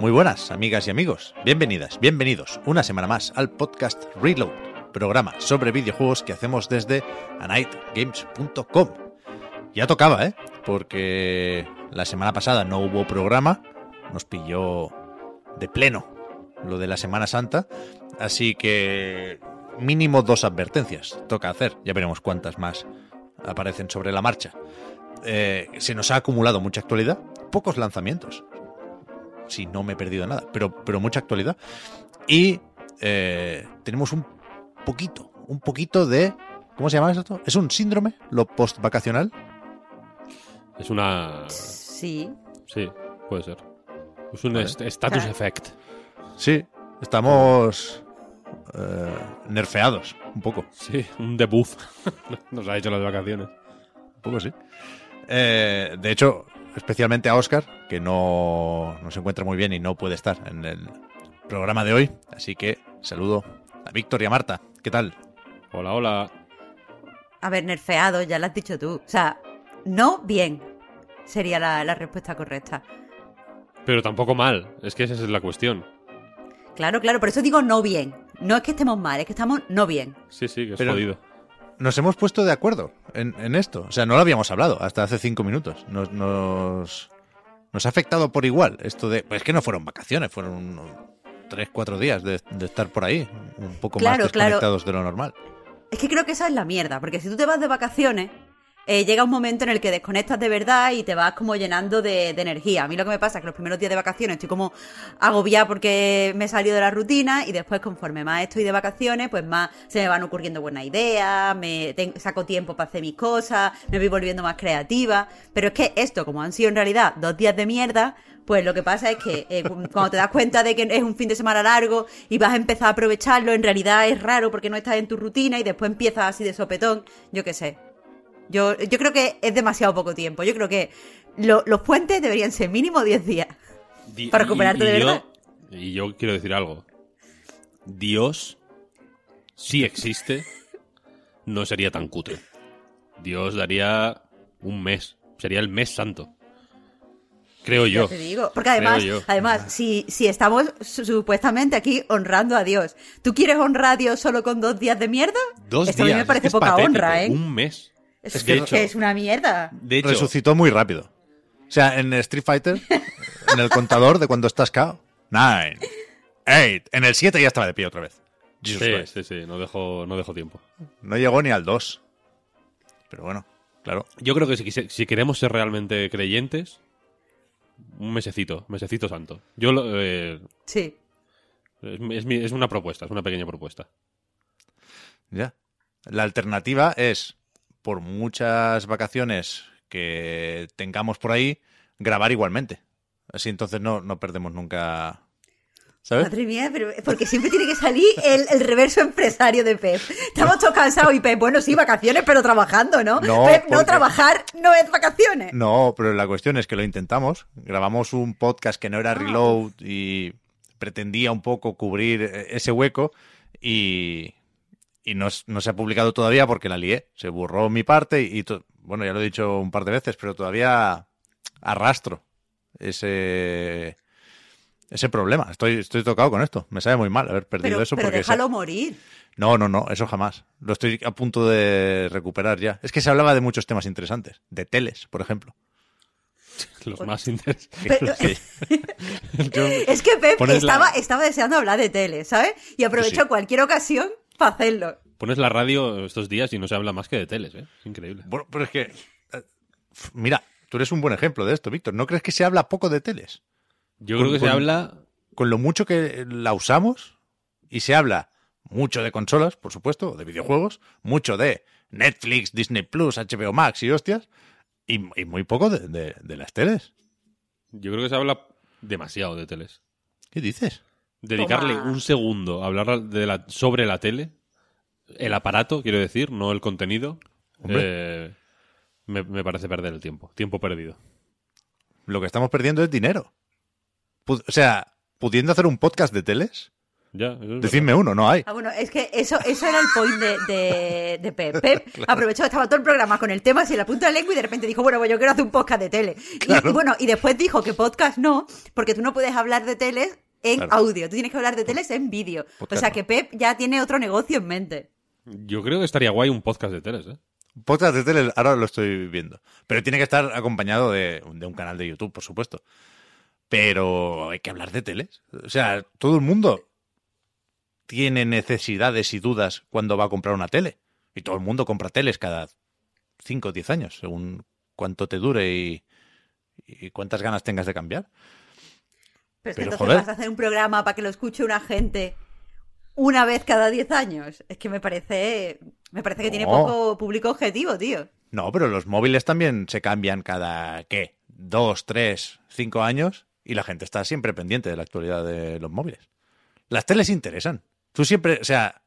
Muy buenas, amigas y amigos. Bienvenidas, bienvenidos una semana más al podcast Reload, programa sobre videojuegos que hacemos desde anightgames.com. Ya tocaba, ¿eh? Porque la semana pasada no hubo programa, nos pilló de pleno lo de la Semana Santa, así que mínimo dos advertencias toca hacer, ya veremos cuántas más aparecen sobre la marcha. Eh, se nos ha acumulado mucha actualidad, pocos lanzamientos, si no me he perdido nada, pero, pero mucha actualidad. Y eh, tenemos un poquito, un poquito de... ¿Cómo se llama esto? ¿Es un síndrome? ¿Lo post-vacacional? Es una. Sí. Sí, puede ser. Es un status effect. Sí, estamos eh, nerfeados, un poco. Sí, un debuff. Nos ha hecho las vacaciones. Un poco sí. Eh, de hecho, especialmente a Oscar, que no, no se encuentra muy bien y no puede estar en el programa de hoy. Así que saludo a Víctor y a Marta. ¿Qué tal? Hola, hola. A ver, nerfeado, ya lo has dicho tú. O sea, no bien. Sería la, la respuesta correcta. Pero tampoco mal. Es que esa es la cuestión. Claro, claro, por eso digo no bien. No es que estemos mal, es que estamos no bien. Sí, sí, que es Pero- jodido. Nos hemos puesto de acuerdo en, en esto. O sea, no lo habíamos hablado hasta hace cinco minutos. Nos, nos, nos ha afectado por igual esto de... Pues es que no fueron vacaciones, fueron unos tres, cuatro días de, de estar por ahí, un poco Claro, más claro. desconectados de lo normal. Es que creo que esa es la mierda, porque si tú te vas de vacaciones, eh, llega un momento en el que desconectas de verdad y te vas como llenando de, de energía. A mí lo que me pasa es que los primeros días de vacaciones estoy como agobiada porque me he salido de la rutina y después conforme más estoy de vacaciones, pues más se me van ocurriendo buenas ideas, me ten- saco tiempo para hacer mis cosas, me voy volviendo más creativa. Pero es que esto, como han sido en realidad dos días de mierda, pues lo que pasa es que eh, cuando te das cuenta de que es un fin de semana largo y vas a empezar a aprovecharlo, en realidad es raro porque no estás en tu rutina y después empiezas así de sopetón, yo qué sé. Yo, yo creo que es demasiado poco tiempo. Yo creo que lo- los puentes deberían ser mínimo 10 días. Para recuperarte de yo- verdad. Y yo quiero decir algo. Dios, si existe, no sería tan cutre. Dios daría un mes. Sería el mes santo. Creo yo. Te digo. Porque además, además si, si estamos su- supuestamente aquí honrando a Dios, ¿tú quieres honrar a Dios solo con dos días de mierda? Dos Esto a mí días. me parece es poca patético. honra, ¿eh? Un mes. Es, Es que hecho- es una mierda. De hecho, Resucitó muy rápido. O sea, en Street Fighter, en el contador de cuando estás KO, nine, eight, en el 7 ya estaba de pie otra vez. Jesus Sí, Christ. sí, sí, no dejo, no dejo tiempo. No llegó ni al 2. Pero bueno, claro. Yo creo que si, si queremos ser realmente creyentes, un mesecito, mesecito santo. Yo lo- eh, Sí. es, mi- es mi- es una propuesta, es una pequeña propuesta. Ya. La alternativa es, por muchas vacaciones que tengamos por ahí, grabar igualmente. Así entonces no, no perdemos nunca. ¿Sabes? Madre mía, pero porque siempre tiene que salir el, el reverso empresario de Pep. Estamos todos cansados y Pep, bueno, sí, vacaciones, pero trabajando, ¿no? No, Pep, no trabajar no es vacaciones. No, pero la cuestión es que lo intentamos. Grabamos un podcast que no era reload y pretendía un poco cubrir eh, ese hueco y, y no, se ha publicado todavía porque la lié. Se borró mi parte y, to- bueno, ya lo he dicho un par de veces, pero todavía arrastro ese ese problema. Estoy, estoy tocado con esto. Me sabe muy mal haber perdido Pero, eso pero porque se- déjalo morir. no, no, no, eso jamás. Lo estoy a punto de recuperar ya. Es que se hablaba de muchos temas interesantes, de teles, por ejemplo. Los más interesantes. Pero- Sí. Yo- Es que Pep la- estaba, estaba deseando hablar de tele, ¿sabes? Y aprovechó Sí. cualquier ocasión para hacerlo. Pones la radio estos días y no se habla más que de teles, ¿eh? Es increíble. Bueno, pero es que. eh, Mira, tú eres un buen ejemplo de esto, Víctor. ¿No crees que se habla poco de teles? Yo Con- creo que se habla. Con lo mucho que la usamos y se habla mucho de consolas, por supuesto, de videojuegos, mucho de Netflix, Disney Plus, HBO Max y hostias, y, y muy poco de, de- de las teles. Yo creo que se habla demasiado de teles. ¿Qué dices? Dedicarle Toma. un segundo a hablar de la, sobre la tele, el aparato, quiero decir, no el contenido, Hombre. eh, me, me parece perder el tiempo. Tiempo perdido. Lo que estamos perdiendo es dinero. O sea, pudiendo hacer un podcast de teles, Ya, es decidme uno, no hay. Ah, bueno, es que eso, eso era el point de, de, de Pep. Pep aprovechó, estaba todo el programa con el tema así en la punta de la lengua y de repente dijo, bueno, pues yo quiero hacer un podcast de tele. Y- Claro. Y, bueno, y después dijo que podcast no, porque tú no puedes hablar de teles en Claro. audio, tú tienes que hablar de teles en vídeo. O Podcast sea que Pep ya tiene otro negocio en mente. Yo creo que estaría guay un podcast de teles, ¿eh? Podcast de tele, ahora lo estoy viendo. Pero tiene que estar acompañado de, de un canal de YouTube, por supuesto. Pero hay que hablar de teles. O sea, todo el mundo tiene necesidades y dudas cuando va a comprar una tele. Y todo el mundo compra teles cada 5 o 10 años, según cuánto te dure y, y cuántas ganas tengas de cambiar. Pero, es que Pero, entonces joder. vas a hacer un programa para que lo escuche una gente una vez cada 10 años. Es que me parece, me parece que tiene No. poco público objetivo, tío. No, pero los móviles también se cambian cada, ¿qué? Dos, tres, cinco años y la gente está siempre pendiente de la actualidad de los móviles. Las teles interesan. Tú siempre, o sea,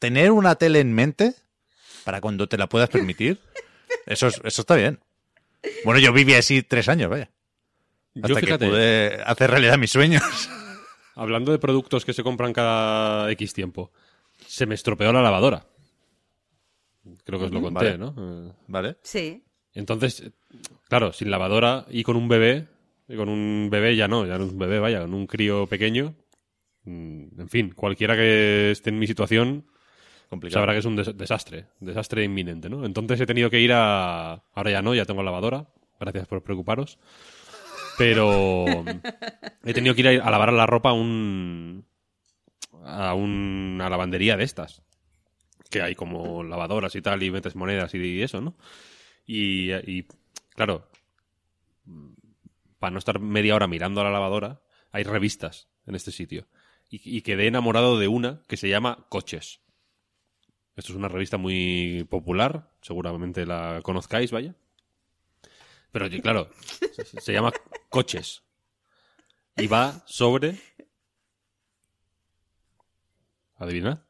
tener una tele en mente para cuando te la puedas permitir, eso, es- eso está bien. Bueno, yo viví así tres años, vaya. Hasta Yo que pude hacer realidad mis sueños. hablando de productos que se compran cada X tiempo, se me estropeó la lavadora. Creo que os lo conté, Vale. ¿no? Eh, Sí. ¿Vale? Entonces, claro, sin lavadora y con un bebé, y con un bebé ya no, ya no es un bebé, vaya, con un crío pequeño. mm, En fin, cualquiera que esté en mi situación Complicado. sabrá que es un des- desastre, desastre inminente, ¿no? Entonces he tenido que ir a... Ahora ya no, ya tengo lavadora, gracias por preocuparos. Pero he tenido que ir a, lavar la ropa a un... a una lavandería de estas. Que hay como lavadoras y tal, y metes monedas y eso, ¿no? Y, y, claro, para no estar media hora mirando a la lavadora, hay revistas en este sitio. Y, y quedé enamorado de una que se llama Coches. Esto es una revista muy popular, seguramente la conozcáis, vaya. Pero claro, se, se llama Coches. Y va sobre... ¿Adivinad?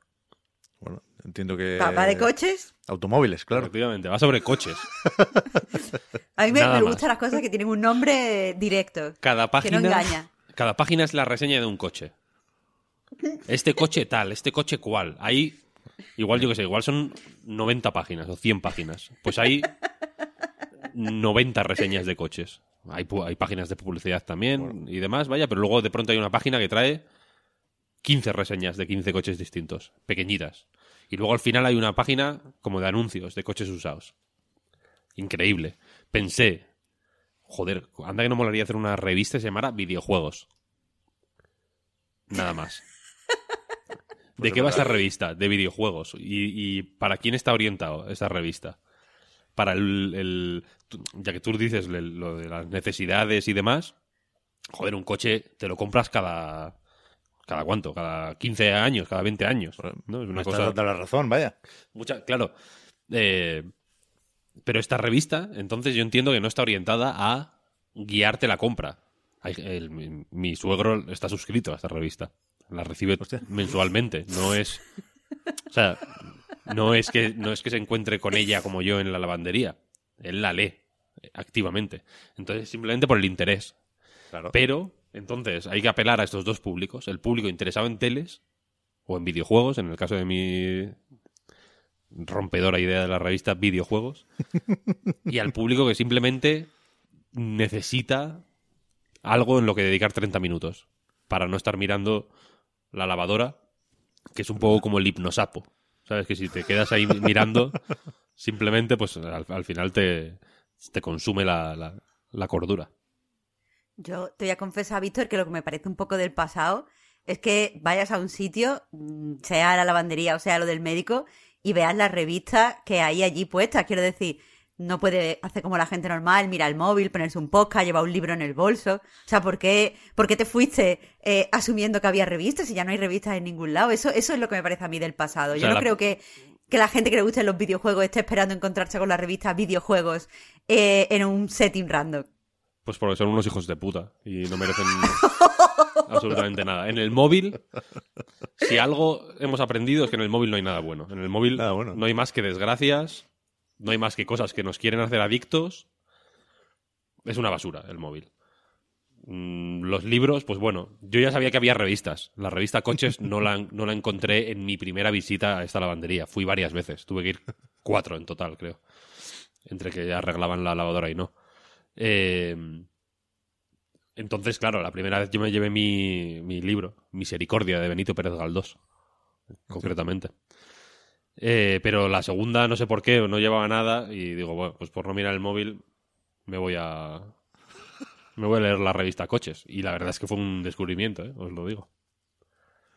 Bueno, entiendo que... ¿Va de coches? Automóviles, claro. Efectivamente, va sobre coches. A mí me, me gustan las cosas que tienen un nombre directo. Cada página, Que no engaña. cada página es la reseña de un coche. Este coche tal, este coche cual. Hay, igual yo que sé, igual son 90 páginas o 100 páginas. Pues hay 90 reseñas de coches. Hay, páginas de publicidad también y demás, vaya, pero luego de pronto hay una página que trae 15 reseñas de 15 coches distintos, pequeñitas. Y luego al final hay una página como de anuncios de coches usados. Increíble. Pensé, joder, anda que no molaría hacer una revista que se llamara videojuegos. Nada más. ¿De qué va esta revista? De videojuegos. ¿Y, y para quién está orientado esta revista? Para el, el- Ya que tú dices lo de las necesidades y demás. Joder, un coche te lo compras cada... ¿Cada cuánto? Cada 15 años, cada 20 años. ¿no? Es Me una estás cosa... dando la razón, vaya. Mucha, claro. Eh, pero esta revista, entonces yo entiendo que no está orientada a guiarte la compra. El- mi, mi suegro está suscrito a esta revista. La recibe Hostia. mensualmente. No es. O sea, no es que no es que se encuentre con ella como yo en la lavandería. Él la lee eh, activamente. Entonces, simplemente por el interés. Claro. Pero, entonces, hay que apelar a estos dos públicos. El público interesado en teles o en videojuegos, en el caso de mi rompedora idea de la revista videojuegos, y al público que simplemente necesita algo en lo que dedicar 30 minutos para no estar mirando la lavadora, que es un poco como el hipnosapo. ¿Sabes? Que si te quedas ahí mirando, simplemente, pues al, al final te, te consume la, la- la cordura. Yo te voy a confesar, Víctor, que lo que me parece un poco del pasado es que vayas a un sitio, mm, sea la lavandería o sea lo del médico, y veas las revistas que hay allí puestas. Quiero decir, no puede hacer como la gente normal, mirar el móvil, ponerse un podcast, llevar un libro en el bolso. O sea, ¿por qué, por qué te fuiste eh, asumiendo que había revistas y ya no hay revistas en ningún lado? Eso, eso es lo que me parece a mí del pasado. Yo sea, no la- creo que, que la gente que le gusten los videojuegos esté esperando encontrarse con la revista videojuegos eh, en un setting random. Pues porque son unos hijos de puta y no merecen absolutamente nada. En el móvil, si algo hemos aprendido es que en el móvil no hay nada bueno. En el móvil Nada bueno. no hay más que desgracias, no hay más que cosas que nos quieren hacer adictos. Es una basura el móvil. Mm, Los libros, pues bueno, yo ya sabía que había revistas. La revista Coches no la, no la encontré en mi primera visita a esta lavandería. Fui varias veces, tuve que ir cuatro en total, creo. Entre que arreglaban la lavadora y no. Eh, entonces, claro, la primera vez yo me llevé mi, mi libro, Misericordia, de Benito Pérez Galdós, concretamente. Eh, pero la segunda, no sé por qué, no llevaba nada y digo, bueno, pues por no mirar el móvil me voy a... Me voy a leer la revista Coches. Y la verdad es que fue un descubrimiento, ¿eh? os lo digo.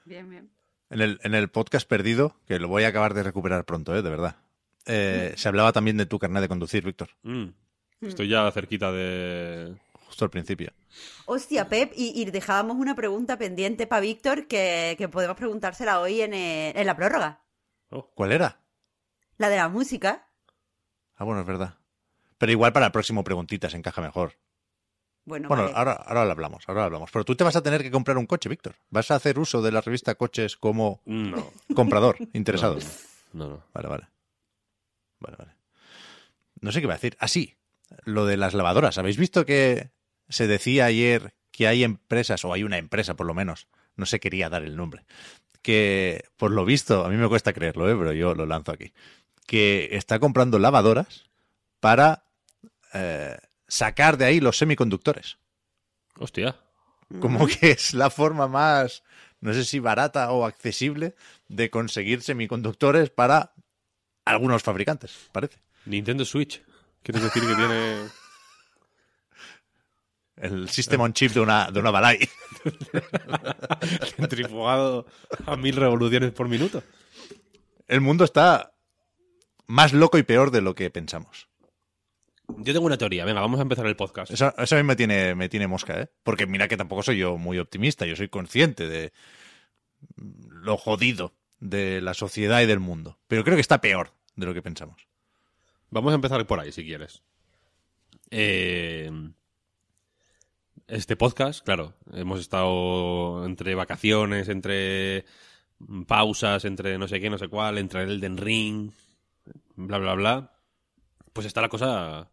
Bien, bien. En el, en el podcast perdido, que lo voy a acabar de recuperar pronto, ¿eh? de verdad. eh, se hablaba también de tu carnet de conducir, Víctor, Mm. Estoy ya cerquita de... justo al principio. Hostia, Pep, y, y dejábamos una pregunta pendiente para Víctor que, que podemos preguntársela hoy en, en la prórroga. Oh, ¿Cuál era? La de la música. Ah, bueno, es verdad. Pero igual para el próximo preguntitas encaja mejor. Bueno, Bueno, vale. ahora, ahora lo hablamos, ahora lo hablamos. Pero tú te vas a tener que comprar un coche, Víctor. Vas a hacer uso de la revista Coches como no. comprador, interesado. No, no. Vale, vale. Vale, vale. No sé qué iba a decir. Ah, sí. Lo de las lavadoras. ¿Habéis visto que se decía ayer que hay empresas, o hay una empresa por lo menos, no se quería dar el nombre, que por lo visto, a mí me cuesta creerlo, ¿eh? pero yo lo lanzo aquí, que está comprando lavadoras para eh, sacar de ahí los semiconductores. Hostia. Como que es la forma más, no sé si barata o accesible de conseguir semiconductores para algunos fabricantes, parece. Nintendo Switch. ¿Quieres decir que tiene... El System on Chip de una, de una Balay. centrifugado a mil revoluciones por minuto? El mundo está más loco y peor de lo que pensamos. Yo tengo una teoría. Venga, vamos a empezar el podcast. Eso, eso a mí me tiene, me tiene mosca, ¿eh? Porque mira que tampoco soy yo muy optimista. Yo soy consciente de lo jodido de la sociedad y del mundo. Pero creo que está peor de lo que pensamos. Vamos a empezar por ahí, si quieres. Eh, este podcast, claro, hemos estado entre vacaciones, entre pausas, entre no sé qué, no sé cuál, entre el Elden Ring, bla, bla, bla. Pues está la cosa...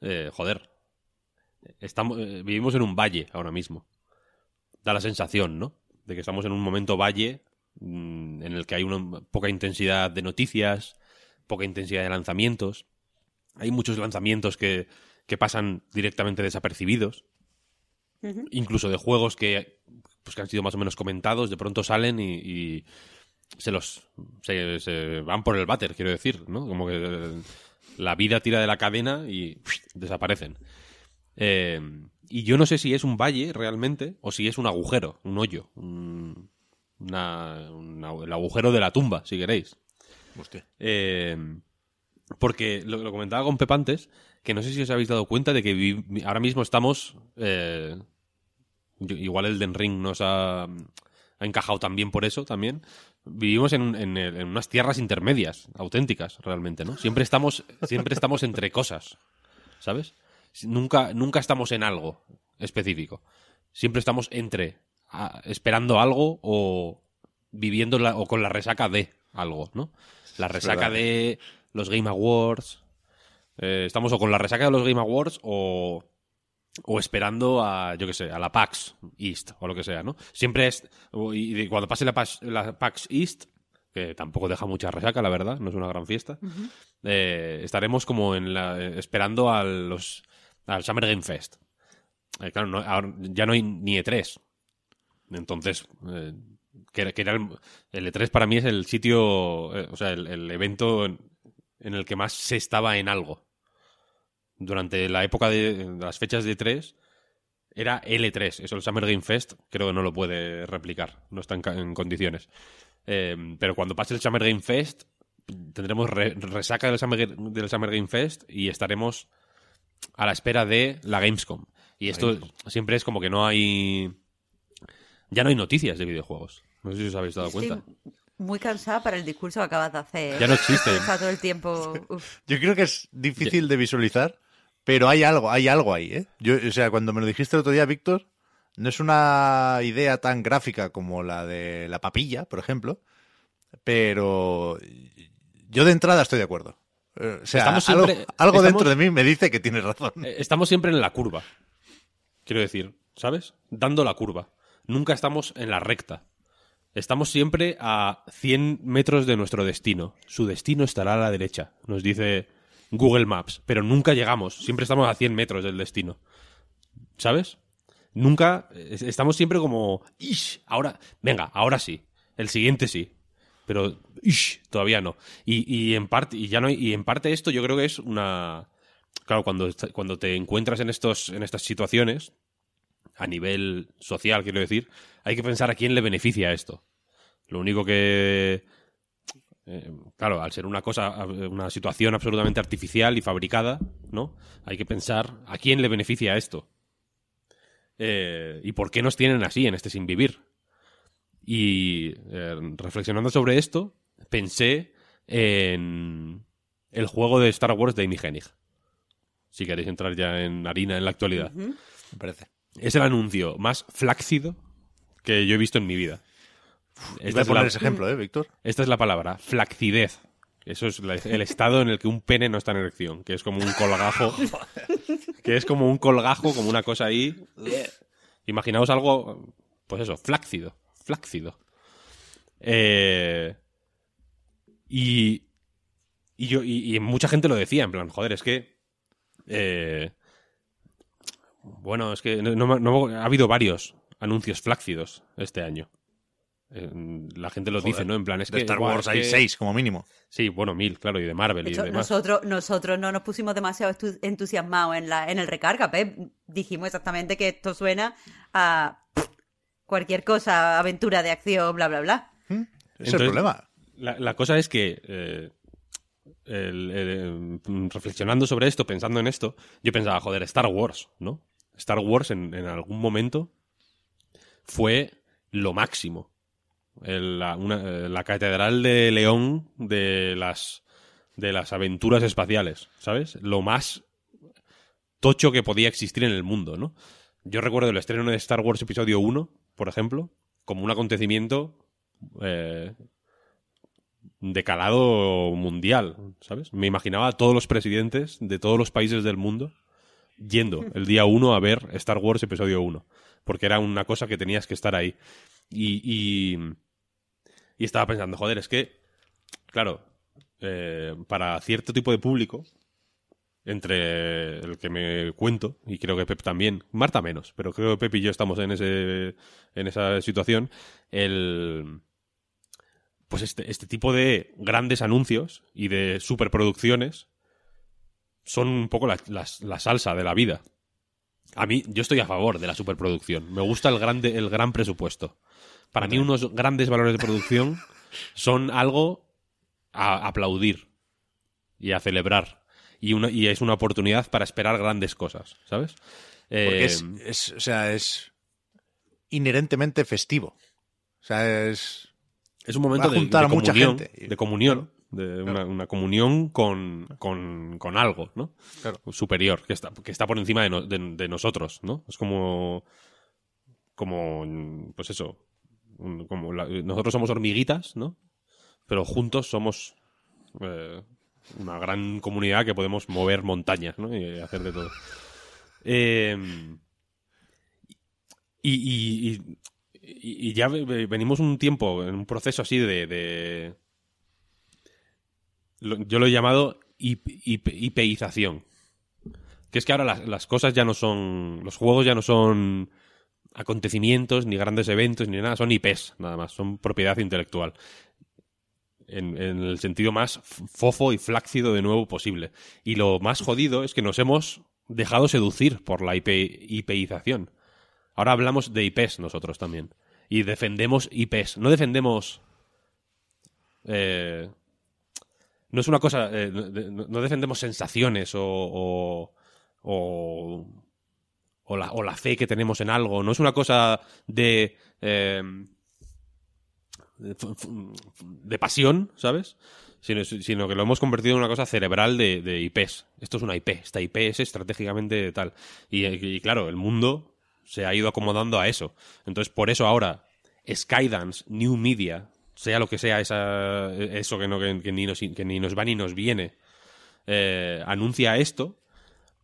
eh, joder. Estamos, eh, vivimos en un valle ahora mismo. Da la sensación, ¿no? De que estamos en un momento valle mm, en el que hay una poca intensidad de noticias, poca intensidad de lanzamientos. Hay muchos lanzamientos que, que pasan directamente desapercibidos. Incluso de juegos que, pues, que han sido más o menos comentados, de pronto salen y, y se los se, se van por el váter, quiero decir, ¿no? Como que eh, la vida tira de la cadena y desaparecen. Eh, y yo no sé si es un valle realmente o si es un agujero, un hoyo, un- una- una- el agujero de la tumba, si queréis. Hostia. Eh, porque lo, lo comentaba con Pep antes, que no sé si os habéis dado cuenta de que vi- ahora mismo estamos. eh, igual el Den Ring nos ha, ha encajado también por eso también. Vivimos en, en- en unas tierras intermedias, auténticas, realmente, ¿no? Siempre estamos, siempre estamos entre cosas, ¿sabes? Nunca, nunca estamos en algo específico. Siempre estamos entre esperando algo o viviendo la- o con la resaca de algo, ¿no? La resaca de los Game Awards. eh, estamos o con la resaca de los Game Awards o, o esperando a, yo qué sé, a la PAX East o lo que sea, ¿no? Siempre es. Y cuando pase la PAX, la PAX East, que tampoco deja mucha resaca, la verdad, no es una gran fiesta, eh, estaremos como en la, eh, esperando a los, al Summer Game Fest. Eh, claro, no- ahora ya no hay ni E3. Entonces, que, era- que era el, el E3 para mí es el sitio, o sea, el, el evento en, en el que más se estaba en algo. Durante la época de, de las fechas de E3 era L3, eso el Summer Game Fest creo que no lo puede replicar, no está en, ca- en condiciones. Eh, pero cuando pase el Summer Game Fest tendremos re- resaca del Summer, del Summer Game Fest y estaremos a la espera de la Gamescom. Y esto siempre es como que no hay... Ya no hay noticias de videojuegos. No sé si os habéis dado Estoy cuenta. muy cansada para el discurso que acabas de hacer. Ya no existe. Está todo el tiempo. uf. Yo creo que es difícil de visualizar, pero hay algo, hay algo ahí, ¿eh? Yo, o sea, cuando me lo dijiste el otro día, Víctor, no es una idea tan gráfica como la de la papilla, por ejemplo, pero yo de entrada estoy de acuerdo. Eh, O sea, Estamos algo, siempre- algo estamos- dentro de mí me dice que tienes razón. Eh, Estamos siempre en la curva. Quiero decir, ¿sabes? Dando la curva. Nunca estamos en la recta. Estamos siempre a 100 metros de nuestro destino. Su destino estará a la derecha, nos dice Google Maps. Pero nunca llegamos. Siempre estamos a 100 metros del destino. ¿Sabes? Nunca. es- Estamos siempre como. "Ish, ahora. Venga, ahora sí. El siguiente sí. Pero. "Ish, todavía no. Y, y en parte. Y ya no y en parte esto yo creo que es una. Claro, cuando, cuando te encuentras en, estos, en estas situaciones, a nivel social, quiero decir, hay que pensar a quién le beneficia esto. Lo único que. Eh, claro, al ser una cosa, una situación absolutamente artificial y fabricada, ¿no? Hay que pensar a quién le beneficia esto. Eh, y por qué nos tienen así en este sin vivir. Y eh, reflexionando sobre esto, pensé en el juego de Star Wars de Amy Hennig. Si queréis entrar ya en harina en la actualidad. Me parece. Es el anuncio más flácido que yo he visto en mi vida. Voy Esta a es, poner la, ese ejemplo, ¿eh, Víctor? esta es la palabra, flacidez. Eso es la- el estado en el que un pene no está en erección, que es como un colgajo. que es como un colgajo, como una cosa ahí. Imaginaos algo, pues eso, flácido. Flácido. Eh, y, y yo y, y mucha gente lo decía, en plan, joder, es que. eh, bueno, es que no, no- no- ha habido varios anuncios flácidos este año. La gente lo Joder, dice, ¿no? En plan, es de que. Star Wars es hay que- seis, como mínimo. Sí, bueno, mil, claro, y de Marvel De y demás. nosotros, nosotros no nos pusimos demasiado entusiasmados en, la, en el recarga, Pep. Dijimos exactamente que esto suena a cualquier cosa, aventura de acción, bla, bla, bla. Ese es el problema. La, la cosa es que, eh, el- el- eh, reflexionando sobre esto, pensando en esto, yo pensaba, joder, Star Wars, ¿no? Star Wars en, en algún momento fue lo máximo. Eh, la catedral de León de las, de las aventuras espaciales, ¿sabes? Lo más tocho que podía existir en el mundo, ¿no? Yo recuerdo el estreno de Star Wars Episodio 1, por ejemplo, como un acontecimiento eh, de calado mundial, ¿sabes? Me imaginaba a todos los presidentes de todos los países del mundo yendo el día 1 a ver Star Wars Episodio 1, porque era una cosa que tenías que estar ahí. Y, y, estaba pensando, joder, es que, claro, eh, para cierto tipo de público, entre el que me cuento, y creo que Pep también, Marta menos, pero creo que Pep y yo estamos en, ese, en esa situación, el pues este, este tipo de grandes anuncios y de superproducciones son un poco la, la- la salsa de la vida. A mí, yo estoy a favor de la superproducción. Me gusta el, grande, el gran presupuesto. Para mí, unos grandes valores de producción son algo a aplaudir y a celebrar. Y, una, y es una oportunidad para esperar grandes cosas, ¿sabes? Porque Eh, es, es- o sea, es inherentemente festivo. O sea, es... Es un momento de, juntar a mucha gente. de comunión, de una, una comunión con, con, con algo, ¿no? Claro. Superior, que está, que está por encima de, no- de- de nosotros, ¿no? Es como, como, pues eso, la- nosotros somos hormiguitas, ¿no? Pero juntos somos eh, una gran comunidad que podemos mover montañas, ¿no? Y hacer de todo. Eh, y, ya ve- ve- venimos un tiempo en un proceso así de. yo lo he llamado hip- hip- hipeización. Que es que ahora las cosas ya no son. Los juegos ya no son acontecimientos, ni grandes eventos, ni nada. Son IPs, nada más. Son propiedad intelectual. En, el sentido más fofo y flácido de nuevo posible. Y lo más jodido es que nos hemos dejado seducir por la IP hipeización. Ahora hablamos de IPs nosotros también. Y defendemos IPs. No defendemos. eh, no es una cosa, eh, no, defendemos sensaciones o, o, o la, o la fe que tenemos en algo, no es una cosa de, eh, de, pasión, ¿sabes? Sino, sino que lo hemos convertido en una cosa cerebral de, de IPs. Esto es una IP, esta IP es estratégicamente tal. Y, y claro, el mundo se ha ido acomodando a eso. Entonces, por eso ahora, Skydance, New Media, sea lo que sea esa, eso que, no, que, que ni nos, que ni nos va ni nos viene, eh, anuncia esto.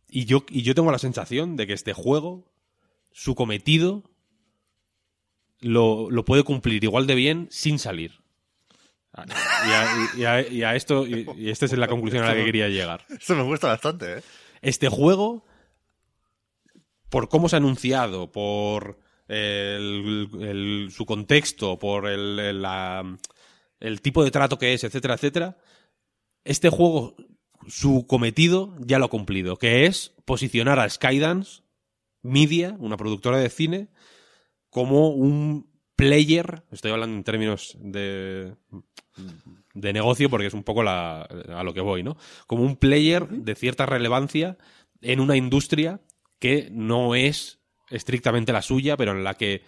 Y yo, y yo tengo la sensación de que este juego, su cometido, lo, lo puede cumplir igual de bien sin salir. Y a, y a- y a esto, y, esta es la conclusión a la que quería llegar. Esto me gusta bastante, ¿eh? Este juego, por cómo se ha anunciado, por el- el- su contexto, por el, el- la- el tipo de trato que es, etcétera, etcétera, este juego, su cometido ya lo ha cumplido, que es posicionar a Skydance Media, una productora de cine, como un player, estoy hablando en términos de, de negocio porque es un poco la, a lo que voy, ¿no? Como un player de cierta relevancia en una industria que no es estrictamente la suya, pero en la que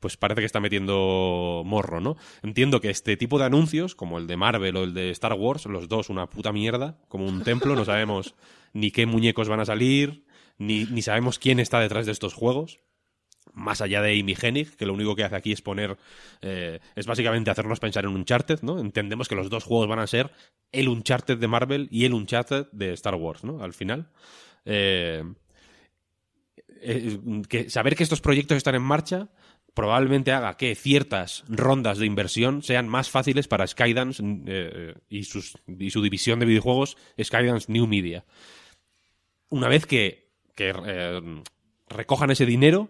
pues parece que está metiendo morro, ¿no? Entiendo que este tipo de anuncios, como el de Marvel o el de Star Wars, los dos una puta mierda, como un templo, no sabemos ni qué muñecos van a salir, ni, ni sabemos quién está detrás de estos juegos más allá de Amy Hennig, que lo único que hace aquí es poner, eh, es básicamente hacernos pensar en Uncharted, ¿no? Entendemos que los dos juegos van a ser el Uncharted de Marvel y el Uncharted de Star Wars, ¿no? Al final. Eh, eh, que saber que estos proyectos están en marcha probablemente haga que ciertas rondas de inversión sean más fáciles para Skydance eh, y, sus, y su división de videojuegos, Skydance New Media. Una vez que, que eh, recojan ese dinero,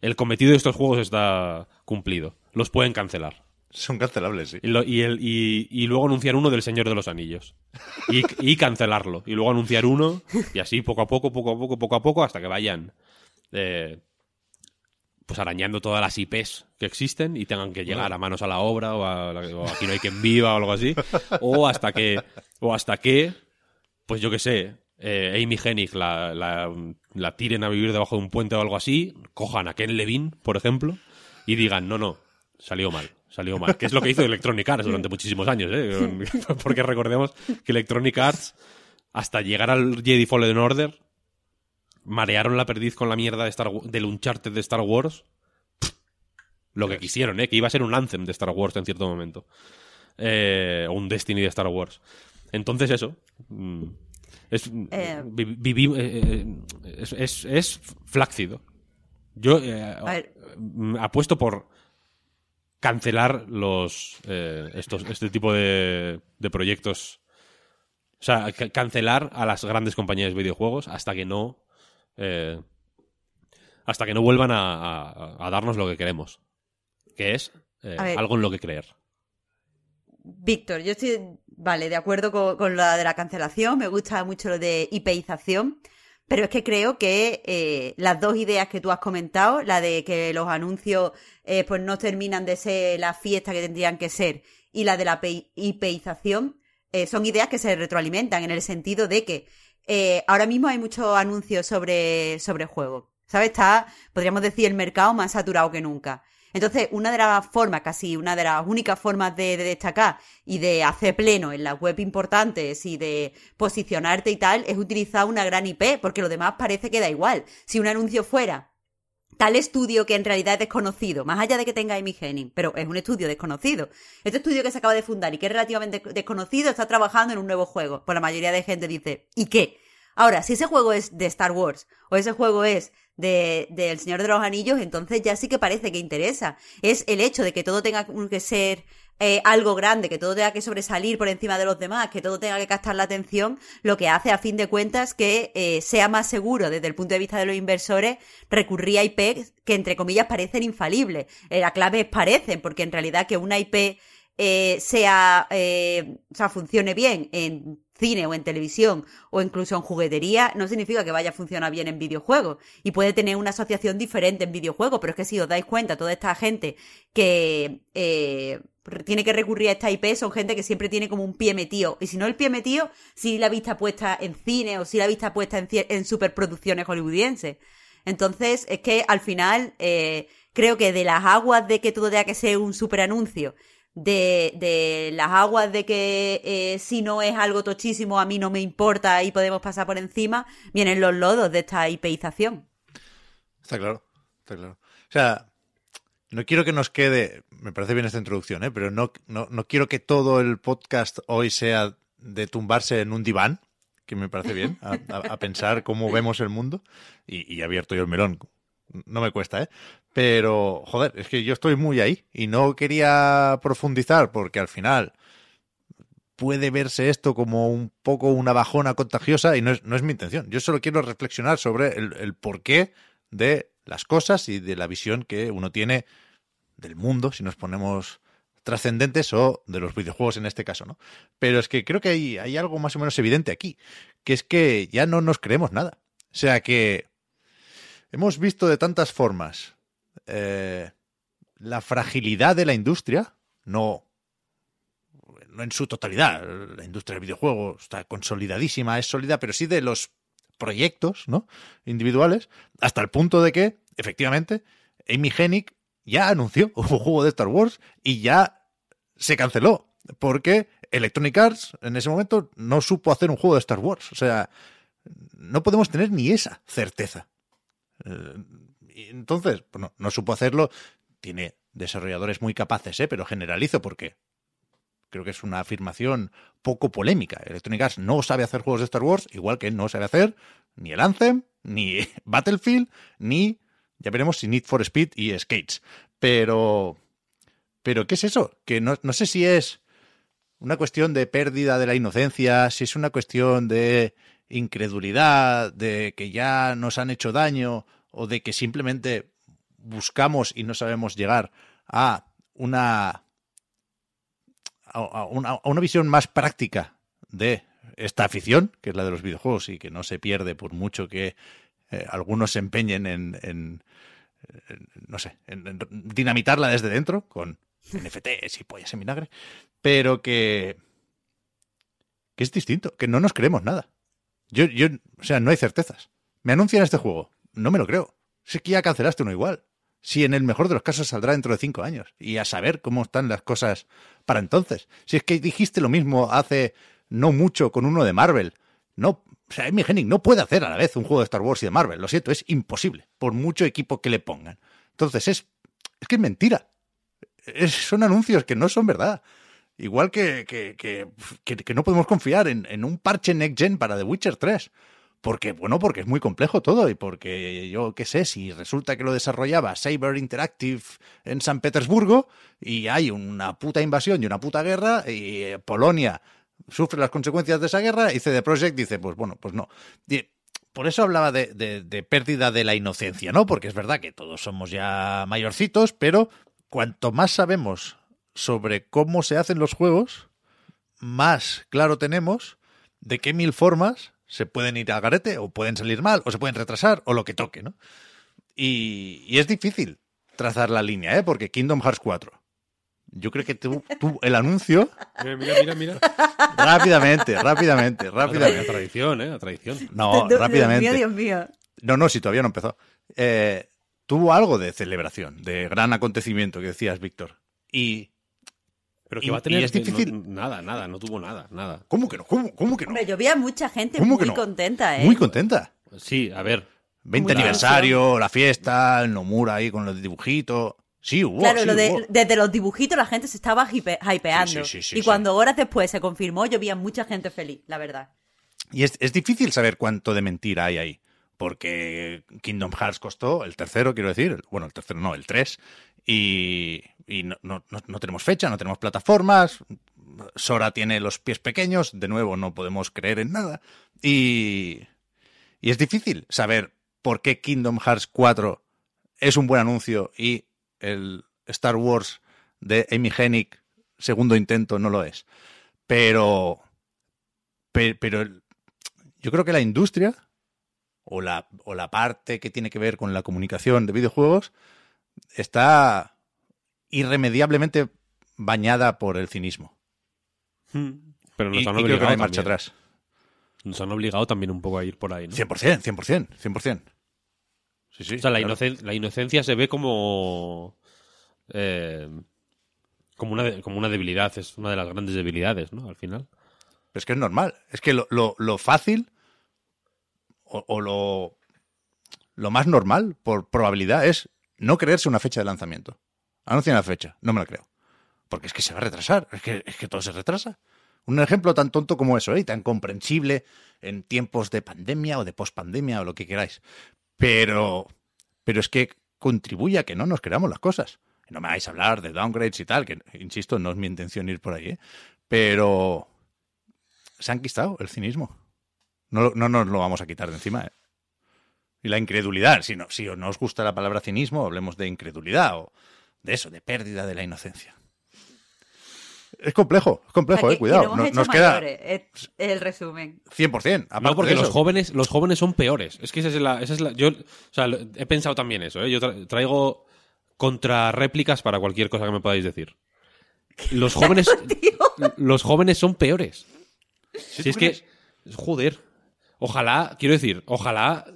el cometido de estos juegos está cumplido. Los pueden cancelar. Son cancelables, sí. Y, lo- y el- y- y luego anunciar uno del Señor de los Anillos. Y, y cancelarlo. Y luego anunciar uno. Y así poco a poco, poco a poco, poco a poco, hasta que vayan eh, pues arañando todas las IPs que existen y tengan que llegar a manos a la obra o, a la- o aquí no hay quien viva o algo así. O hasta que, o hasta que, pues yo qué sé, eh, Amy Hennig la, la, la tiren a vivir debajo de un puente o algo así, cojan a Ken Levine, por ejemplo, y digan, no, no, salió mal, salió mal. Que es lo que hizo Electronic Arts durante muchísimos años, ¿eh? Porque recordemos que Electronic Arts, hasta llegar al Jedi Fallen Order, marearon la perdiz con la mierda de Star del Uncharted de Star Wars. Lo que quisieron, ¿eh? Que iba a ser un Anthem de Star Wars en cierto momento. Eh, o un Destiny de Star Wars. Entonces eso. Es, Eh. vi- vivi- eh, eh, es, es, es flácido. Yo eh, mm, apuesto por cancelar los eh, estos este tipo de, de proyectos o sea ca- cancelar a las grandes compañías de videojuegos hasta que no eh, hasta que no vuelvan a, a- a darnos lo que queremos que es eh, algo en lo que creer. Víctor, yo estoy, vale, de acuerdo con, con la de la cancelación, me gusta mucho lo de IPización, pero es que creo que eh, las dos ideas que tú has comentado, la de que los anuncios eh, pues no terminan de ser la fiesta que tendrían que ser, y la de la pi- IPización, eh, son ideas que se retroalimentan en el sentido de que eh, ahora mismo hay muchos anuncios sobre, sobre juegos. ¿Sabes? Está, podríamos decir, el mercado más saturado que nunca. Entonces, una de las formas, casi una de las únicas formas de, de destacar y de hacer pleno en las web importantes y de posicionarte y tal, es utilizar una gran IP, porque lo demás parece que da igual. Si un anuncio fuera tal estudio que en realidad es desconocido, más allá de que tenga Amy pero es un estudio desconocido. Este estudio que se acaba de fundar y que es relativamente desconocido está trabajando en un nuevo juego. Pues la mayoría de gente dice, ¿y qué? Ahora, si ese juego es de Star Wars o ese juego es de, de El Señor de los Anillos, entonces ya sí que parece que interesa. Es el hecho de que todo tenga que ser algo grande, que todo tenga que sobresalir por encima de los demás, que todo tenga que captar la atención, lo que hace a fin de cuentas que eh, sea más seguro desde el punto de vista de los inversores recurrir a IP que entre comillas parecen infalibles. Eh, la clave es parecen, porque en realidad que una IP eh, sea, eh, o sea, funcione bien en cine o en televisión o incluso en juguetería, no significa que vaya a funcionar bien en videojuegos. Y puede tener una asociación diferente en videojuegos, pero es que si os dais cuenta, toda esta gente que, eh, tiene que recurrir a esta IP son gente que siempre tiene como un pie metido. Y si no el pie metido, si la vista puesta en cine o si la vista puesta en, en superproducciones hollywoodienses. Entonces, es que al final, eh, creo que de las aguas de que todo tenga que ser un super anuncio, de, de las aguas de que eh, si no es algo tochísimo a mí no me importa y podemos pasar por encima, vienen los lodos de esta IPización. Está claro, está claro. O sea, no quiero que nos quede, me parece bien esta introducción, ¿eh? pero no, no, no quiero que todo el podcast hoy sea de tumbarse en un diván, que me parece bien, a, pensar cómo vemos el mundo, y, y abierto yo el melón. No me cuesta, ¿eh? Pero, joder, es que yo estoy muy ahí y no quería profundizar porque al final puede verse esto como un poco una bajona contagiosa y no es, no es mi intención. Yo solo quiero reflexionar sobre el, el porqué de las cosas y de la visión que uno tiene del mundo, si nos ponemos trascendentes o de los videojuegos en este caso, ¿no? Pero es que creo que hay, hay algo más o menos evidente aquí, que es que ya no nos creemos nada. O sea que hemos visto de tantas formas eh, la fragilidad de la industria, no, no en su totalidad, la industria del videojuego está consolidadísima, es sólida, pero sí de los proyectos ¿no? individuales, hasta el punto de que, efectivamente, Amy Hennig ya anunció un juego de Star Wars y ya se canceló, porque Electronic Arts en ese momento no supo hacer un juego de Star Wars. O sea, no podemos tener ni esa certeza. Eh, entonces, bueno, no supo hacerlo. Tiene desarrolladores muy capaces, ¿eh? pero generalizo porque creo que es una afirmación poco polémica. Electronic Arts no sabe hacer juegos de Star Wars, igual que no sabe hacer ni el Anthem, ni Battlefield, ni, ya veremos si Need for Speed y Skates. Pero, pero ¿qué es eso? Que no, no sé si es una cuestión de pérdida de la inocencia, si es una cuestión de incredulidad, de que ya nos han hecho daño, o de que simplemente buscamos y no sabemos llegar a una a una, visión más práctica de esta afición, que es la de los videojuegos y que no se pierde por mucho que eh, algunos se empeñen en, no sé, en, dinamitarla desde dentro con NFTs y pollas en vinagre, pero que, que es distinto, que no nos creemos nada. Yo, yo, o sea, no hay certezas. Me anuncian este juego, no me lo creo. Es que ya cancelaste uno igual. Si en el mejor de los casos saldrá dentro de cinco años. Y a saber cómo están las cosas para entonces. Si es que dijiste lo mismo hace no mucho con uno de Marvel. No, o sea, Amy Hennig no puede hacer a la vez un juego de Star Wars y de Marvel. Lo siento, es imposible. Por mucho equipo que le pongan. Entonces es, es que es mentira. son anuncios que no son verdad. Igual que, que, que, que no podemos confiar en, en, un parche next gen para The Witcher 3. Porque, bueno, porque es muy complejo todo y porque yo qué sé, si resulta que lo desarrollaba Saber Interactive en San Petersburgo y hay una puta invasión y una puta guerra y eh, Polonia sufre las consecuencias de esa guerra y CD Projekt dice, pues bueno, pues no. Por eso hablaba de, de pérdida de la inocencia, ¿no? Porque es verdad que todos somos ya mayorcitos, pero cuanto más sabemos sobre cómo se hacen los juegos, más claro tenemos de qué mil formas se pueden ir a garete o pueden salir mal o se pueden retrasar o lo que toque, ¿no? Y, es difícil trazar la línea, ¿eh? Porque Kingdom Hearts 4. Yo creo que tú, el anuncio. Mira, mira, mira. Rápidamente, rápidamente, rápidamente. La tradición, ¿eh? La tradición. No, rápidamente. Dios mío, Dios mío. No, no, si todavía no empezó. Eh, tuvo algo de celebración, de gran acontecimiento que decías, Víctor. Y pero que va a tener. es difícil. nada, nada, no tuvo nada, nada. ¿Cómo que no? ¿Cómo, que no? Hombre, yo vi a mucha gente muy contenta, ¿eh? Muy contenta. Sí, a ver. 20 aniversario, la fiesta, el Nomura ahí con los dibujitos. Sí, hubo. Claro, lo de, desde los dibujitos la gente se estaba hypeando. y cuando horas después se confirmó, yo vi a mucha gente feliz, la verdad. Y es, es difícil saber cuánto de mentira hay ahí porque Kingdom Hearts costó, el tercero quiero decir, bueno, el tercero no, el 3, y, no, no, no, tenemos fecha, no tenemos plataformas, Sora tiene los pies pequeños, de nuevo no podemos creer en nada, y, y es difícil saber por qué Kingdom Hearts 4 es un buen anuncio y el Star Wars de Amy Hennig, segundo intento, no lo es. Pero, pero yo creo que la industria o la, o la parte que tiene que ver con la comunicación de videojuegos está irremediablemente bañada por el cinismo. Pero nos Y, han y creo que obligado no hay marcha también. atrás. Nos han obligado también un poco a ir por ahí, ¿no? 100%, 100%, 100%. Sí, sí. O sea, la, claro. inocen- la inocencia se ve como. eh, como, una como una debilidad, es una de las grandes debilidades, ¿no? Al final. Pero es que es normal. Es que lo, lo- lo fácil o, o lo, lo más normal, por probabilidad, es no creerse una fecha de lanzamiento. Anuncia una fecha, no me la creo. Porque es que se va a retrasar, es que, es que todo se retrasa. Un ejemplo tan tonto como eso, ¿eh? y tan comprensible en tiempos de pandemia o de pospandemia o lo que queráis. Pero, pero es que contribuye a que no nos creamos las cosas. No me vais a hablar de downgrades y tal, que insisto, no es mi intención ir por ahí, ¿eh? pero se han quitado el cinismo. No, no nos lo vamos a quitar de encima. ¿eh? Y la incredulidad. Si no, si no os gusta la palabra cinismo, hablemos de incredulidad o de eso, de pérdida de la inocencia. Es complejo, es O complejo, sea, que- eh, que cuidado. nos queda el resumen. 100%. aparte No, porque de los jóvenes, los jóvenes son peores. Es que esa es la. Esa es la yo, o sea, he pensado también eso, ¿eh? Yo tra- traigo contrarréplicas para cualquier cosa que me podáis decir. Los jóvenes. los jóvenes son peores. Si es que. Joder. Ojalá, quiero decir, ojalá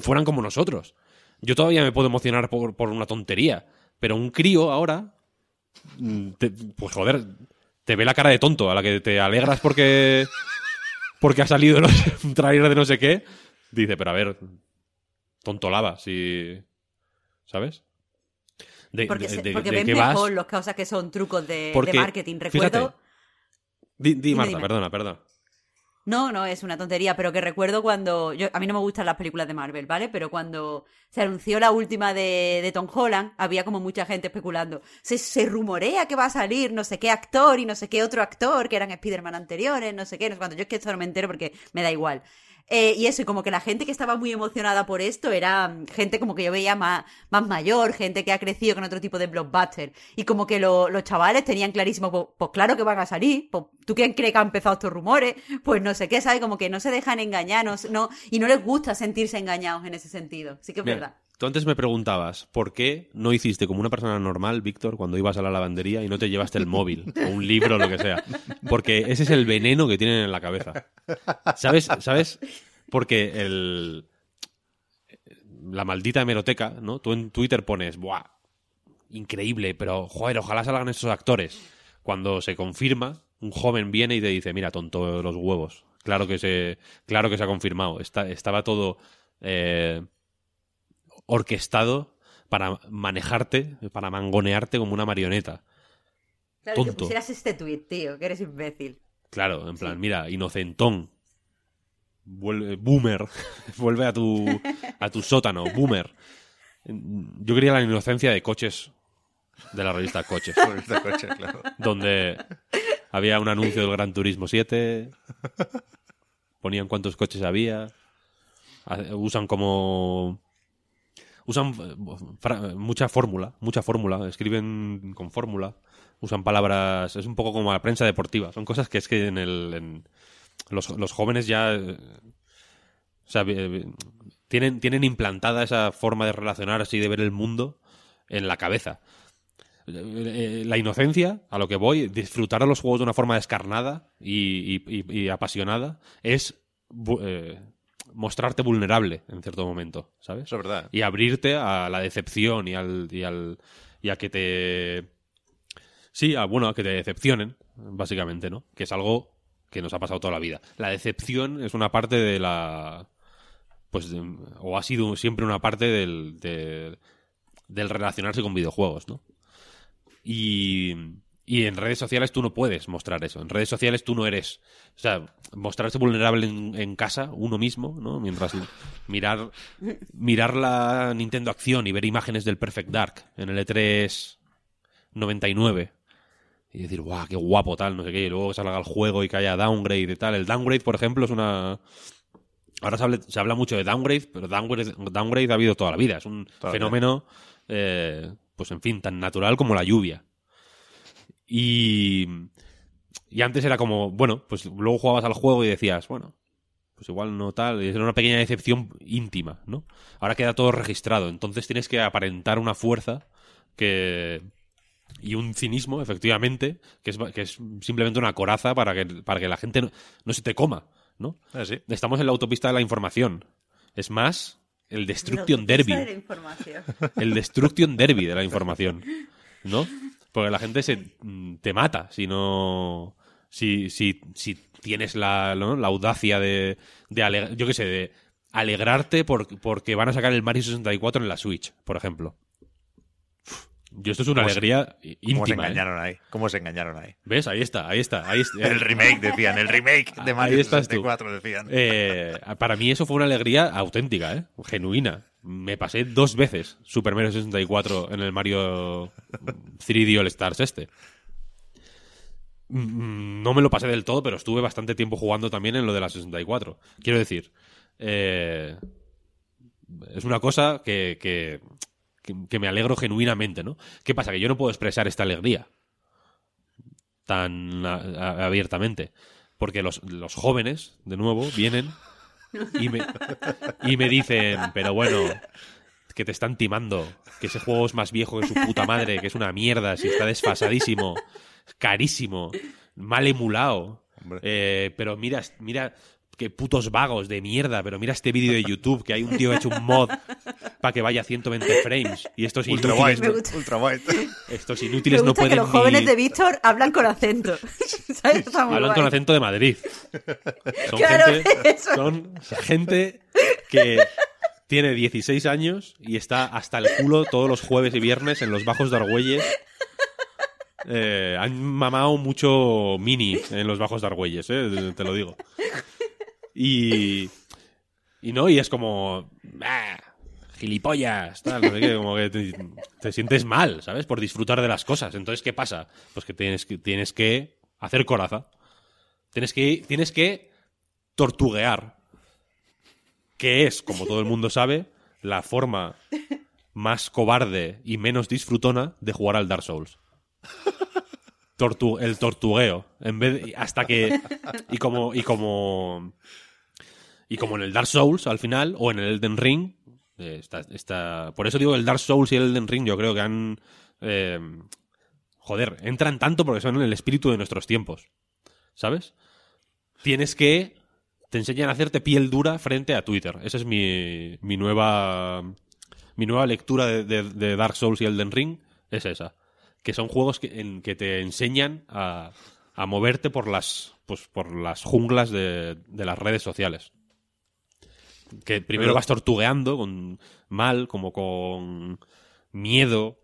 fueran como nosotros. Yo todavía me puedo emocionar por, por una tontería. Pero un crío ahora. mm, te- pues joder, te ve la cara de tonto a la que te alegras porque. Porque ha salido no sé, un trailer de no sé qué. Dice, pero a ver. Tonto lava, si. ¿Sabes? De, Porque, de- de- porque de ven qué vas- mejor las cosas que son trucos de, de Porque, marketing. Recuerdo. fíjate. Di, di, Dime, Marta, dime. perdona, perdona. No, no, es una tontería, pero que recuerdo cuando. Yo, a mí no me gustan las películas de Marvel, ¿vale? Pero cuando se anunció la última de, de Tom Holland, había como mucha gente especulando. Se, se rumorea que va a salir no sé qué actor y no sé qué otro actor, que eran Spider-Man anteriores, no sé qué, no sé cuánto. Yo es que esto no me entero porque me da igual. Eh, y eso, y como que la gente que estaba muy emocionada por esto era mm, gente como que yo veía más, más mayor, gente que ha crecido con otro tipo de blockbuster. Y como que lo- los chavales tenían clarísimo, pues, pues claro que van a salir. Pues, ¿Tú quién crees que han empezado estos rumores? Pues no sé qué, ¿sabes? Como que no se dejan engañar, no, no- y no les gusta sentirse engañados en ese sentido. Sí que es verdad. Tú antes me preguntabas, ¿por qué no hiciste como una persona normal, Víctor, cuando ibas a la lavandería y no te llevaste el móvil o un libro o lo que sea? Porque ese es el veneno que tienen en la cabeza. ¿Sabes? ¿Sabes? Porque el... La maldita hemeroteca, ¿no? Tú en Twitter pones, ¡buah! Increíble, pero, joder, ojalá salgan esos actores. Cuando se confirma, un joven viene y te dice, mira, tonto los huevos. Claro que se, claro que se ha confirmado. Estaba todo... eh, orquestado para manejarte, para mangonearte como una marioneta. Claro, que tonto. pusieras este tweet, tío, que eres imbécil. Claro, en plan, mira, inocentón. Vuelve, boomer. Vuelve a tu, a tu sótano, boomer. Yo quería la inocencia de coches, de la revista Coches, Por este coche, claro. donde había un anuncio del Gran Turismo 7, ponían cuántos coches había, ha- usan como... Usan eh, mucha fórmula, mucha fórmula, escriben con fórmula, usan palabras, es un poco como la prensa deportiva, son cosas que es que en el... los, los jóvenes ya... eh, o sea, eh, tienen, tienen implantada esa forma de relacionarse y de ver el mundo en la cabeza. La inocencia, a lo que voy, disfrutar de los juegos de una forma descarnada y, y- apasionada, es mostrarte vulnerable en cierto momento, ¿sabes? Eso es verdad. Y abrirte a la decepción y al, y al y a que te sí, a, bueno, a que te decepcionen, básicamente, ¿no? Que es algo que nos ha pasado toda la vida. La decepción es una parte de la pues de- o ha sido siempre una parte del, de- del relacionarse con videojuegos, ¿no? Y, y en redes sociales tú no puedes mostrar eso. En redes sociales tú no eres. O sea, mostrarse vulnerable en, en casa, uno mismo, ¿no? Mientras mirar, mirar la Nintendo Acción y ver imágenes del Perfect Dark en el E E3 99 y decir, guau, qué guapo tal, no sé qué, y luego que salga el juego y que haya downgrade y tal. El downgrade, por ejemplo, es una... Ahora se habla, se habla mucho de downgrade, pero downgrade, downgrade ha habido toda la vida. Es un fenómeno, eh, pues en fin, tan natural como la lluvia. Y, y antes era como, bueno, pues luego jugabas al juego y decías, bueno, pues igual no tal, y era una pequeña decepción íntima, ¿no? Ahora queda todo registrado, entonces tienes que aparentar una fuerza que, y un cinismo, efectivamente, que es, que es simplemente una coraza para que, para que la gente no, no se te coma, ¿no? Ah, sí. Estamos en la autopista de la información. Es más, el Destruction La Derby. de la información. El Destruction Derby de la información. ¿No? Porque la gente se mm, te mata si no. Si, si, si tienes la, ¿no? la audacia de, de ale- yo qué sé, de alegrarte por- porque van a sacar el Mario 64 en la Switch, por ejemplo. Yo esto es una ¿Cómo se- alegría ¿Cómo se íntima. ¿eh? engañaron ahí? ¿Cómo se engañaron ahí? ¿Ves? Ahí está, ahí está. Ahí está. El remake, decían. El remake de Mario estás tú. 64, decían. Eh, para mí eso fue una alegría auténtica, ¿eh? genuina. Me pasé dos veces Super Mario 64 en el Mario 3D All Stars este. Mm, No me lo pasé del todo, pero estuve bastante tiempo jugando también en lo de la 64. Quiero decir, eh, es una cosa que, que, que- me alegro genuinamente, ¿no? ¿Qué pasa? Que yo no puedo expresar esta alegría tan abiertamente. Porque los, los jóvenes, de nuevo, vienen y me, y me dicen, pero bueno, que te están timando, que ese juego es más viejo que su puta madre, que es una mierda, si está desfasadísimo, carísimo, mal emulado. Eh, pero mira, mira qué putos vagos de mierda, pero mira este vídeo de YouTube que hay un tío que ha hecho un mod para que vaya a 120 frames y estos Ultra inútiles, Me wide. gusta. Ultra wide. estos Me inútiles no gusta que pueden los jóvenes ni- de Víctor hablan con acento. ¿Sabes? Hablan guay. con acento de Madrid. Son, Claro, gente, eso. son gente que tiene 16 años y está hasta el culo todos los jueves y viernes en los bajos de Argüelles. Eh, han mamado mucho mini en los bajos de Argüelles, eh, te lo digo. Y, y no, y es como... "Ah, gilipollas, tal, no sé qué, como que te, te sientes mal, ¿sabes? Por disfrutar de las cosas. Entonces, ¿qué pasa? Pues que tienes que, tienes que hacer coraza. Tienes que, tienes que tortuguear. Que es, como todo el mundo sabe, la forma más cobarde y menos disfrutona de jugar al Dark Souls. El tortugueo. En vez de- hasta que. Y como. Y como. Y como en el Dark Souls, al final, o en el Elden Ring. eh, está, está- por eso digo el Dark Souls y el Elden Ring, yo creo que han. eh, joder, entran tanto porque son el espíritu de nuestros tiempos. ¿Sabes? Tienes que. Te enseñan a hacerte piel dura frente a Twitter. Esa es mi, mi nueva. Mi nueva lectura de, de- de Dark Souls y Elden Ring es esa. Que son juegos que, en que te enseñan a, a moverte por las, pues, por las junglas de, de las redes sociales. Que primero Pero- vas tortugueando con mal, como con miedo,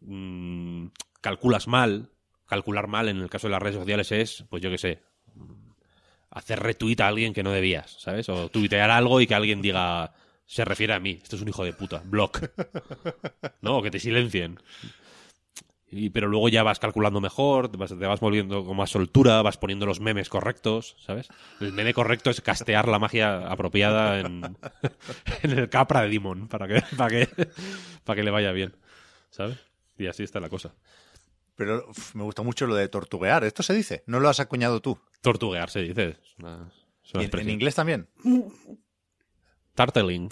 mm, calculas mal. Calcular mal en el caso de las redes sociales es, pues yo qué sé, hacer retweet a alguien que no debías, ¿sabes? O tuitear algo y que alguien diga, se refiere a mí, esto es un hijo de puta, block. No, o que te silencien. Y, pero luego ya vas calculando mejor, te vas, te vas volviendo con más soltura, vas poniendo los memes correctos, ¿sabes? El meme correcto es castear la magia apropiada en, en el Capra de Demon para que, para que, para que le vaya bien, ¿sabes? Y así está la cosa. Pero uf, me gusta mucho lo de tortuguear. ¿Esto se dice? ¿No lo has acuñado tú? Tortuguear se dice. Es una, es una ¿Y en, en inglés también? Tartling.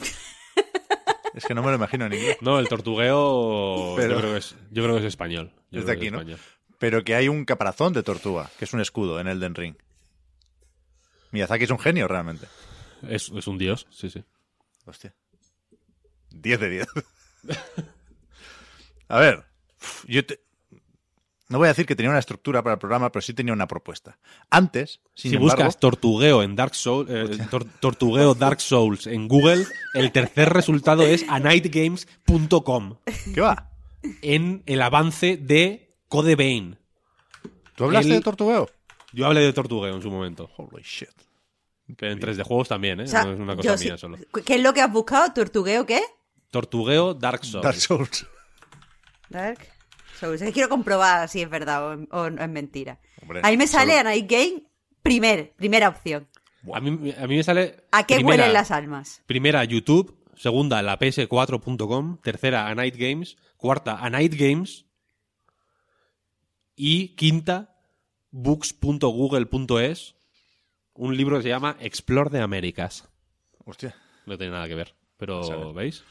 Es que no me lo imagino en inglés. No, el tortugueo Pero- yo, creo que es, yo creo que es español. Yo Es de aquí, ¿no? español. Pero que hay un caparazón de tortuga, que es un escudo en Elden Ring. Miyazaki es un genio realmente. Es, es un dios, sí, sí. Hostia. 10 de 10. A ver, yo te- no voy a decir que tenía una estructura para el programa, pero sí tenía una propuesta. Antes, sin si embargo, buscas tortugueo en Dark Souls, eh, tor- tortugueo Dark Souls en Google, el tercer resultado es anightgames.com ¿qué va? en el avance de Code Vein. ¿Tú hablaste El- de tortugueo? Yo hablé de tortugueo en su momento. Holy shit. Que en 3D juegos también, ¿eh? O sea, no es una cosa sí- mía solo. ¿Qué es lo que has buscado? ¿Tortugueo qué? Tortugueo Dark Souls. Dark Souls. Dark Souls. Es quiero comprobar si es verdad o, o es mentira. Hombre, Ahí me sale solo- a Night Game primer, primera opción. A mí, a mí me sale. ¿A qué primera- huelen las almas? Primera, YouTube. Segunda, la ps4.com. Tercera, a Night Games. Cuarta, a Night Games. Y quinta, books.google.es. Un libro que se llama Explore de Américas. Hostia. No tiene nada que ver. Pero. ¿veis?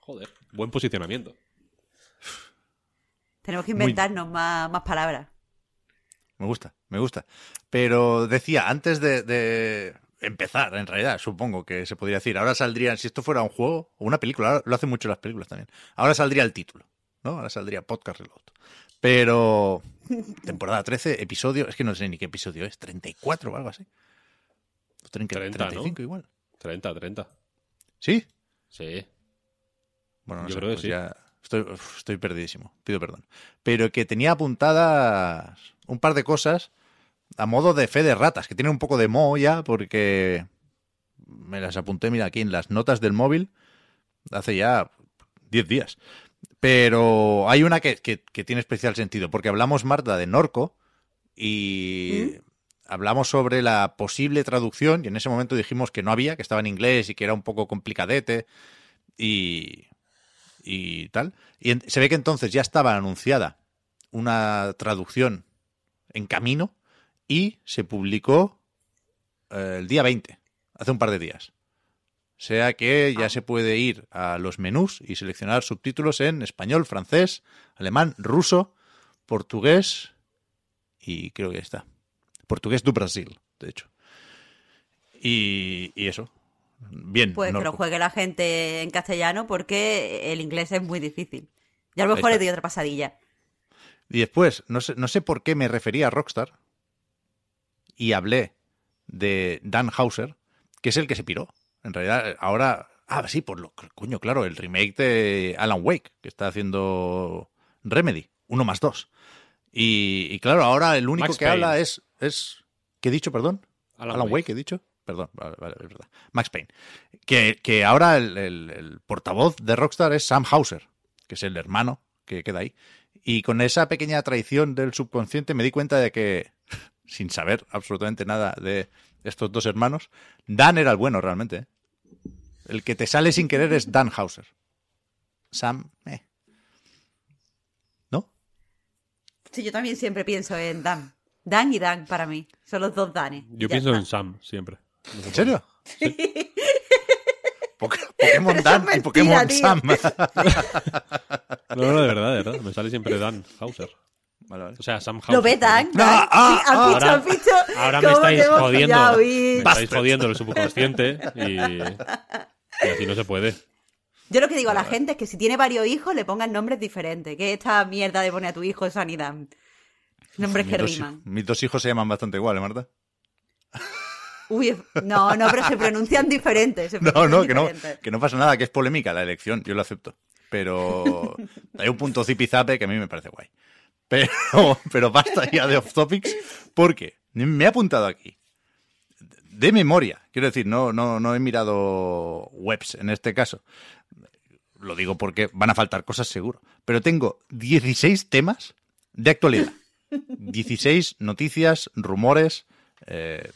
Joder, buen posicionamiento. Tenemos que Muy- inventarnos más, más palabras. Me gusta, me gusta. Pero decía, antes de, de empezar, en realidad, supongo que se podría decir, ahora saldría, si esto fuera un juego o una película, lo hacen mucho las películas también, ahora saldría el título, ¿no? Ahora saldría Podcast Reload. Pero, temporada 13, episodio, es que no sé ni qué episodio es, 34 o algo así. O 30, 30, ¿no? 35 igual. 30, 30. ¿Sí? Sí. Bueno, no Yo sé, creo que pues sí. ya estoy, perdidísimo, pido perdón. Pero que tenía apuntadas un par de cosas a modo de fe de ratas, que tienen un poco de moho ya, porque me las apunté, mira, aquí en las notas del móvil, hace ya 10 días. Pero hay una que, que- que tiene especial sentido, porque hablamos, Marta, de Norco y hablamos sobre la posible traducción y en ese momento dijimos que no había, que estaba en inglés y que era un poco complicadete y, y tal. Y se ve que entonces ya estaba anunciada una traducción en camino y se publicó eh, el día 20, hace un par de días. O sea que ya se puede ir a los menús y seleccionar subtítulos en español, francés, alemán, ruso, portugués y creo que ya está. Portugués do Brasil, de hecho. Y, y eso. Bien. Pues que lo juegue la gente en castellano porque el inglés es muy difícil. Y a lo mejor le doy otra pasadilla. Y después, no sé, no sé por qué me refería a Rockstar y hablé de Dan Hauser, que es el que se piró. En realidad, ahora. Ah, sí, por lo. Coño, claro, el remake de Alan Wake, que está haciendo Remedy, uno más dos. Y, y claro, ahora el único Max que Payne. habla es, es. ¿Qué he dicho, perdón? Alan Alan, Wake. Wake. he dicho. Perdón, vale, vale, es verdad. Max Payne. Que, que ahora el, el- el portavoz de Rockstar es Sam Hauser, que es el hermano que queda ahí. Y con esa pequeña traición del subconsciente me di cuenta de que, sin saber absolutamente nada de estos dos hermanos, Dan era el bueno realmente. ¿eh? El que te sale sin querer es Dan Hauser. Sam, eh. ¿No? Sí, yo también siempre pienso en Dan. Dan y Dan para mí. Son los dos Danes. Yo pienso está. en Sam siempre. ¿En serio? Poké- Pokémon Dan y Pokémon tío. Sam. No, no, de verdad, de verdad. Me sale siempre Dan Hauser. Vale, vale. O sea, Sam Hauser. ¿Lo ve Dan? No, Dan. ah, Sí, ¿has ah, visto, ahora- me estáis jodiendo. Me estáis jodiendo el subconsciente y, y así no se puede. Yo lo que digo a la gente es que si tiene varios hijos le pongan nombres diferentes. Que esta mierda de poner a tu hijo Sanidad. Nombres que mis, dos, riman. mis dos hijos se llaman bastante igual, ¿eh, Marta? Uy, no, no, pero se pronuncian diferentes. se No, no que, no, que no pasa nada, que es polémica la elección, yo lo acepto. Pero hay un punto zipizape que a mí me parece guay. Pero, pero basta ya de off topics, porque me he apuntado aquí. De memoria, quiero decir, no, no, no he mirado webs en este caso. Lo digo porque van a faltar cosas seguro. Pero tengo 16 temas de actualidad. 16 noticias, rumores, eh,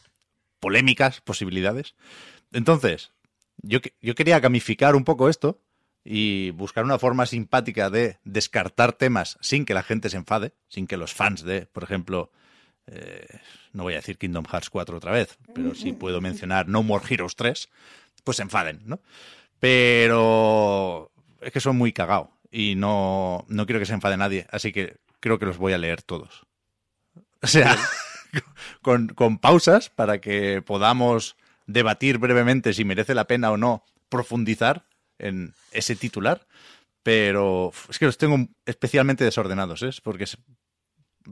polémicas, posibilidades. Entonces, yo, yo quería gamificar un poco esto y buscar una forma simpática de descartar temas sin que la gente se enfade, sin que los fans de, por ejemplo, eh, no voy a decir Kingdom Hearts 4 otra vez, pero sí puedo mencionar No More Heroes 3, pues se enfaden, ¿no? Pero es que son muy cagao y no, no quiero que se enfade nadie, así que creo que los voy a leer todos. O sea, con, pausas para que podamos debatir brevemente si merece la pena o no profundizar en ese titular. Pero es que los tengo especialmente desordenados, ¿eh? Porque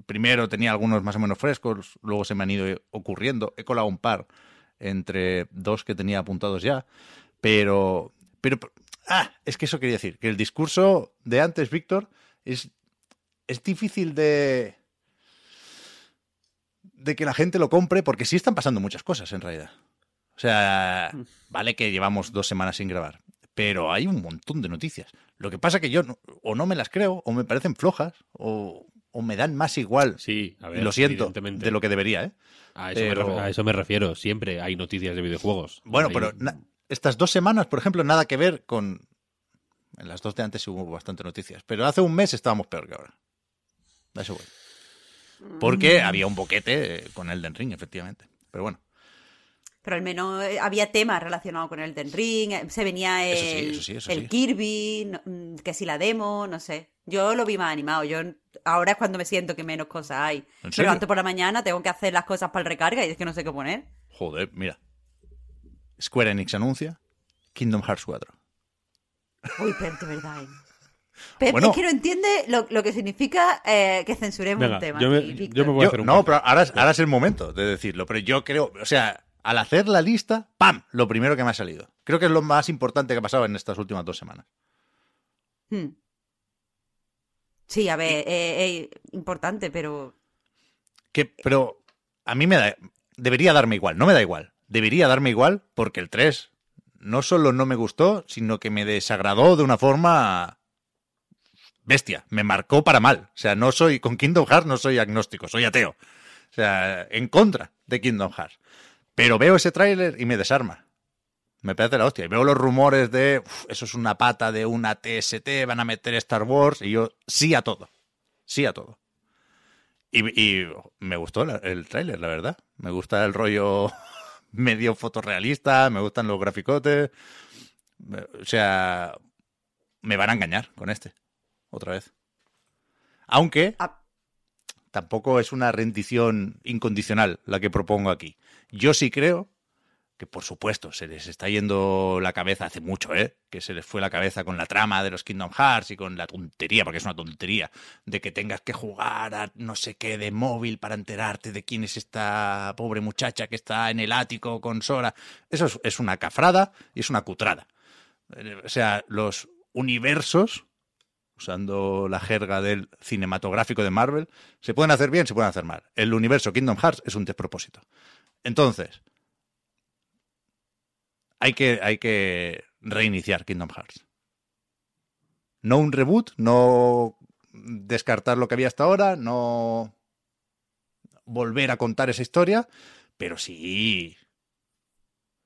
primero tenía algunos más o menos frescos, luego se me han ido ocurriendo. He colado un par entre dos que tenía apuntados ya. Pero, pero, ah, es que eso quería decir, que el discurso de antes, Víctor, es, es difícil de, de que la gente lo compre porque sí están pasando muchas cosas en realidad. O sea, vale que llevamos dos semanas sin grabar, pero hay un montón de noticias. Lo que pasa que yo no- o no me las creo, o me parecen flojas, o, o me dan más igual, Sí, a ver. lo siento, de lo que debería, ¿eh? A eso, me pero- re- a eso me refiero. Siempre hay noticias de videojuegos. Bueno, Hay- pero estas dos semanas, por ejemplo, nada que ver con... En las dos de antes hubo bastante noticias, pero hace un mes estábamos peor que ahora. Da eso voy. Porque había un boquete eh, con Elden Ring, efectivamente. Pero bueno, Pero al menos eh, había temas relacionados con el Elden Ring, eh, se venía el, Eso sí, eso sí, eso el sí. Kirby, mm, que si la demo, no sé. Yo lo vi más animado. Yo ahora es cuando me siento que menos cosas hay. ¿En Me levanto por la mañana, tengo que hacer las cosas para el recarga y es que no sé qué poner. Joder, mira. Square Enix anuncia Kingdom Hearts 4. Uy, Pep, de verdad. ¿eh? Pep, Bueno. es que no entiende lo, lo que significa eh, que censuremos Venga, un tema. yo me- aquí, Víctor. yo me voy a Yo- hacer un no, pero ahora, es- ahora es el momento de decirlo. Pero yo creo, o sea, al hacer la lista, ¡pam! Lo primero que me ha salido. Creo que es lo más importante que ha pasado en estas últimas dos semanas. Hmm. Sí, a ver, eh, eh, importante, pero Que, pero a mí me da, debería darme igual, no me da igual. Debería darme igual porque el 3 no solo no me gustó, sino que me desagradó de una forma bestia. Me marcó para mal. O sea, no soy, con Kingdom Hearts no soy agnóstico, soy ateo. O sea, en contra de Kingdom Hearts. Pero veo ese tráiler y me desarma. Me parece la hostia. Y veo los rumores de, "Uf, eso es una pata de una TST, van a meter Star Wars. Y yo, sí a todo. Sí a todo. Y, me gustó el tráiler, la verdad. Me gusta el rollo medio fotorrealista, me gustan los graficotes. O sea, me van a engañar con este, otra vez. Aunque ah, tampoco es una rendición incondicional la que propongo aquí. Yo sí creo que, por supuesto, se les está yendo la cabeza hace mucho, ¿eh? Que se les fue la cabeza con la trama de los Kingdom Hearts y con la tontería, porque es una tontería, de que tengas que jugar a no sé qué de móvil para enterarte de quién es esta pobre muchacha que está en el ático con Sora. Eso es, es una cafrada y es una cutrada. Eh, O sea, los universos usando la jerga del cinematográfico de Marvel, se pueden hacer bien, se pueden hacer mal. El universo Kingdom Hearts es un despropósito. Entonces, hay que, hay que reiniciar Kingdom Hearts. No un reboot, no descartar lo que había hasta ahora, no volver a contar esa historia, pero sí.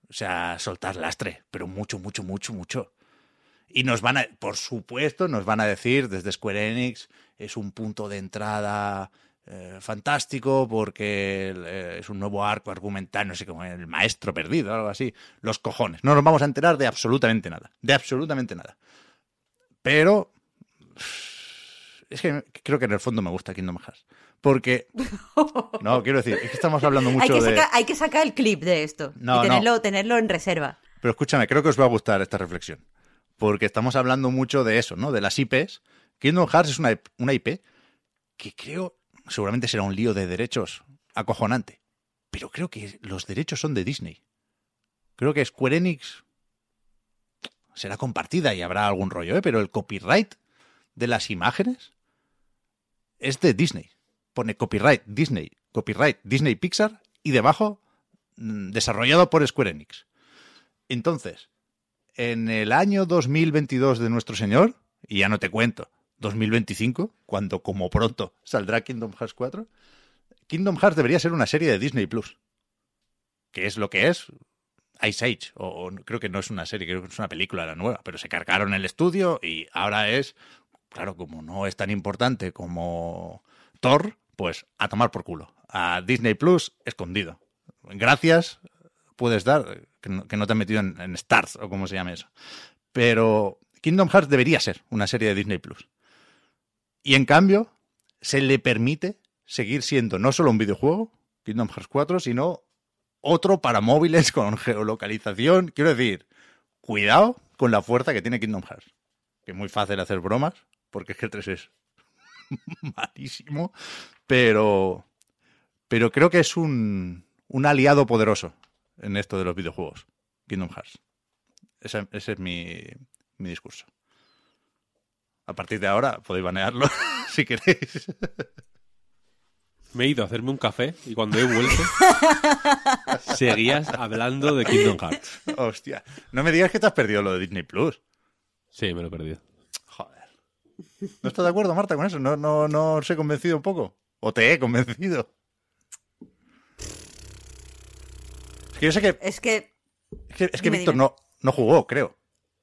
O sea, soltar lastre, pero mucho, mucho, mucho, mucho. Y nos van a, por supuesto, nos van a decir desde Square Enix, es un punto de entrada eh, fantástico porque eh, es un nuevo arco argumental, no sé cómo, el maestro perdido, algo así. Los cojones. No nos vamos a enterar de absolutamente nada. De absolutamente nada. Pero es que creo que en el fondo me gusta Kingdom Hearts. Porque, no, quiero decir, es que estamos hablando hay, mucho que de... hay que sacar el clip de esto No, y no. tenerlo, tenerlo en reserva. Pero escúchame, creo que os va a gustar esta reflexión. Porque estamos hablando mucho de eso, ¿no? De las IPs. Kingdom Hearts es una, una IP que creo, seguramente será un lío de derechos acojonante. Pero creo que los derechos son de Disney. Creo que Square Enix será compartida y habrá algún rollo, ¿eh? Pero el copyright de las imágenes es de Disney. Pone copyright Disney, copyright Disney Pixar y debajo mm, desarrollado por Square Enix. Entonces, en el año 2022 de nuestro Señor, y ya no te cuento, 2025, cuando como pronto saldrá Kingdom Hearts 4, Kingdom Hearts debería ser una serie de Disney Plus. Que es lo que es Ice Age. O, creo que no es una serie, creo que es una película la nueva, pero se cargaron el estudio y ahora es, claro, como no es tan importante como Thor, pues a tomar por culo. A Disney Plus escondido. Gracias, puedes dar, que no, te han metido en, en Stars o como se llame eso. Pero Kingdom Hearts debería ser una serie de Disney Plus. Y en cambio, se le permite seguir siendo no solo un videojuego, Kingdom Hearts 4, sino otro para móviles con geolocalización. Quiero decir, cuidado con la fuerza que tiene Kingdom Hearts. Que es muy fácil hacer bromas, porque es que el 3 es malísimo, pero, pero creo que es un, un aliado poderoso en esto de los videojuegos, Kingdom Hearts. Ese, ese es mi, mi discurso. A partir de ahora podéis banearlo si queréis. Me he ido a hacerme un café y cuando he vuelto seguías hablando de Kingdom Hearts. Hostia, no me digas que te has perdido lo de Disney Plus. Sí, me lo he perdido. Joder. ¿No estás de acuerdo, Marta, con eso? ¿No, no, no os he convencido un poco? ¿O te he convencido? Es que yo sé que Es que Es que, es que Víctor no, no jugó, creo.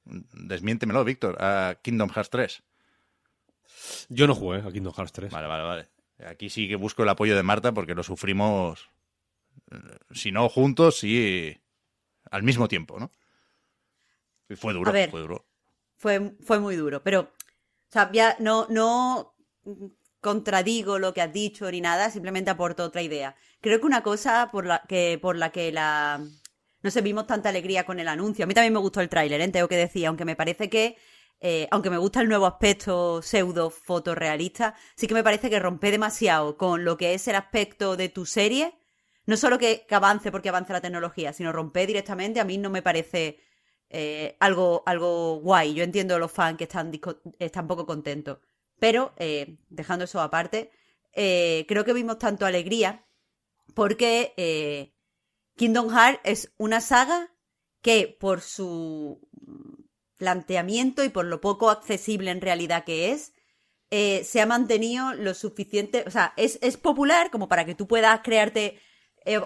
Desmiéntemelo, Víctor, a Kingdom Hearts 3. Yo no jugué a Kingdom Hearts 3. Vale, vale, vale. Aquí sí que busco el apoyo de Marta porque lo sufrimos, eh, si no juntos, sí al mismo tiempo, ¿no? Y fue duro, A ver. fue duro. fue, fue muy duro. Pero O sea, ya no, no contradigo lo que has dicho ni nada, simplemente aporto otra idea. Creo que una cosa por la que, por la que la, no sé, vimos tanta alegría con el anuncio. A mí también me gustó el tráiler, ¿eh? tengo que decir, aunque me parece que, eh, aunque me gusta el nuevo aspecto pseudo fotorrealista, sí que me parece que rompe demasiado con lo que es el aspecto de tu serie. No solo que, avance porque avance la tecnología, sino romper directamente, a mí no me parece eh, algo, algo guay. Yo entiendo a los fans que están, están poco contentos. Pero, eh, dejando eso aparte, eh, creo que vimos tanto alegría porque eh, Kingdom Hearts es una saga que por su planteamiento y por lo poco accesible en realidad que es, se ha mantenido lo suficiente, o sea, es, es popular como para que tú puedas crearte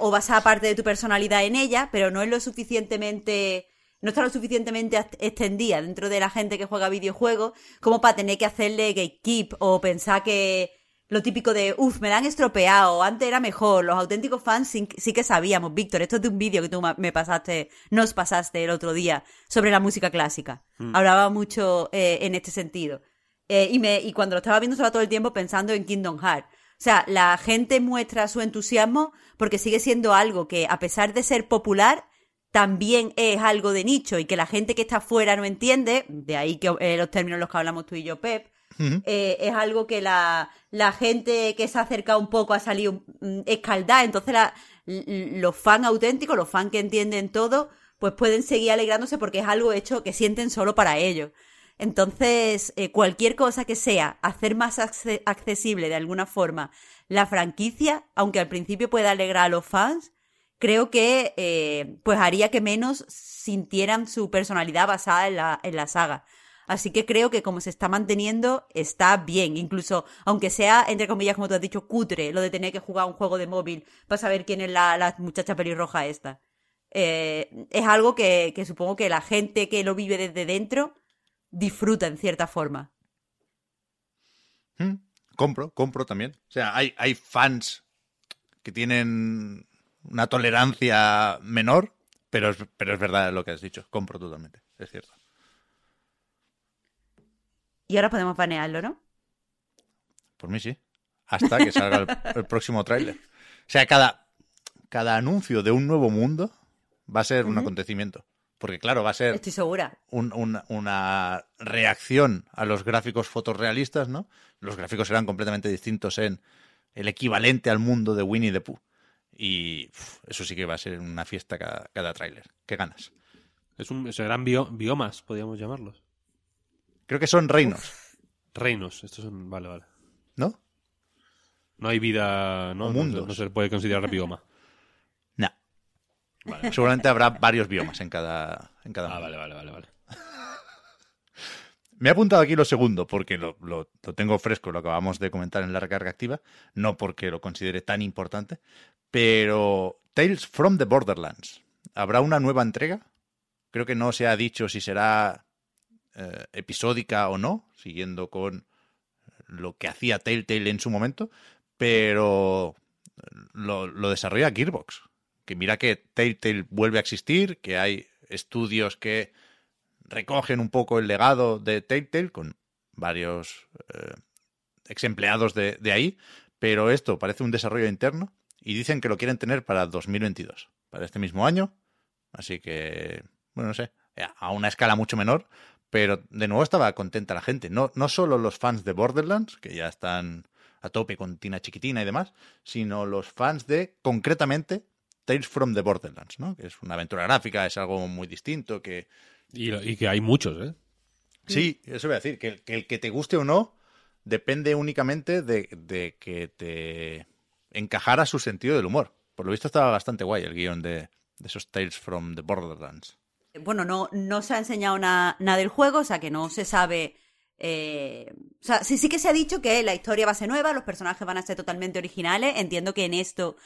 o basar parte de tu personalidad en ella, pero no es lo suficientemente no está lo suficientemente extendida dentro de la gente que juega videojuegos como para tener que hacerle gatekeep o pensar que lo típico de, uff, me la han estropeado, antes era mejor, los auténticos fans sí, que sabíamos, Víctor, esto es de un vídeo que tú me pasaste, nos pasaste el otro día sobre la música clásica. Mm. Hablaba mucho eh, en este sentido. Eh, y, me, y cuando lo estaba viendo estaba todo el tiempo pensando en Kingdom Hearts. O sea, la gente muestra su entusiasmo porque sigue siendo algo que, a pesar de ser popular, también es algo de nicho y que la gente que está afuera no entiende, de ahí que eh, los términos los que hablamos tú y yo, Pep, eh, es algo que la, gente que se ha acercado un poco ha salido mm, escaldada. Entonces, los fans auténticos, los fans que entienden todo, pues pueden seguir alegrándose porque es algo hecho que sienten solo para ellos. Entonces, eh, cualquier cosa que sea hacer más accesible de alguna forma la franquicia, aunque al principio pueda alegrar a los fans, creo que eh, pues haría que menos sintieran su personalidad basada en la, en la saga. Así que creo que como se está manteniendo, está bien. Incluso, aunque sea, entre comillas, como tú has dicho, cutre, lo de tener que jugar un juego de móvil para saber quién es la, muchacha pelirroja esta. Eh, es algo que, que, supongo que la gente que lo vive desde dentro disfruta en cierta forma. Hmm, compro, compro también. O sea, hay, hay fans que tienen una tolerancia menor, pero es, pero es verdad lo que has dicho. Compro totalmente, es cierto. Y ahora podemos banearlo, ¿no? Por mí sí. Hasta que salga el, próximo tráiler. O sea, cada, cada anuncio de un nuevo mundo va a ser un acontecimiento. Porque claro, va a ser... Estoy segura. una reacción a los gráficos fotorrealistas, ¿no? Los gráficos serán completamente distintos en el equivalente al mundo de Winnie the Pooh. Y eso sí que va a ser una fiesta cada, cada tráiler. ¿Qué ganas? Es un, serán biomas, podríamos llamarlos. Creo que son reinos. Reinos, estos son. Vale, vale. ¿No? No hay vida. No, no, se puede considerar bioma. No. Seguramente habrá varios biomas en cada. En cada ah, vale, vale, vale, vale. Me he apuntado aquí lo segundo, porque lo, lo, tengo fresco, lo acabamos de comentar en la recarga activa, no porque lo considere tan importante, pero Tales from the Borderlands. ¿Habrá una nueva entrega? Creo que no se ha dicho si será eh, episódica o no, siguiendo con lo que hacía Telltale en su momento, pero lo, desarrolla Gearbox. Que mira que Telltale vuelve a existir, que hay estudios que recogen un poco el legado de Telltale con varios eh, ex empleados de, ahí, pero esto parece un desarrollo interno y dicen que lo quieren tener para 2022, para este mismo año. Así que, bueno, no sé, a una escala mucho menor, pero de nuevo estaba contenta la gente. No, no solo los fans de Borderlands, que ya están a tope con Tina Chiquitina y demás, sino los fans de, concretamente, Tales from the Borderlands, ¿no? Que es una aventura gráfica, es algo muy distinto, que y, que hay muchos, ¿eh? Sí, eso voy a decir, que, el que te guste o no depende únicamente de, que te encajara su sentido del humor. Por lo visto estaba bastante guay el guion de, esos Tales from the Borderlands. Bueno, no, no se ha enseñado nada del juego, o sea que no se sabe... Eh, o sea, sí, sí que se ha dicho que la historia va a ser nueva, los personajes van a ser totalmente originales. Entiendo que en esto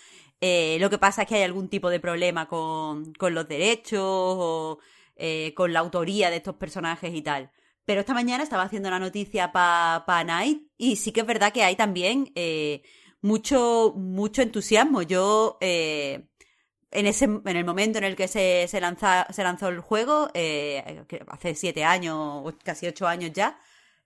eh, lo que pasa es que hay algún tipo de problema con, con los derechos o eh, con la autoría de estos personajes y tal. Pero esta mañana estaba haciendo la noticia para pa Night y sí que es verdad que hay también eh, mucho, mucho entusiasmo. Yo, eh, en, ese, en el momento en el que se, se, lanza, se lanzó el juego, hace siete años, casi ocho años ya,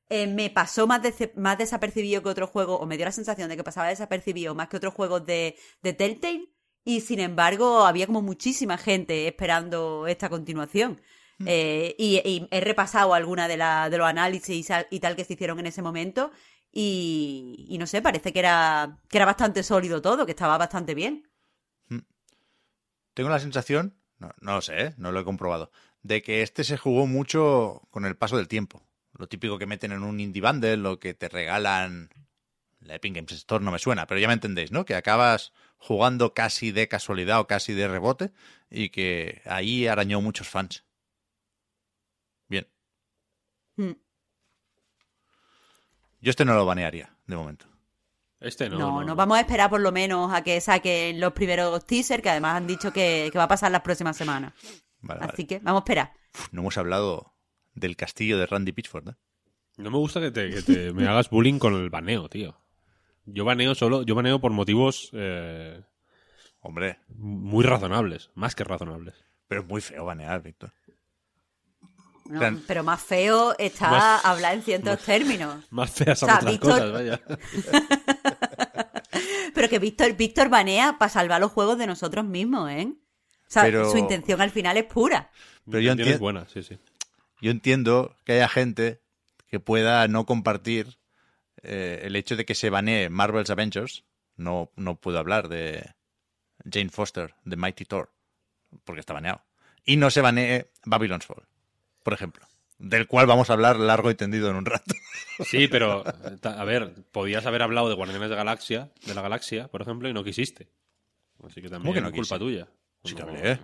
eh, me pasó más, dece- más desapercibido que otros juegos, o me dio la sensación de que pasaba desapercibido más que otros juegos de, de Telltale, y sin embargo había como muchísima gente esperando esta continuación. Eh, y, y he repasado alguna de, la, de los análisis y tal que se hicieron en ese momento, y, no sé, parece que era, que era bastante sólido todo, que estaba bastante bien. Tengo la sensación, no, no lo sé, ¿eh? no lo he comprobado, de que este se jugó mucho con el paso del tiempo. Lo típico que meten en un indie bundle, lo que te regalan. La Epic Games Store no me suena, pero ya me entendéis, ¿no? Que acabas jugando casi de casualidad o casi de rebote y que ahí arañó muchos fans. Bien. Mm. Yo este no lo banearía, de momento. Este no. No, no, vamos a esperar por lo menos a que saquen los primeros teasers, que además han dicho que, que va a pasar las próximas semanas. Vale, vale. Así que vamos a esperar. No hemos hablado del castillo de Randy Pitchford, ¿eh? No me gusta que, te, que te- me hagas bullying con el baneo, tío. Yo baneo solo, yo baneo por motivos eh, Hombre, muy razonables, más que razonables. pero es muy feo banear, Víctor. Pero más feo está Más- hablar en ciertos términos. Más feas son O sea, otras Víctor- cosas, vaya. Pero que Víctor, Víctor banea para salvar los juegos de nosotros mismos, ¿eh? O sea, Pero- su intención al final es pura. Pero yo Tienes enti- buena, sí, sí. Yo entiendo que haya gente que pueda no compartir eh, el hecho de que se banee Marvel's Avengers. No, no puedo hablar de Jane Foster, de Mighty Thor, porque está baneado. Y no se banee Babylon's Fall, por ejemplo, del cual vamos a hablar largo y tendido en un rato. Sí, pero, eh, a ver, podías haber hablado de Guardianes de Galaxia, de la Galaxia, por ejemplo, y no quisiste. Así que también que no es culpa quise? tuya. Sí que hablé.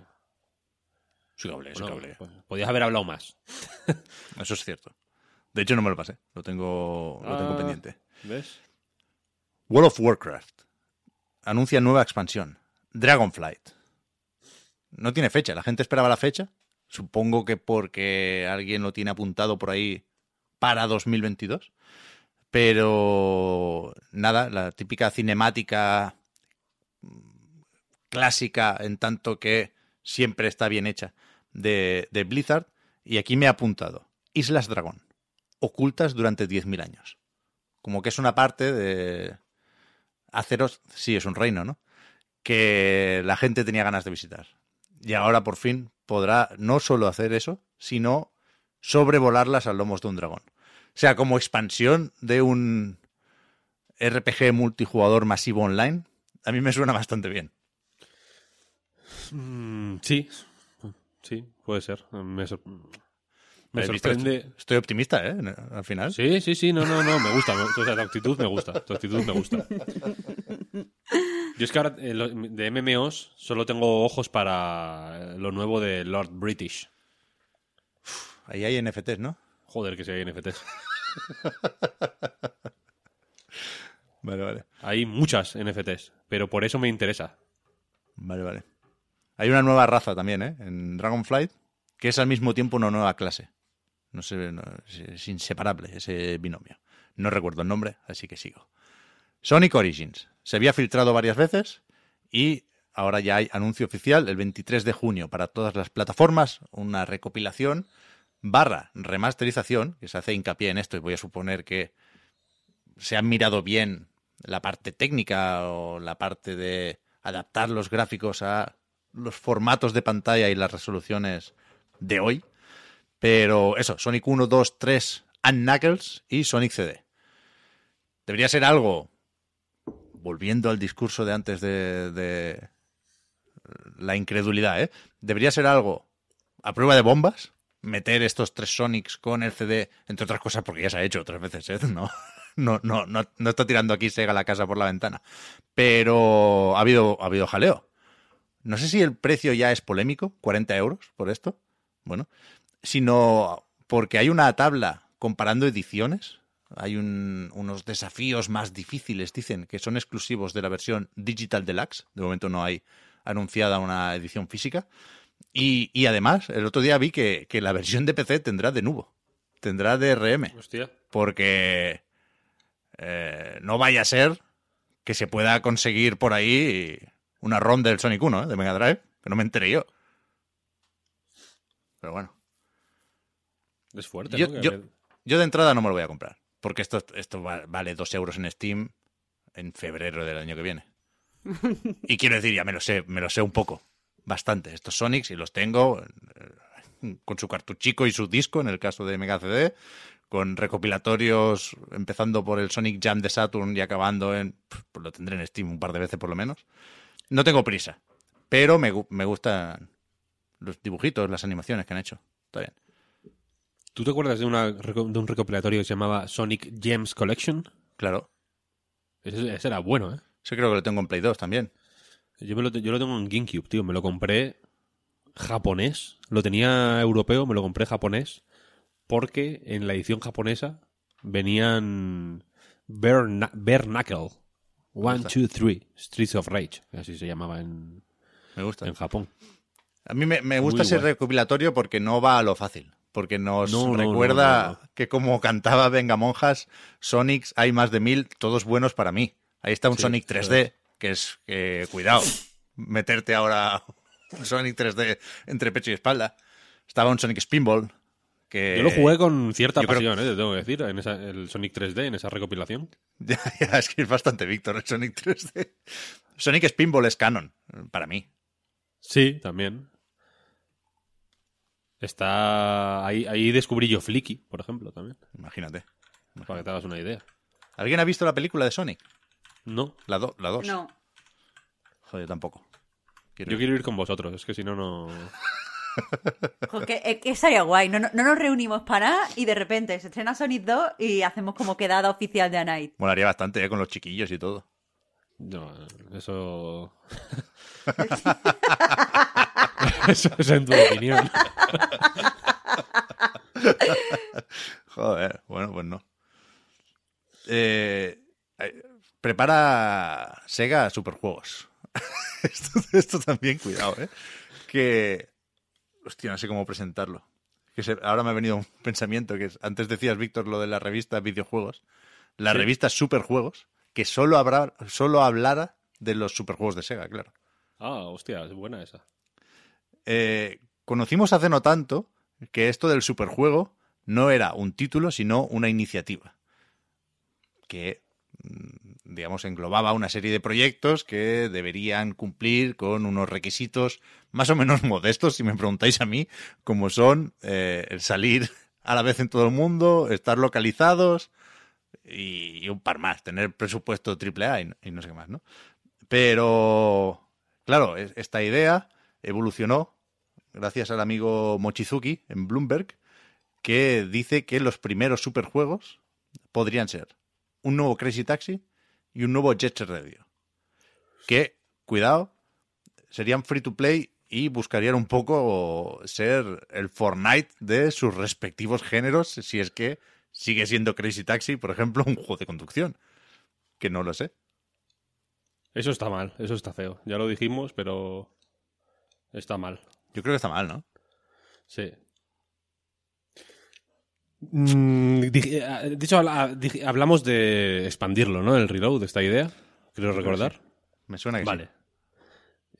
Sí que hablé, sí que hablé. pues, podías haber hablado más. Eso es cierto. De hecho, no me lo pasé. Lo tengo, lo tengo Ah, pendiente. ¿Ves? World of Warcraft anuncia nueva expansión, Dragonflight. No tiene fecha, la gente esperaba la fecha. Supongo que porque alguien lo tiene apuntado por ahí para 2022. Pero nada, la típica cinemática mm, clásica en tanto que siempre está bien hecha de, de Blizzard. Y aquí me ha apuntado Islas Dragón, ocultas durante 10.000 años. Como que es una parte de Aceros, sí, es un reino, ¿no? Que la gente tenía ganas de visitar. Y ahora por fin podrá no solo hacer eso, sino sobrevolarlas a lomos de un dragón. O sea, como expansión de un RPG multijugador masivo online, a mí me suena bastante bien. Mm, sí, sí, puede ser. Me, sor- me ¿Has visto? sorprende. Estoy optimista, ¿eh? Al final. Sí, sí, sí, no, no, no, me gusta. me- o sea, tu actitud me gusta. Tu actitud me gusta. Yo es que ahora eh, lo- de MMOs solo tengo ojos para eh, lo nuevo de Lord British. Ahí hay NFTs, ¿no? Joder, que si hay NFTs. Vale, vale. Hay muchas NFTs, pero por eso me interesa. Vale, vale. Hay una nueva raza también, ¿eh? En Dragonflight, que es al mismo tiempo una nueva clase. No sé, no- es, es inseparable ese binomio. No recuerdo el nombre, así que sigo. Sonic Origins. Se había filtrado varias veces y ahora ya hay anuncio oficial el 23 de junio para todas las plataformas, una recopilación barra remasterización, que se hace hincapié en esto y voy a suponer que se han mirado bien la parte técnica o la parte de adaptar los gráficos a los formatos de pantalla y las resoluciones de hoy. Pero eso, Sonic 1, 2, 3 and Knuckles y Sonic CD. Debería ser algo, volviendo al discurso de antes de, la incredulidad, ¿eh? Debería ser algo a prueba de bombas, meter estos tres Sonics con el CD, entre otras cosas porque ya se ha hecho otras veces, ¿eh? No, no, no, no, no está tirando aquí Sega la casa por la ventana. Pero ha habido, ha habido jaleo. No sé si el precio ya es polémico, 40 euros por esto. Bueno, sino porque hay una tabla comparando ediciones. Hay un- unos desafíos más difíciles, dicen, que son exclusivos de la versión Digital Deluxe. De momento no hay anunciada una edición física. Y, y además, el otro día vi que, que la versión de PC tendrá de nuevo. Tendrá DRM. Hostia. Porque eh, no vaya a ser que se pueda conseguir por ahí una ROM del Sonic 1, ¿eh? de Mega Drive, que no me enteré yo. Pero bueno, Es fuerte, yo, ¿no? Yo de entrada no me lo voy a comprar. Porque esto, esto va- vale dos euros en Steam en febrero del año que viene. Y quiero decir, ya me lo sé, me lo sé un poco, bastante. Estos Sonics, y los tengo eh, con su cartuchico y su disco, en el caso de Mega CD, con recopilatorios empezando por el Sonic Jam de Saturn y acabando en... Pues lo tendré en Steam un par de veces por lo menos. No tengo prisa, pero me, me gustan los dibujitos, las animaciones que han hecho. Está bien. ¿Tú te acuerdas de, una, de un recopilatorio que se llamaba Sonic Gems Collection? Claro. Ese, ese era bueno, ¿eh? Ese creo que lo tengo en Play 2 también. Yo, me lo, yo lo tengo en GameCube, tío. Me lo compré japonés. Lo tenía europeo, me lo compré japonés. Porque en la edición japonesa venían Bare, Bare Knuckle. One, two, three. Streets of Rage. Así se llamaba en, Me gusta. en Japón. A mí me, me gusta Muy ese guay. recopilatorio porque no va a lo fácil. Porque nos No, no, recuerda no, no, no. que como cantaba Venga Monjas, Sonics hay más de mil, todos buenos para mí. Ahí está un Sí, Sonic es 3D, que es cuidado, meterte ahora un Sonic 3D entre pecho y espalda. Estaba un Sonic Spinball, que... Yo lo jugué con cierta yo creo- pasión, ¿eh? Te tengo que decir. En esa, el Sonic 3D, en esa recopilación. Ya, ya, es que es bastante Víctor el Sonic 3D. Sonic Spinball es canon, para mí. Sí, también. Está. Ahí, ahí descubrí yo Flicky, por ejemplo, también. Imagínate. Para que te hagas una idea. ¿Alguien ha visto la película de Sonic? No. La 2. La dos. No. Joder, tampoco. Quiero Yo ir. quiero ir con vosotros, es que si no, no. Porque es que estaría guay. No, no, no nos reunimos para nada y de repente se estrena Sonic 2 y hacemos como quedada oficial de A Night. Molaría bastante, ¿eh? Con los chiquillos y todo. No, eso. eso es en tu opinión. Joder, bueno, pues no. Eh, prepara Sega superjuegos. esto, esto también, cuidado, ¿eh? Que. Hostia, no sé cómo presentarlo. Que se- ahora me ha venido un pensamiento que es, antes decías, Víctor, lo de la revista Videojuegos. La Sí. revista Superjuegos, que solo, habrá, solo hablara de los superjuegos de Sega, claro. Ah, hostia, es buena esa. Eh, conocimos hace no tanto que esto del superjuego no era un título, sino una iniciativa. Que, mm, digamos, englobaba una serie de proyectos que deberían cumplir con unos requisitos más o menos modestos, si me preguntáis a mí, como son eh, el salir a la vez en todo el mundo, estar localizados y, un par más, tener presupuesto AAA y, y no sé qué más, ¿no? Pero, claro, es- esta idea evolucionó gracias al amigo Mochizuki en Bloomberg, que dice que los primeros superjuegos podrían ser un nuevo Crazy Taxi y un nuevo Jet Radio. Que, cuidado, serían free to play y buscarían un poco ser el Fortnite de sus respectivos géneros, si es que sigue siendo Crazy Taxi, por ejemplo, un juego de conducción. Que no lo sé. Eso está mal, eso está feo. Ya lo dijimos, pero. Está mal. Yo creo que está mal, ¿no? Sí. Mm, dije- eh, dicho, habla- dije- hablamos de expandirlo, ¿no? El reload, esta idea. Creo recordar. Me suena que Vale. sí.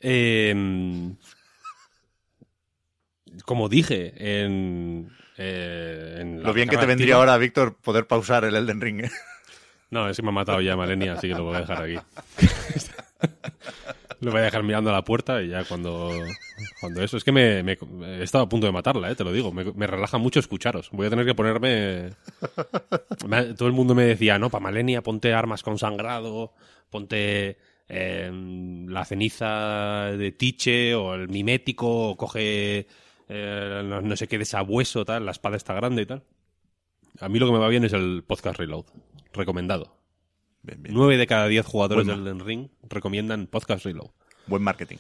Eh, como dije en, eh, en Lo bien que te vendría activa- ahora, Víctor, poder pausar el Elden Ring. ¿eh? No, ese me ha matado ya Malenia, así que lo voy a dejar aquí. lo voy a dejar mirando a la puerta y ya cuando, cuando eso. Es que me, he estado a punto de matarla, eh, te lo digo. Me, relaja mucho escucharos. Voy a tener que ponerme. Me- Todo el mundo me decía, no, para Malenia, ponte armas con sangrado, ponte eh, la ceniza de Tiche o el mimético, o coge eh, no, no sé qué de sabueso, tal, la espada está grande y tal. A mí lo que me va bien es el podcast Reload. Recomendado. Bien, bien. Nueve de cada diez jugadores Buen del Elden Ring recomiendan Podcast Reload. Buen marketing.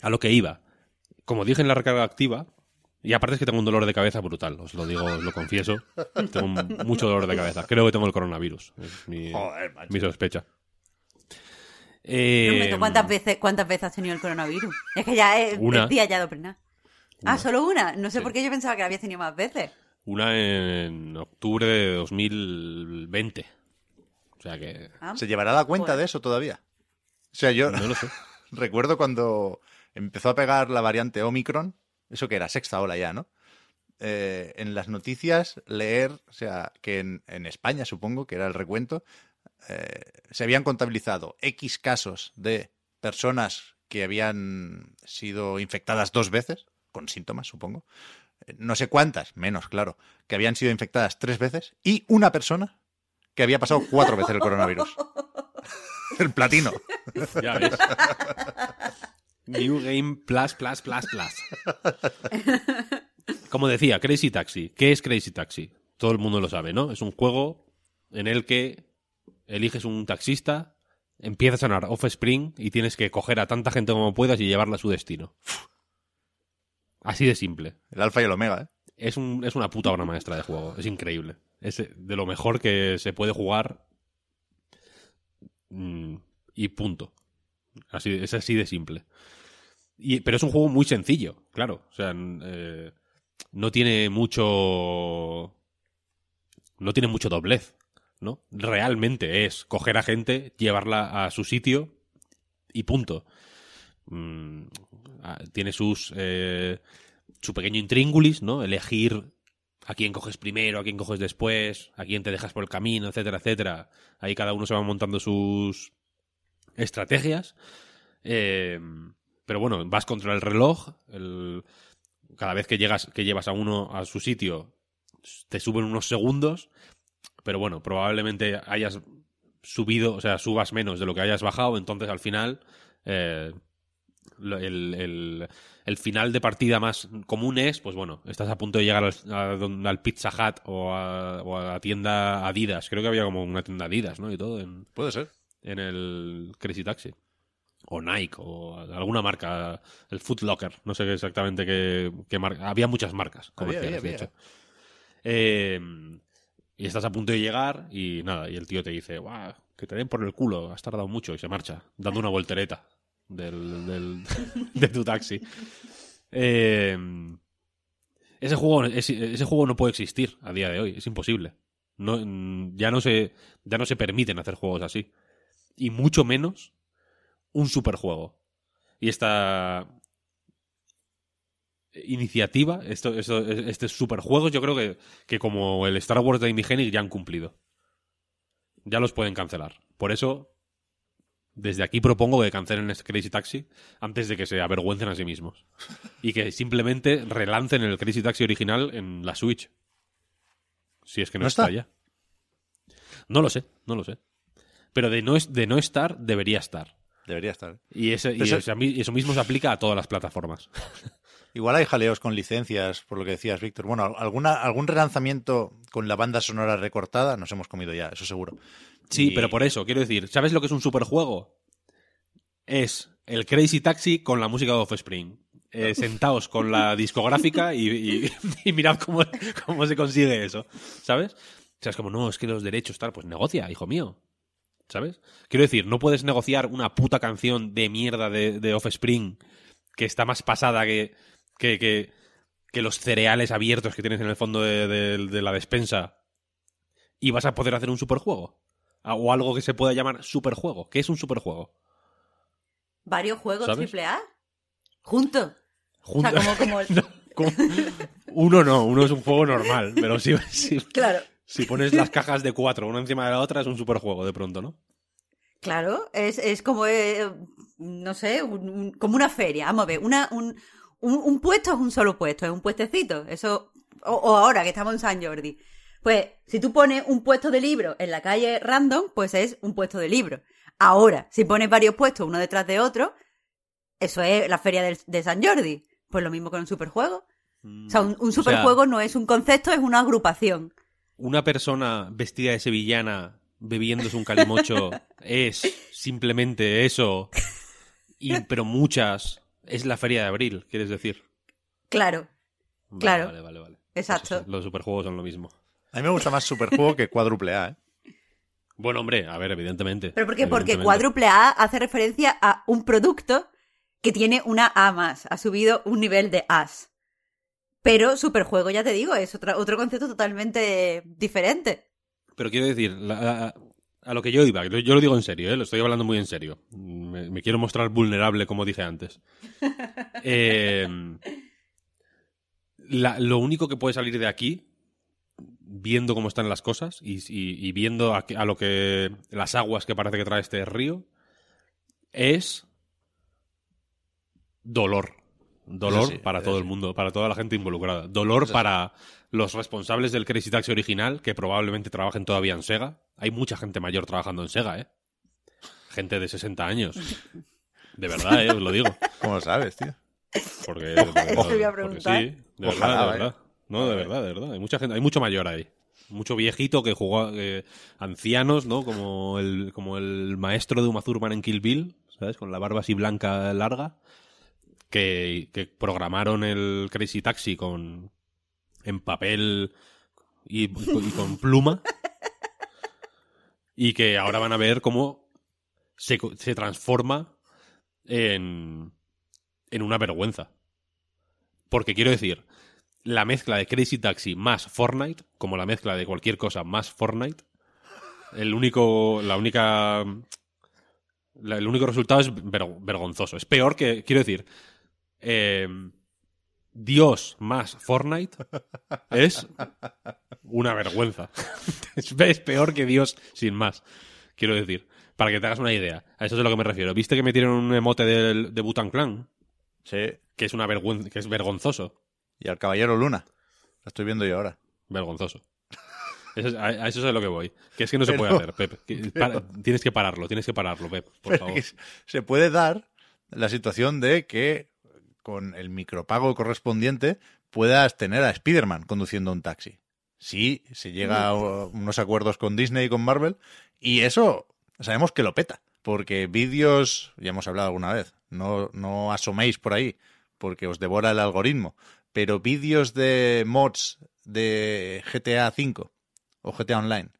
A lo que iba. Como dije en la recarga activa, y aparte es que tengo un dolor de cabeza brutal, os lo digo, os lo confieso. Tengo mucho dolor de cabeza. Creo que tengo el coronavirus. Es mi, Joder, macho. mi sospecha. Eh, Hombre, ¿tú ¿Cuántas veces, ¿Cuántas veces has tenido el coronavirus? Es que ya es, Una. es día ya de. Ah, Una. solo una. No sé Sí. por qué yo pensaba que la habías tenido más veces. Una en octubre de 2020. O sea que... Ah, ¿Se llevará la cuenta Joder. de eso todavía? O sea, yo No lo sé. recuerdo cuando empezó a pegar la variante Omicron, eso que era sexta ola ya, ¿no? eh, en las noticias leer, o sea, que en, en España, supongo, que era el recuento, eh, se habían contabilizado X casos de personas que habían sido infectadas dos veces, con síntomas, supongo. Eh, No sé cuántas, menos, claro, que habían sido infectadas tres veces, y una persona que había pasado cuatro veces el coronavirus. el platino. Ya ves. New Game Plus, Plus, Plus, Plus. Como decía, Crazy Taxi. ¿Qué es Crazy Taxi? Todo el mundo lo sabe, ¿no? Es un juego en el que eliges un taxista, empiezas a sonar Offspring y tienes que coger a tanta gente como puedas y llevarla a su destino. Así de simple. El alfa y el omega, ¿eh? Es, un, es una puta obra maestra de juego. Es increíble. Es de lo mejor que se puede jugar. Mm, Y punto. Así, es así de simple. Pero es un juego muy sencillo, claro. O sea, eh, no tiene mucho. No tiene mucho doblez, ¿no? Realmente es coger a gente, llevarla a su sitio y punto. Mm, ah, tiene sus. eh, su pequeño intríngulis, ¿no? Elegir a quién coges primero, a quién coges después, a quién te dejas por el camino, etcétera, etcétera. Ahí cada uno se va montando sus estrategias. Eh, pero bueno, vas contra el reloj. el- cada vez que llegas, que llevas a uno a su sitio, te suben unos segundos. Pero bueno, probablemente hayas subido, o sea, subas menos de lo que hayas bajado. Entonces al final, eh, el, el- el final de partida más común es, pues bueno, estás a punto de llegar al, a al Pizza Hut o a, o a la tienda Adidas. Creo que había como una tienda Adidas, ¿no? Y todo en, Puede ser. en el Crazy Taxi. O Nike, o alguna marca, el Foot Locker, no sé exactamente qué, qué marca. Había muchas marcas Había, comerciales, había, de hecho. Eh, y estás a punto de llegar y nada, y el tío te dice, "Buah, que te den por el culo, has tardado mucho, y se marcha, dando una voltereta del, del- de tu taxi. Eh, ese, juego, ese, juego no puede existir a día de hoy, es imposible. No, ya, no se, ya no se permiten hacer juegos así. Y mucho menos un superjuego. Y esta iniciativa, esto, esto, este superjuegos, yo creo que, que como el Star Wars de Hennig ya han cumplido. Ya los pueden cancelar. Por eso, desde aquí propongo que cancelen este Crazy Taxi antes de que se avergüencen a sí mismos. Y que simplemente relancen el Crazy Taxi original en la Switch. Si es que no, ¿No está? está? ya. No lo sé, no lo sé. Pero de no, es- de no estar, debería estar. Debería estar. ¿eh? Y, ese, eso mismo se aplica a todas las plataformas. Igual hay jaleos con licencias, por lo que decías, Víctor. Bueno, alguna, algún relanzamiento con la banda sonora recortada nos hemos comido ya, eso seguro. Sí, Y- pero por eso, quiero decir, ¿sabes lo que es un superjuego? Es el Crazy Taxi con la música de Offspring. Eh, sentaos con la discográfica y, y- y mirad cómo, cómo se consigue eso, ¿sabes? O sea, es como, no, es que los derechos, tal, pues negocia, hijo mío. ¿Sabes? Quiero decir, no puedes negociar una puta canción de mierda de, de Offspring que está más pasada que, que, que, que los cereales abiertos que tienes en el fondo de, de- de la despensa y vas a poder hacer un superjuego. Ah, O algo que se pueda llamar superjuego. ¿Qué es un superjuego? Varios juegos ¿Sabes? triple A juntos. O sea, Junto- como, No, como- Uno no, uno es un juego normal, pero si, si, Claro, si pones las cajas de cuatro una encima de la otra es un superjuego de pronto, ¿no? claro. Es, es como, eh, no sé, un- un- como una feria. Vamos a ver, una, un, un, un puesto es un solo puesto, es un puestecito. Eso, o, o ahora que estamos en San Jordi. Pues, si tú pones un puesto de libro en la calle random, pues es un puesto de libro. Ahora, si pones varios puestos uno detrás de otro, eso es la feria de San Jordi. Pues lo mismo con un superjuego. O sea, un, un O sea, superjuego no es un concepto, es una agrupación. una persona vestida de sevillana bebiéndose un calimocho es simplemente eso, y, pero muchas es la feria de abril, ¿quieres decir? Claro, Vale, Claro. Vale, vale, vale. Exacto. Eso sí, los superjuegos son lo mismo. A mí me gusta más Superjuego que Cuádruple A, ¿eh? Bueno, hombre, a ver, evidentemente. Pero ¿por qué? Porque cuádruple A hace referencia a un producto que tiene una A más, ha subido un nivel de As. Pero superjuego, ya te digo, es otra- otro concepto totalmente diferente. Pero quiero decir, la- a lo que yo iba, yo lo digo en serio, ¿eh? lo estoy hablando muy en serio. Me, me quiero mostrar vulnerable, como dije antes. Eh, la- lo único que puede salir de aquí, viendo cómo están las cosas y, y- y viendo a lo que las aguas que parece que trae este río, es dolor. Dolor sí, para todo el mundo, para toda la gente involucrada. Dolor sí. para los responsables del Crazy Taxi original, que probablemente trabajen todavía en Sega. Hay mucha gente mayor trabajando en Sega, ¿eh? Gente de 60 años. De verdad, ¿eh? Os lo digo. ¿Cómo lo sabes, tío? Porque, Te voy a porque preguntar. sí, de Ojalá, verdad, de verdad. No, de verdad, de verdad. Hay mucha gente, hay mucho mayor ahí. Mucho viejito que jugó, eh, ancianos, ¿no? Como el, como el maestro de Uma Thurman en Kill Bill, ¿sabes? Con la barba así blanca larga, que, programaron el Crazy Taxi con, en papel y, con pluma. Y que ahora van a ver cómo se, se transforma en, en una vergüenza. Porque quiero decir, la mezcla de Crazy Taxi más Fortnite, como la mezcla de cualquier cosa más Fortnite, el único, la única, la- el único resultado es ver- vergonzoso. Es peor que, quiero decir, eh, Dios más Fortnite es una vergüenza. es, peor que Dios sin más, quiero decir. Para que te hagas una idea. A eso es a lo que me refiero. ¿Viste que metieron un emote del, de Butan Clan? Sí. Que es una vergüenza, que es vergonzoso. Y al Caballero Luna. Lo estoy viendo yo ahora. Vergonzoso. Eso es- a, a eso es a lo que voy. Que es que no se puede hacer, Pep. Que- para- tienes que pararlo, tienes que pararlo, Pep, por favor. se puede dar la situación de que con el micropago correspondiente puedas tener a Spider-Man conduciendo un taxi. Sí, se llega a unos acuerdos con Disney y con Marvel y eso sabemos que lo peta. Porque vídeos, ya hemos hablado alguna vez, no, no asoméis por ahí porque os devora el algoritmo, pero vídeos de mods de GTA V o GTA Online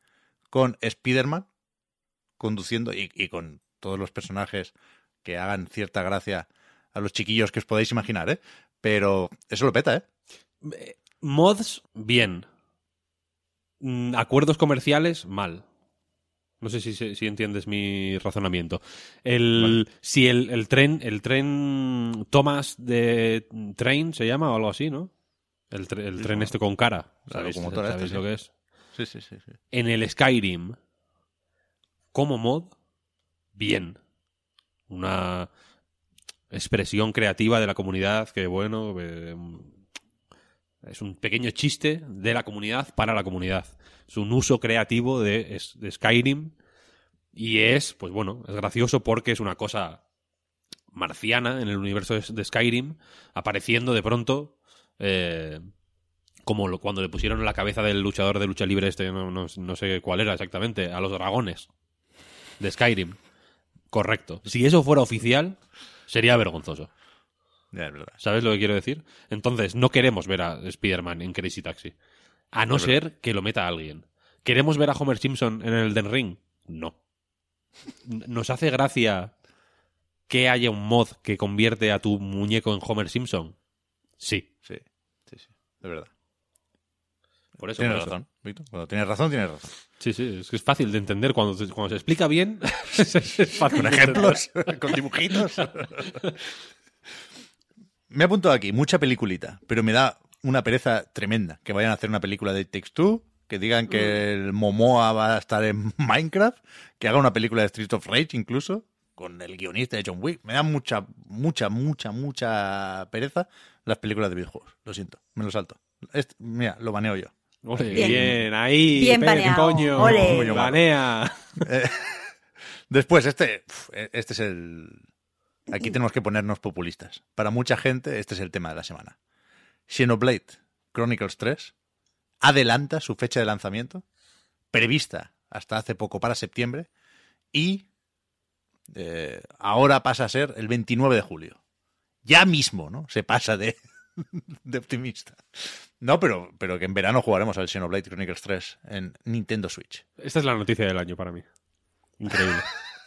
con Spider-Man conduciendo y, y con todos los personajes que hagan cierta gracia a los chiquillos que os podáis imaginar, ¿eh? Pero eso lo peta, ¿eh? Mods, bien. Mm, Acuerdos comerciales, mal. No sé si, si entiendes mi razonamiento. El, Si el, el tren, el tren Thomas de Train se llama o algo así, ¿no? El, tre- el tren este con cara. ¿Sabéis, locomotora sabéis esta, lo sí. que es? Sí, sí, sí. sí. En el Skyrim, como mod, bien. Una expresión creativa de la comunidad que, bueno, eh, es un pequeño chiste de la comunidad para la comunidad. Es un uso creativo de, Skyrim y es, pues bueno, es gracioso porque es una cosa marciana en el universo de, Skyrim, apareciendo de pronto eh, como cuando le pusieron la cabeza del luchador de lucha libre este, no, no- no sé cuál era exactamente, a los dragones de Skyrim. Correcto. Si eso fuera oficial, sería vergonzoso. Ya, es verdad. ¿Sabes lo que quiero decir? Entonces, no queremos ver a Spider-Man en Crazy Taxi. A no Es verdad. ser que lo meta alguien. ¿Queremos ver a Homer Simpson en el Den Ring? No. ¿Nos hace gracia que haya un mod que convierte a tu muñeco en Homer Simpson? Sí. Sí, sí, sí. De verdad. Por eso, Tienes razón, Víctor. Cuando tienes razón, tienes razón. Sí, sí, es que es fácil de entender. Cuando, se- cuando se explica bien, es fácil. Con ejemplos, con dibujitos. Me he apuntado aquí, mucha peliculita, pero me da una pereza tremenda que vayan a hacer una película de Takes Two, que digan que el Momoa va a estar en Minecraft, que haga una película de Street of Rage incluso, con el guionista de John Wick. Me da mucha, mucha, mucha, mucha pereza las películas de videojuegos. Lo siento, me lo salto. Este- mira, lo baneo yo. Ole, Bien. bien. ahí. Bien coño. Ole. Coño, Banea. Después, este, uf, este es el. Aquí tenemos que ponernos populistas. Para mucha gente, este es el tema de la semana. Xenoblade Chronicles 3 adelanta su fecha de lanzamiento, prevista hasta hace poco para septiembre, y eh, ahora pasa a ser el 29 de julio. Ya mismo, ¿no? Se pasa de, de optimista. No, pero, pero que en verano jugaremos al Xenoblade Chronicles 3 en Nintendo Switch. Esta es la noticia del año para mí. Increíble.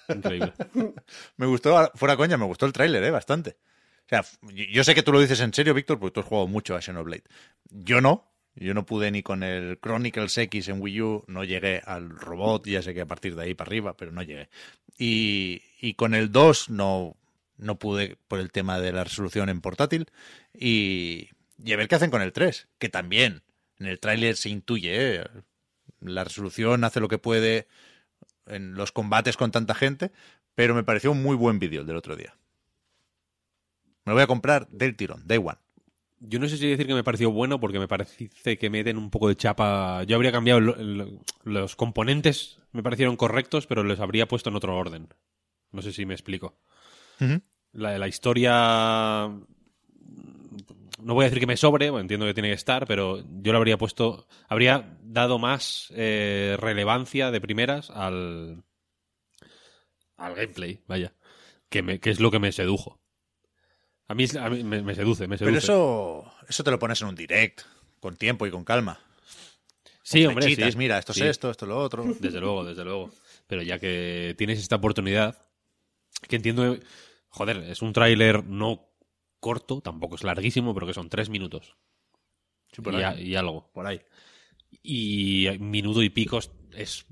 Increíble. Me gustó, fuera coña, me gustó el tráiler, ¿eh? Bastante. O sea, yo sé que tú lo dices en serio, Víctor, porque tú has jugado mucho a Xenoblade. Yo no. Yo no pude ni con el Chronicles X en Wii U, no llegué al robot, ya sé que a partir de ahí para arriba, pero no llegué. Y, y con el 2 no, no pude por el tema de la resolución en portátil. Y, Y a ver qué hacen con el 3, que también en el tráiler se intuye, ¿eh? la resolución hace lo que puede en los combates con tanta gente, pero me pareció un muy buen vídeo el del otro día. Me lo voy a comprar del tirón, day one. Yo no sé si decir que me pareció bueno porque me parece que meten un poco de chapa. Yo habría cambiado lo- lo- los componentes, me parecieron correctos, pero los habría puesto en otro orden. No sé si me explico. La, la historia. No voy a decir que me sobre, bueno, entiendo que tiene que estar, pero yo lo habría puesto. Habría dado más eh, relevancia de primeras al. al gameplay, vaya. Que, me- que es lo que me sedujo. A mí, a mí me, me seduce, me seduce. Pero eso, eso te lo pones en un direct, con tiempo y con calma. sí, Con hombre, sí. mira, esto Sí. es esto, esto es lo otro. Desde luego, desde luego. Pero ya que tienes esta oportunidad, que entiendo, joder, es un tráiler no corto, tampoco es larguísimo, pero que son tres minutos. por y, ahí. a- y algo, por ahí. Y minuto y pico es- es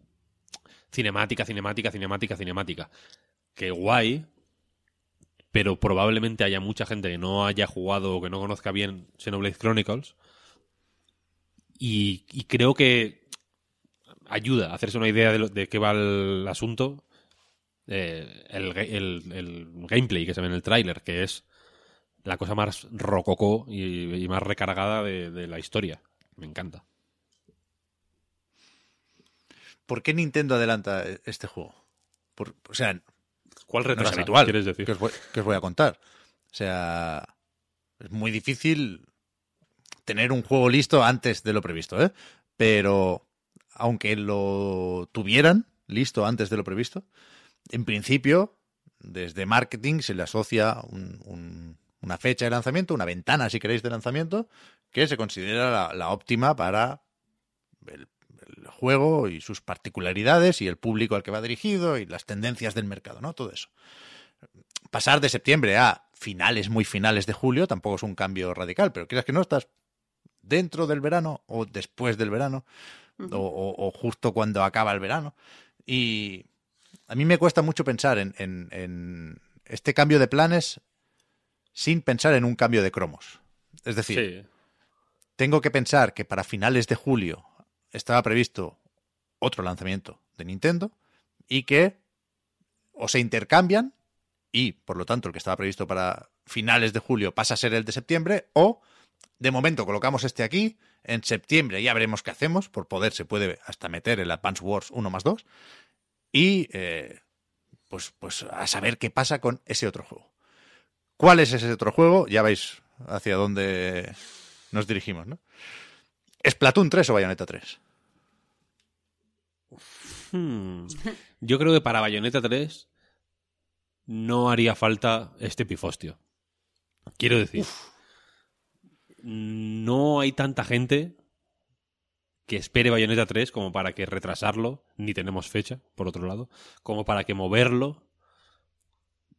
cinemática, cinemática, cinemática, cinemática. Que guay, pero probablemente haya mucha gente que no haya jugado o que no conozca bien Xenoblade Chronicles. Y, y creo que ayuda a hacerse una idea de, lo- de qué va el asunto eh, el, el- el gameplay que se ve en el tráiler, que es la cosa más rococó y, y más recargada de, de la historia. Me encanta. ¿Por qué Nintendo adelanta este juego? Por- o sea, ¿Cuál no es retrasa? habitual. ¿Quieres decir? Que os, voy, que os voy a contar. O sea, es muy difícil tener un juego listo antes de lo previsto, ¿eh? Pero aunque lo tuvieran listo antes de lo previsto, en principio, desde marketing se le asocia un- un- una fecha de lanzamiento, una ventana, si queréis, de lanzamiento, que se considera la, la óptima para el, el juego y sus particularidades y el público al que va dirigido y las tendencias del mercado, ¿no? Todo eso. Pasar de septiembre a finales muy finales de julio tampoco es un cambio radical, pero creas que no estás dentro del verano o después del verano o, o- o justo cuando acaba el verano. Y a mí me cuesta mucho pensar en, en- en este cambio de planes sin pensar en un cambio de cromos. Es decir, Sí. tengo que pensar que para finales de julio estaba previsto otro lanzamiento de Nintendo y que o se intercambian y por lo tanto el que estaba previsto para finales de julio pasa a ser el de septiembre o de momento colocamos este aquí en septiembre ya veremos qué hacemos por poder se puede hasta meter el Advance Wars 1 más 2 y eh, pues, pues a saber qué pasa con ese otro juego ¿cuál es ese otro juego? ya veis hacia dónde nos dirigimos, ¿no? ¿Splatoon 3 o Bayonetta 3? Hmm. Yo creo que para Bayonetta 3 no haría falta este pifostio. Quiero decir, no hay tanta gente que espere Bayonetta 3 como para que retrasarlo, ni tenemos fecha, por otro lado, como para que moverlo,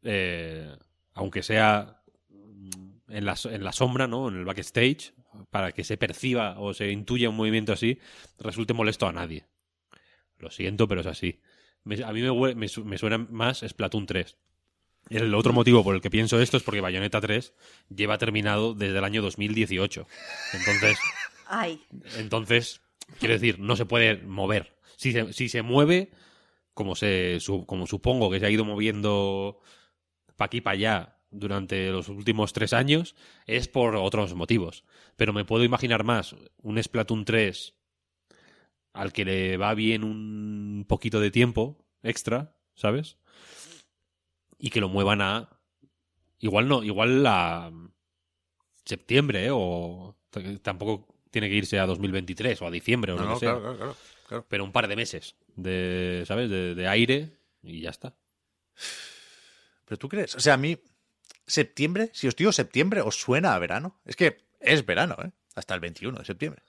eh, aunque sea mm, en la, en la sombra, ¿no? En el backstage, para que se perciba o se intuya un movimiento así, resulte molesto a nadie. Lo siento, pero es así. Me- a mí me suena más Splatoon 3. El otro motivo por el que pienso esto es porque Bayonetta 3 lleva terminado desde el año 2018. Entonces, Ay, entonces quiero decir, no se puede mover. Si se, si se mueve, como, se, su- como supongo que se ha ido moviendo para aquí para allá durante los últimos tres años, es por otros motivos. Pero me puedo imaginar más un Splatoon 3 al que le va bien un poquito de tiempo extra, ¿sabes? Y que lo muevan a. Igual no, igual a septiembre, ¿eh? O tampoco tiene que irse a 2023 o a diciembre o lo que sea. claro, claro. Pero un par de meses de, ¿sabes? De, de aire y ya está. Pero tú crees, o sea, a mí, septiembre, si os digo septiembre, ¿os suena a verano? Es que es verano, ¿eh? Hasta el 21 de septiembre.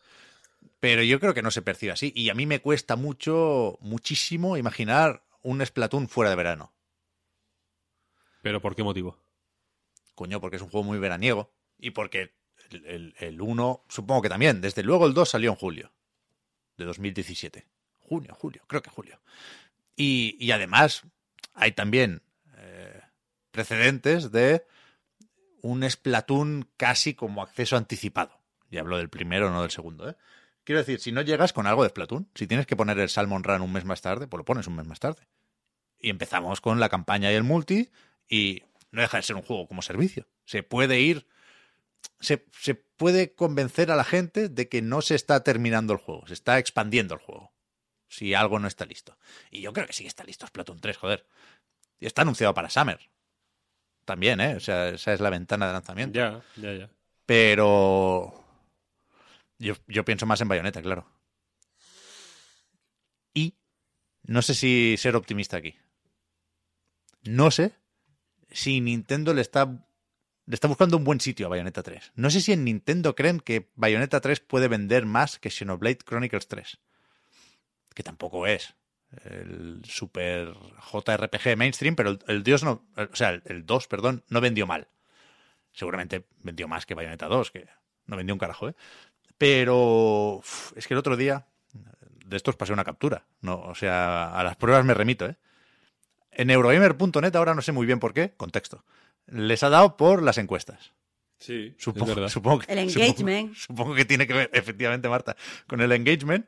Pero yo creo que no se percibe así. Y a mí me cuesta mucho, muchísimo imaginar un Splatoon fuera de verano. ¿Pero por qué motivo? Coño, porque es un juego muy veraniego. Y porque el, el 1, supongo que también. Desde luego el 2 salió en julio de 2017. Junio, julio, creo que julio. Y, y además hay también eh, precedentes de un Splatoon casi como acceso anticipado. Y hablo del primero, no del segundo, ¿eh? Quiero decir, si no llegas con algo de Splatoon, si tienes que poner el Salmon Run un mes más tarde, pues lo pones un mes más tarde. Y empezamos con la campaña y el multi, y no deja de ser un juego como servicio. Se puede ir. Se, se puede convencer a la gente de que no se está terminando el juego, se está expandiendo el juego. Si algo no está listo. Y yo creo que sí está listo Splatoon 3, joder. Y está anunciado para Summer. También, ¿eh? O sea, esa es la ventana de lanzamiento. Ya, ya, ya. Pero. Yo, yo pienso más en Bayonetta, claro. Y no sé si ser optimista aquí. No sé si Nintendo le está, le está buscando un buen sitio a Bayonetta 3. No sé si en Nintendo creen que Bayonetta 3 puede vender más que Xenoblade Chronicles 3. Que tampoco es el super JRPG mainstream, pero el, Dios no, o sea, el, el 2, perdón, no vendió mal. Seguramente vendió más que Bayonetta 2, que no vendió un carajo, ¿eh? Pero es que el otro día de estos pasé una captura, no, o sea, a las pruebas me remito, ¿eh? En Eurogamer.net ahora no sé muy bien por qué, contexto. Les ha dado por las encuestas. Sí, Supongo, es verdad. supongo que, El supongo- engagement. Supongo, que tiene que ver, efectivamente, Marta, con el engagement,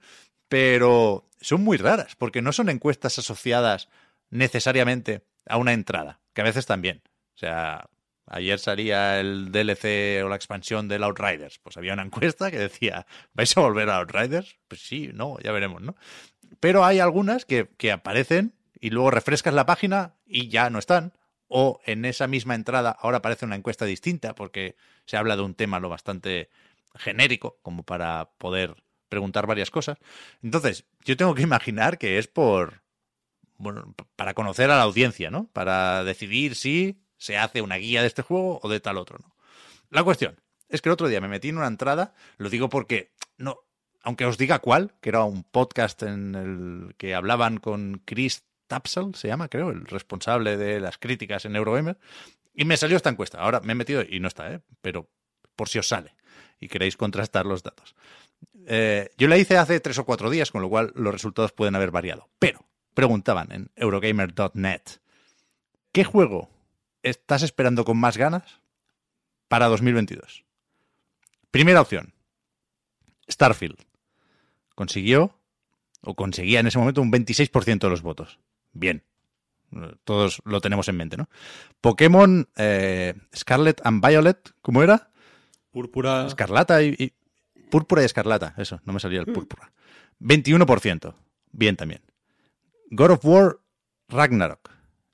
pero son muy raras, porque no son encuestas asociadas necesariamente a una entrada, que a veces también. O sea, ayer salía el DLC o la expansión del Outriders, pues había una encuesta que decía, ¿vais a volver a Outriders? Pues sí, no, ya veremos, ¿no? Pero hay algunas que, que aparecen y luego refrescas la página y ya no están. O en esa misma entrada ahora aparece una encuesta distinta porque se habla de un tema lo bastante genérico como para poder preguntar varias cosas. Entonces, yo tengo que imaginar que es por, bueno, para conocer a la audiencia, ¿no? Para decidir si se hace una guía de este juego o de tal otro, ¿no? La cuestión es que el otro día me metí en una entrada, lo digo porque no, aunque os diga cuál, que era un podcast en el que hablaban con Chris Tapsel, se llama, creo, el responsable de las críticas en Eurogamer, y me salió esta encuesta. Ahora me he metido y no está, ¿eh? Pero por si os sale y queréis contrastar los datos. Eh, yo la hice hace tres o cuatro días, con lo cual los resultados pueden haber variado. Pero preguntaban en Eurogamer.net, ¿qué juego estás esperando con más ganas para 2022? Primera opción, Starfield. Consiguió, o conseguía en ese momento, un 26% de los votos. Bien. Todos lo tenemos en mente, ¿no? Pokémon eh, Scarlet and Violet, ¿cómo era? Púrpura. Escarlata y, y- Púrpura y escarlata, eso, no me salía el púrpura. 21%. Bien también. God of War Ragnarok.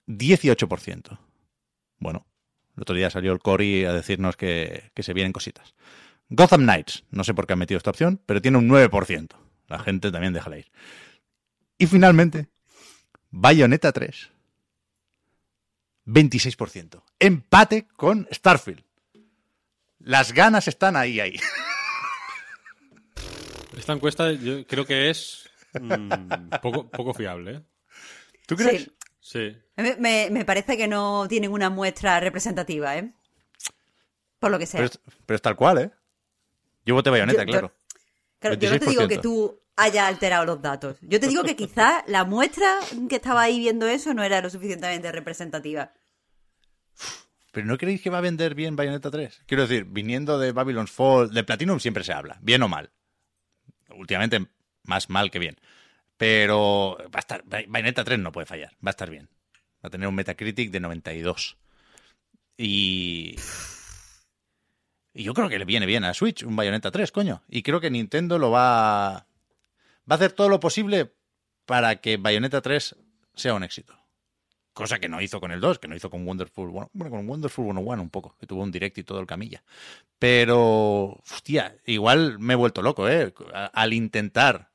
18%. Bueno, el otro día salió el Cory a decirnos que, que se vienen cositas. Gotham Knights, no sé por qué han metido esta opción, pero tiene un 9%. La gente también déjala ir. Y finalmente, Bayonetta 3. 26%. Empate con Starfield. Las ganas están ahí, ahí. Esta encuesta yo creo que es mm, poco, poco fiable. ¿eh? ¿Tú crees? Sí. Sí. Me, me- parece que no tienen una muestra representativa, ¿eh? Por lo que sea. Pero, es, pero es tal cual, ¿eh? Yo voté bayoneta, Yo- yo- claro. Claro, yo no te digo que 26%. tú hayas alterado los datos. Yo te digo que quizás la muestra que estaba ahí viendo eso no era lo suficientemente representativa. Pero ¿no creéis que va a vender bien Bayonetta 3? Quiero decir, viniendo de Babylon's Fall, de Platinum siempre se habla, bien o mal. Últimamente más mal que bien. Pero va a estar, Bay- Bayonetta 3 no puede fallar, va a estar bien. Va a tener un Metacritic de 92. Y... Y yo creo que le viene bien a Switch un Bayonetta 3, coño. Y creo que Nintendo lo va... Va a hacer todo lo posible para que Bayonetta 3 sea un éxito. Cosa que no hizo con el 2, que no hizo con Wonderful bueno, con Wonderful 101 un poco, que tuvo un direct y todo el camilla. Pero, hostia, igual me he vuelto loco, ¿eh? Al intentar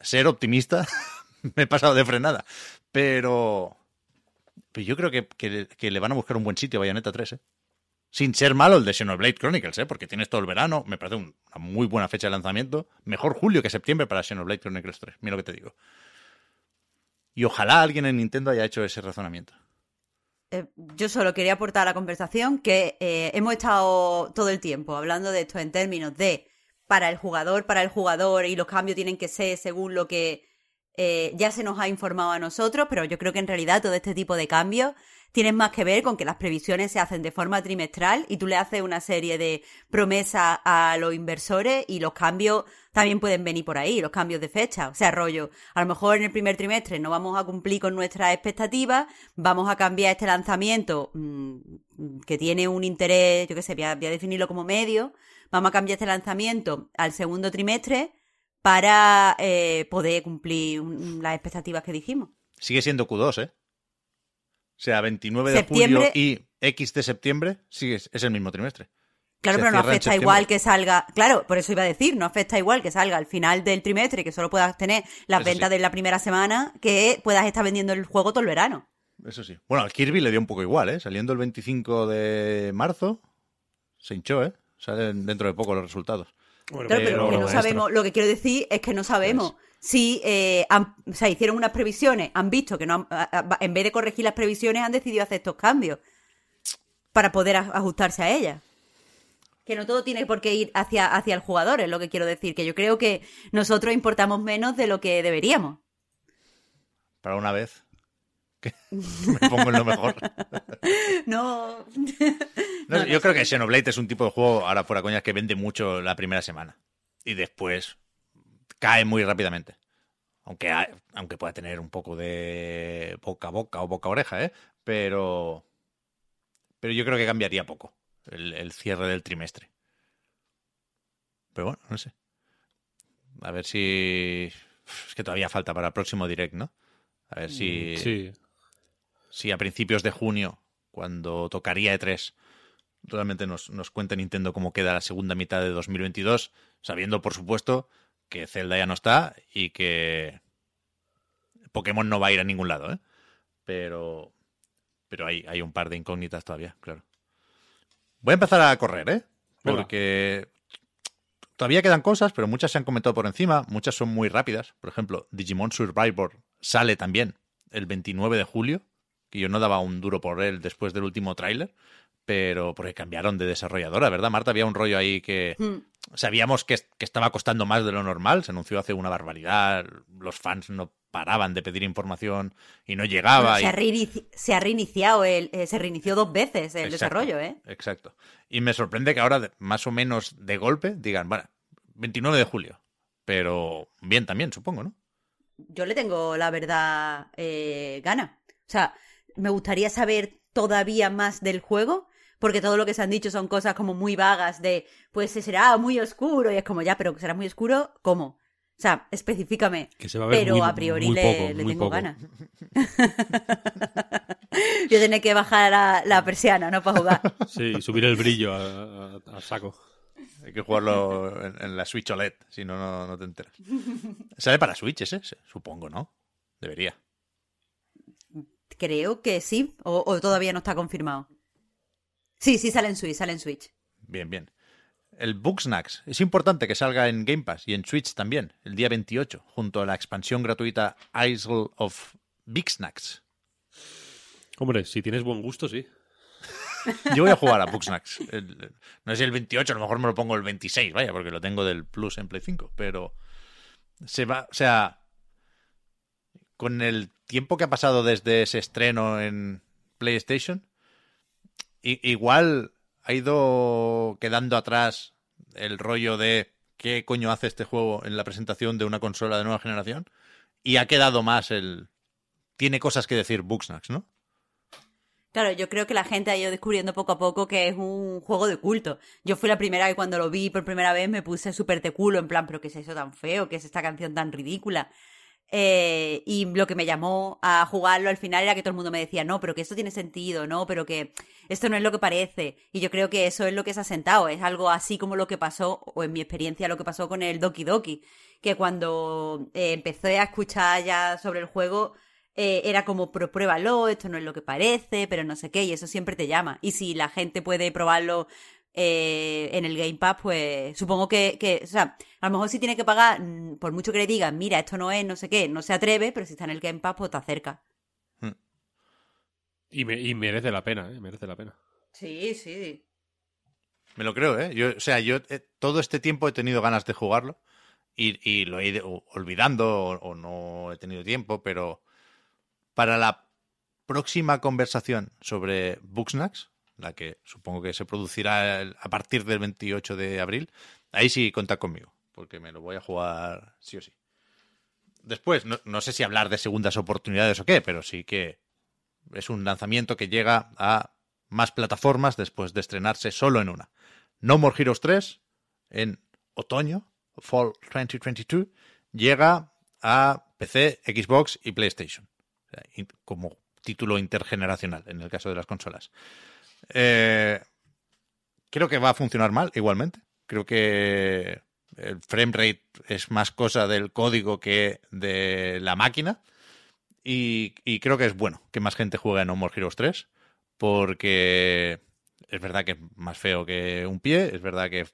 ser optimista, me he pasado de frenada. Pero, pero yo creo que, que- que le van a buscar un buen sitio a Bayonetta 3, ¿eh? Sin ser malo el de Xenoblade Chronicles, ¿eh? Porque tienes todo el verano, me parece un- una muy buena fecha de lanzamiento. Mejor julio que septiembre para Xenoblade Chronicles 3, mira lo que te digo. Y ojalá alguien en Nintendo haya hecho ese razonamiento. Eh, yo solo quería aportar a la conversación que eh, hemos estado todo el tiempo hablando de esto en términos de para el jugador, para el jugador, y los cambios tienen que ser según lo que eh, ya se nos ha informado a nosotros, pero yo creo que en realidad todo este tipo de cambios tienen más que ver con que las previsiones se hacen de forma trimestral y tú le haces una serie de promesas a los inversores y los cambios también pueden venir por ahí, los cambios de fecha. O sea, rollo, a lo mejor en el primer trimestre no vamos a cumplir con nuestras expectativas, vamos a cambiar este lanzamiento mm, que tiene un interés, yo qué sé, voy a, definirlo como medio, vamos a cambiar este lanzamiento al segundo trimestre para eh, poder cumplir las expectativas que dijimos. Sigue siendo Q2, ¿eh? O sea, 29 de Septiembre- julio y X de septiembre sigue, es el mismo trimestre. Claro, Se pero no afecta igual que salga. Claro, por eso iba a decir, no afecta igual que salga al final del trimestre, que solo puedas tener las Eso sí. ventas de la primera semana, que puedas estar vendiendo el juego todo el verano. Eso sí. Bueno, al Kirby le dio un poco igual, ¿eh? Saliendo el 25 de marzo, se hinchó, ¿eh? Salen dentro de poco los resultados. Bueno, Claro, pero Pero- que no sabemos, lo que quiero decir es que no sabemos si eh, han- o sea, hicieron unas previsiones, han visto que no han- en vez de corregir las previsiones han decidido hacer estos cambios para poder ajustarse a ellas. Que no todo tiene por qué ir hacia, hacia el jugador, es lo que quiero decir, que yo creo que nosotros importamos menos de lo que deberíamos. Para una vez. Que me pongo en lo mejor. No. No, yo creo que Xenoblade es un tipo de juego, ahora fuera coñas, que vende mucho la primera semana. Y después cae muy rápidamente. Aunque, hay- aunque pueda tener un poco de boca a boca o boca a oreja, ¿eh? Pero, pero yo creo que cambiaría poco el, el cierre del trimestre. Pero bueno, no sé. A ver si... Es que todavía falta para el próximo direct, ¿no? A ver si Sí. si a principios de junio, cuando tocaría E3, realmente nos, nos cuente Nintendo cómo queda la segunda mitad de 2022, sabiendo, por supuesto, que Zelda ya no está y que Pokémon no va a ir a ningún lado, ¿eh? Pero, pero hay, hay un par de incógnitas todavía, claro. Voy a empezar a correr, ¿eh? Venga. Porque todavía quedan cosas, pero muchas se han comentado por encima, muchas son muy rápidas. Por ejemplo, Digimon Survivor sale también el 29 de julio, que yo no daba un duro por él después del último tráiler, pero porque cambiaron de desarrolladora, ¿verdad, Marta? Había un rollo ahí que Hmm. Sabíamos que, que estaba costando más de lo normal, se anunció hace una barbaridad, los fans no paraban de pedir información y no llegaba. se, y- ha reinici- se ha reiniciado, el, eh, se reinició dos veces el Exacto, desarrollo, ¿eh? Exacto. Y me sorprende que ahora, más o menos de golpe, digan, bueno, 29 de julio. Pero bien también, supongo, ¿no? yo le tengo, la verdad, eh, gana. O sea, me gustaría saber todavía más del juego, porque todo lo que se han dicho son cosas como muy vagas de, pues se será muy oscuro, y es como, ya, pero que será muy oscuro, ¿cómo? O sea, específicame. Que se va a ver pero muy- a priori muy le, poco, le muy tengo poco. ganas. Yo tenía que bajar la, la persiana, ¿no? Para jugar. Sí, subir el brillo a, a- a saco. Hay que jugarlo en, en la Switch OLED, si no, no, no te enteras. ¿Sale para Switch ese? Supongo, ¿no? Debería. Creo que sí, o, o todavía no está confirmado. Sí, sí, sale en Switch, sale en Switch. Bien, bien. El Bugsnax. Es importante que salga en Game Pass y en Switch también, el día 28, junto a la expansión gratuita Isle of Big Snacks. Hombre, si tienes buen gusto, sí. Yo voy a jugar a. El- no sé si el 28, a lo mejor me lo pongo el 26, vaya, porque lo tengo del Plus en Play 5, pero se va, o sea, con el tiempo que ha pasado desde ese estreno en PlayStation, igual ha ido quedando atrás el rollo de qué coño hace este juego en la presentación de una consola de nueva generación y ha quedado más el tiene cosas que decir Bugsnax, ¿no? Claro, yo creo que la gente ha ido descubriendo poco a poco que es un juego de culto. Yo fui la primera que cuando lo vi por primera vez me puse súper de culo, en plan, pero ¿qué es eso tan feo? ¿Qué es esta canción tan ridícula? Eh, y lo que me llamó a jugarlo al final era que todo el mundo me decía, no, pero que esto tiene sentido, no, pero que esto no es lo que parece. Y yo creo que eso es lo que se ha sentado, es algo así como lo que pasó, o en mi experiencia lo que pasó con el Doki Doki, que cuando eh, empecé a escuchar ya sobre el juego, eh, era como, pero pruébalo, esto no es lo que parece, pero no sé qué, y eso siempre te llama. Y si la gente puede probarlo eh, en el Game Pass, pues supongo que, que, o sea, a lo mejor si tiene que pagar, mm, por mucho que le digan, mira, esto no es, no sé qué, no se atreve, pero si está en el Game Pass, pues te acerca. Y, me- y merece la pena, ¿eh? Merece la pena. Sí, sí. Me lo creo, ¿eh? Yo, o sea, yo eh, todo este tiempo he tenido ganas de jugarlo y, y lo he ido olvidando o, o no he tenido tiempo, pero para la próxima conversación sobre Booksnacks, la que supongo que se producirá a partir del 28 de abril, ahí sí contad conmigo, porque me lo voy a jugar sí o sí. Después, no, sé si hablar de segundas oportunidades o qué, pero sí que es un lanzamiento que llega a más plataformas después de estrenarse solo en una. No More Heroes 3, en otoño, Fall 2022, llega a PC, Xbox y PlayStation, como título intergeneracional en el caso de las consolas. Eh, creo que va a funcionar mal igualmente. Creo que el frame rate es más cosa del código que de la máquina. Y, y creo que es bueno que más gente juegue a No Heroes 3, porque es verdad que es más feo que un pie, es verdad que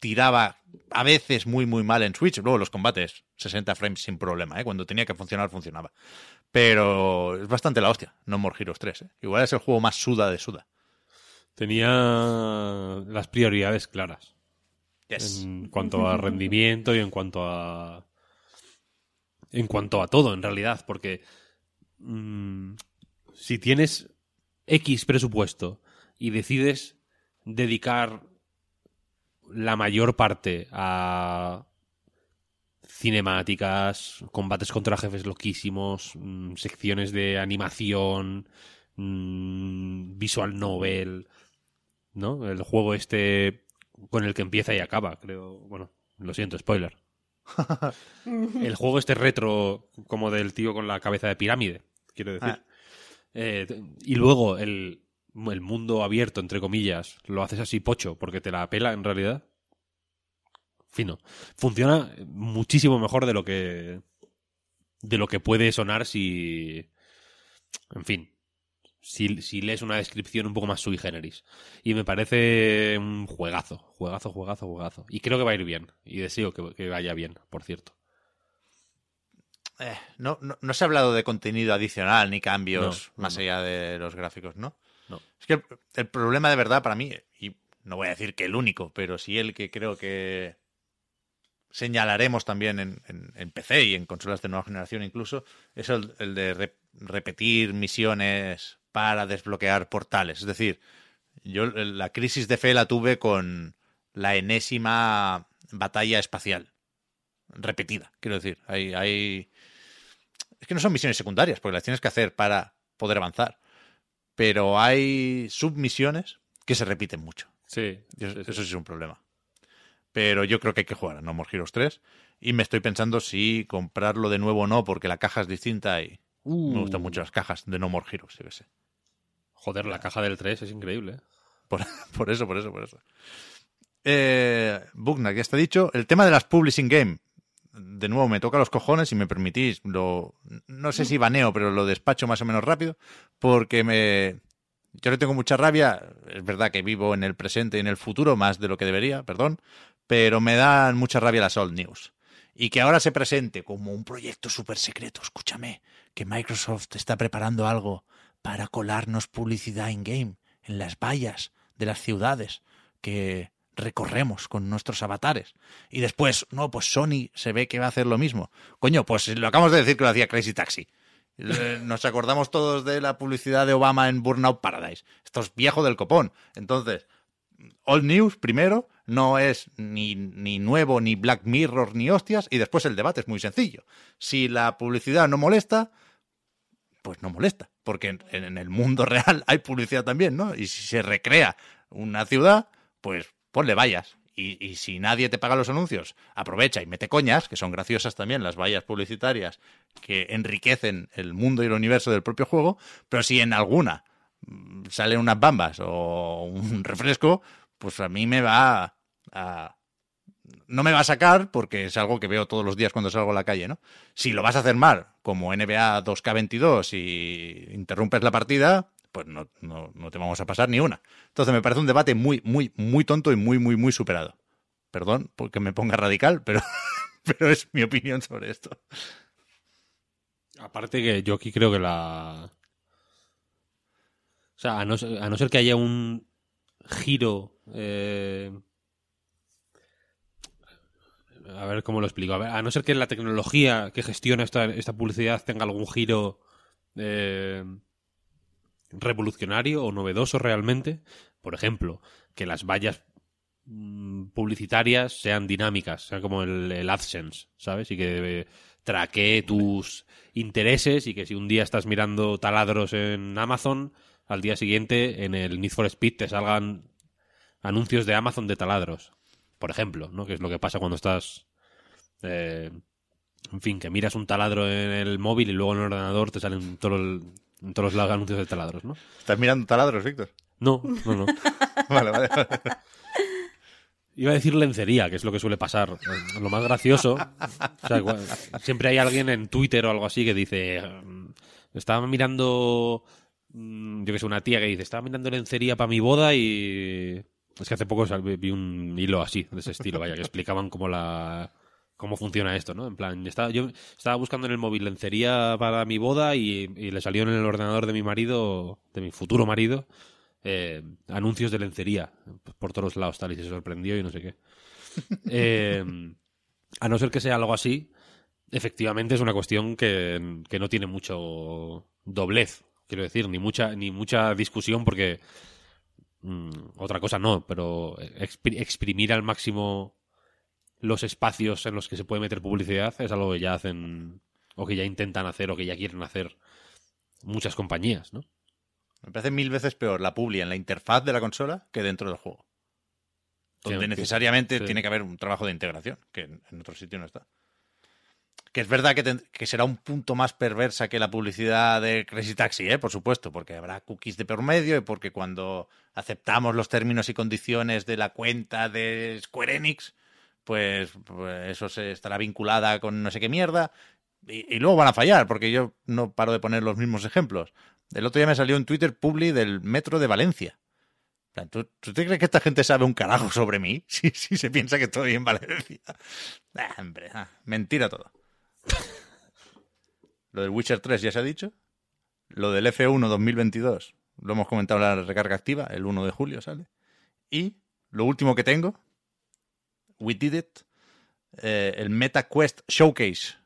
tiraba a veces muy muy mal en Switch, luego los combates 60 frames sin problema, ¿eh? cuando tenía que funcionar funcionaba. Pero es bastante la hostia, No More Heroes 3, ¿eh? igual es el juego más suda de suda. Tenía las prioridades claras. Yes. En cuanto a rendimiento y en cuanto a. En cuanto a todo, en realidad. Porque. mm, si tienes X presupuesto y decides dedicar la mayor parte a cinemáticas, combates contra jefes loquísimos, mm, secciones de animación, mm, visual novel, ¿no? El juego este con el que empieza y acaba, creo. Bueno, lo siento, spoiler. el juego este retro, como del tío con la cabeza de pirámide, quiero decir. Ah. Eh, y luego el, el mundo abierto, entre comillas, lo haces así pocho, porque te la pela en realidad. Fino. Funciona muchísimo mejor de lo que. de lo que puede sonar si. En fin. Si, si lees una descripción un poco más sui generis. Y me parece un juegazo, juegazo, juegazo, juegazo. Y creo que va a ir bien. Y deseo que, que vaya bien, por cierto. Eh, no, no, no se ha hablado de contenido adicional ni cambios No, más allá de los gráficos, ¿no? Es que el, problema de verdad para mí, y no voy a decir que el único, pero sí el que creo que señalaremos también en, PC y en consolas de nueva generación incluso, es el, de re- repetir misiones para desbloquear portales. Es decir, yo la crisis de fe la tuve con la enésima batalla espacial. Repetida, quiero decir. Hay, hay... Es que no son misiones secundarias, porque las tienes que hacer para poder avanzar. Pero hay submisiones que se repiten mucho. Sí. Eso, sí, sí. eso sí es un problema. Pero yo creo que hay que jugar a No More Heroes 3. Y me estoy pensando si comprarlo de nuevo o no, porque la caja es distinta y Uh. me gustan mucho las cajas de No More Heroes, yo qué sé. Joder, la caja del 3 es increíble. ¿eh? Por, por eso, por eso, por eso. Eh, Bugnack, ya está dicho. El tema de las Publishing Game. De nuevo, me toca los cojones, si me permitís. Lo, no sé si baneo, pero lo despacho más o menos rápido. Porque me. Yo le tengo mucha rabia. Es verdad que vivo en el presente y en el futuro, más de lo que debería, perdón. Pero me dan mucha rabia las old news. Y que ahora se presente como un proyecto súper secreto. Escúchame, que Microsoft está preparando algo para colarnos publicidad in-game en las vallas de las ciudades que recorremos con nuestros avatares. Y después, no, pues Sony se ve que va a hacer lo mismo. Coño, pues lo acabamos de decir que lo hacía Crazy Taxi. Nos acordamos todos de la publicidad de Obama en Burnout Paradise. Esto es viejo del copón. Entonces, All News primero no es ni, ni nuevo, ni Black Mirror, ni hostias. Y después el debate es muy sencillo. Si la publicidad no molesta, pues no molesta. Porque en, en el mundo real hay publicidad también, ¿no? Y si se recrea una ciudad, pues ponle vallas. Y, y si nadie te paga los anuncios, aprovecha y mete coñas, que son graciosas también las vallas publicitarias que enriquecen el mundo y el universo del propio juego, pero si en alguna mm, salen unas bambas o un refresco, pues a mí me va a... No me va a sacar porque es algo que veo todos los días cuando salgo a la calle, ¿no? Si lo vas a hacer mal, como NBA 2K22 y interrumpes la partida, pues no, no, no te vamos a pasar ni una. Entonces me parece un debate muy, muy, muy tonto y muy, muy, muy superado. Perdón porque me ponga radical, pero, pero es mi opinión sobre esto. Aparte que yo aquí creo que la... O sea, a no, ser- que haya un giro... eh, A ver cómo lo explico. A no ser que la tecnología que gestiona esta, esta publicidad tenga algún giro eh, revolucionario o novedoso realmente. Por ejemplo, que las vallas mm, publicitarias sean dinámicas, sea como el, el AdSense, ¿sabes? Y que eh, traquee tus intereses y que si un día estás mirando taladros en Amazon, al día siguiente en el Need for Speed te salgan anuncios de Amazon de taladros, por ejemplo, ¿no? Que es lo que pasa cuando estás... eh, en fin, que miras un taladro en el móvil y luego en el ordenador te salen todos los, en todos los anuncios de taladros, ¿no? ¿Estás mirando taladros, Víctor? No, no, no. Vale, vale. Iba a decir lencería, que es lo que suele pasar. Lo más gracioso. o sea, siempre hay alguien en Twitter o algo así que dice. mm, Estaba mirando. mm, Yo que sé, una tía que dice: Estaba mirando lencería para mi boda y. Es que hace poco vi un hilo así, de ese estilo, vaya, que explicaban cómo la. Cómo funciona esto, ¿no? En plan, estaba, yo estaba buscando en el móvil lencería para mi boda y, y le salió en el ordenador de mi marido, de mi futuro marido, eh, anuncios de lencería por todos lados tal y se sorprendió y no sé qué. Eh, a no ser que sea algo así, efectivamente es una cuestión que, que no tiene mucho doblez, quiero decir, ni mucha, ni mucha discusión porque mm, otra cosa no, pero expri- exprimir al máximo los espacios en los que se puede meter publicidad es algo que ya hacen o que ya intentan hacer o que ya quieren hacer muchas compañías, ¿no? Me parece mil veces peor la publi en la interfaz de la consola que dentro del juego. Donde Sí, necesariamente sí. tiene que haber un trabajo de integración, que en, en otro sitio no está. Que es verdad que, que será un punto más perversa que la publicidad de Crazy Taxi, ¿eh? por supuesto, porque habrá cookies de por medio y porque cuando aceptamos los términos y condiciones de la cuenta de Square Enix, pues, pues eso estará vinculada con no sé qué mierda. Y, luego van a fallar, porque yo no paro de poner los mismos ejemplos. El otro día me salió en Twitter Publi del metro de Valencia. En plan, ¿Tú, tú te crees que esta gente sabe un carajo sobre mí? Si, si se piensa que estoy en Valencia. Ah, hombre, ah, mentira todo. Lo del Witcher 3 ya se ha dicho. Lo del F1 2022 lo hemos comentado en la recarga activa, el 1 de julio sale. Y lo último que tengo, We Did It, eh, el MetaQuest Showcase,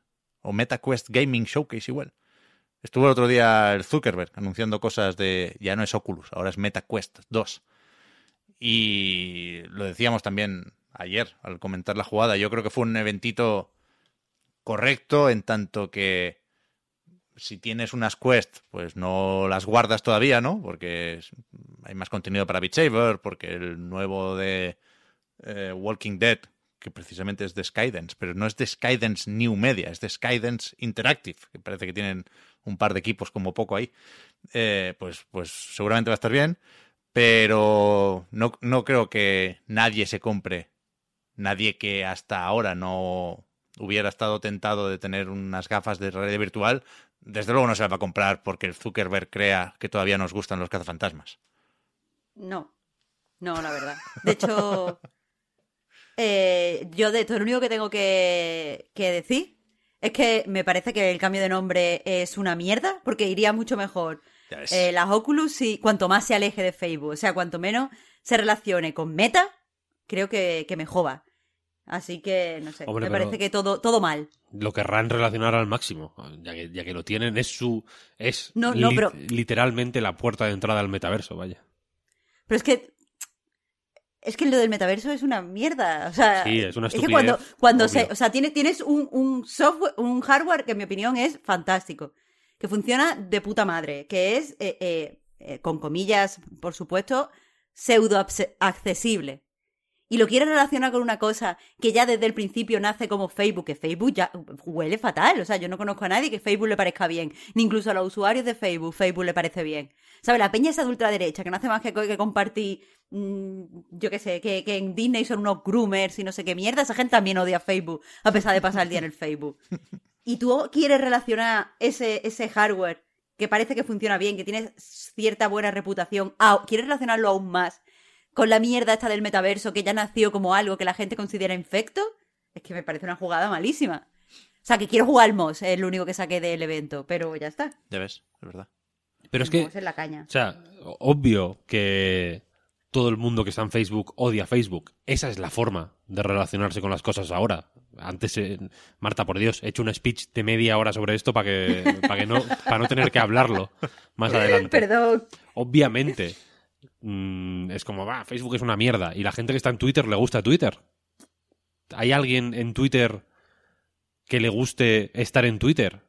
o MetaQuest Gaming Showcase igual. Estuvo el otro día el Zuckerberg anunciando cosas de. Ya no es Oculus, ahora es MetaQuest 2. Y lo decíamos también ayer al comentar la jugada. Yo creo que fue un eventito correcto en tanto que si tienes unas Quest, pues no las guardas todavía, ¿no? Porque hay más contenido para Beat Saber, porque el nuevo de eh, Walking Dead, que precisamente es de Skydance, pero no es de Skydance New Media, es de Skydance Interactive, que parece que tienen un par de equipos como poco ahí, eh, pues, pues seguramente va a estar bien, pero no, no creo que nadie se compre, nadie que hasta ahora no hubiera estado tentado de tener unas gafas de realidad virtual, desde luego no se las va a comprar porque el Zuckerberg crea que todavía nos gustan los cazafantasmas. No, no, la verdad. De hecho, eh, yo de esto lo único que tengo que, que decir es que me parece que el cambio de nombre es una mierda, porque iría mucho mejor eh, las Oculus y cuanto más se aleje de Facebook, o sea, cuanto menos se relacione con Meta, creo que, que me joda. Así que, no sé, Hombre, me parece que todo, todo mal. Lo querrán relacionar al máximo, ya que, ya que lo tienen, es su. es No, no, li- pero- literalmente la puerta de entrada al metaverso, vaya. Pero es que. Es que lo del metaverso es una mierda. O sea, Sí, es una que estupidez, cuando, cuando se. O sea, tiene- tienes un, un software, un hardware que en mi opinión es fantástico. Que funciona de puta madre. Que es, eh, eh, eh, con comillas, por supuesto, pseudo accesible. Y lo quieres relacionar con una cosa que ya desde el principio nace como Facebook, que Facebook ya huele fatal. O sea, yo no conozco a nadie que Facebook le parezca bien. Ni incluso a los usuarios de Facebook, Facebook le parece bien. ¿Sabes? La peña esa de ultraderecha, que no hace más que, que compartir, mm, yo qué sé, que, que en Disney son unos groomers y no sé qué mierda. Esa gente también odia Facebook, a pesar de pasar el día en el Facebook. Y tú quieres relacionar ese, ese hardware que parece que funciona bien, que tiene cierta buena reputación, a- quieres relacionarlo aún más con la mierda esta del metaverso que ya nació como algo que la gente considera infecto, es que me parece una jugada malísima. O sea, que quiero jugar al MOS, es lo único que saqué del evento, pero ya está. Ya ves, es verdad. Pero es que, la caña. o sea, obvio que todo el mundo que está en Facebook odia Facebook. Esa es la forma de relacionarse con las cosas ahora. Antes, eh, Marta, por Dios, he hecho un speech de media hora sobre esto para que, para que no, para no tener que hablarlo más adelante. Perdón. Obviamente, mm, es como, va, Facebook es una mierda. Y la gente que está en Twitter le gusta Twitter. ¿Hay alguien en Twitter que le guste estar en Twitter?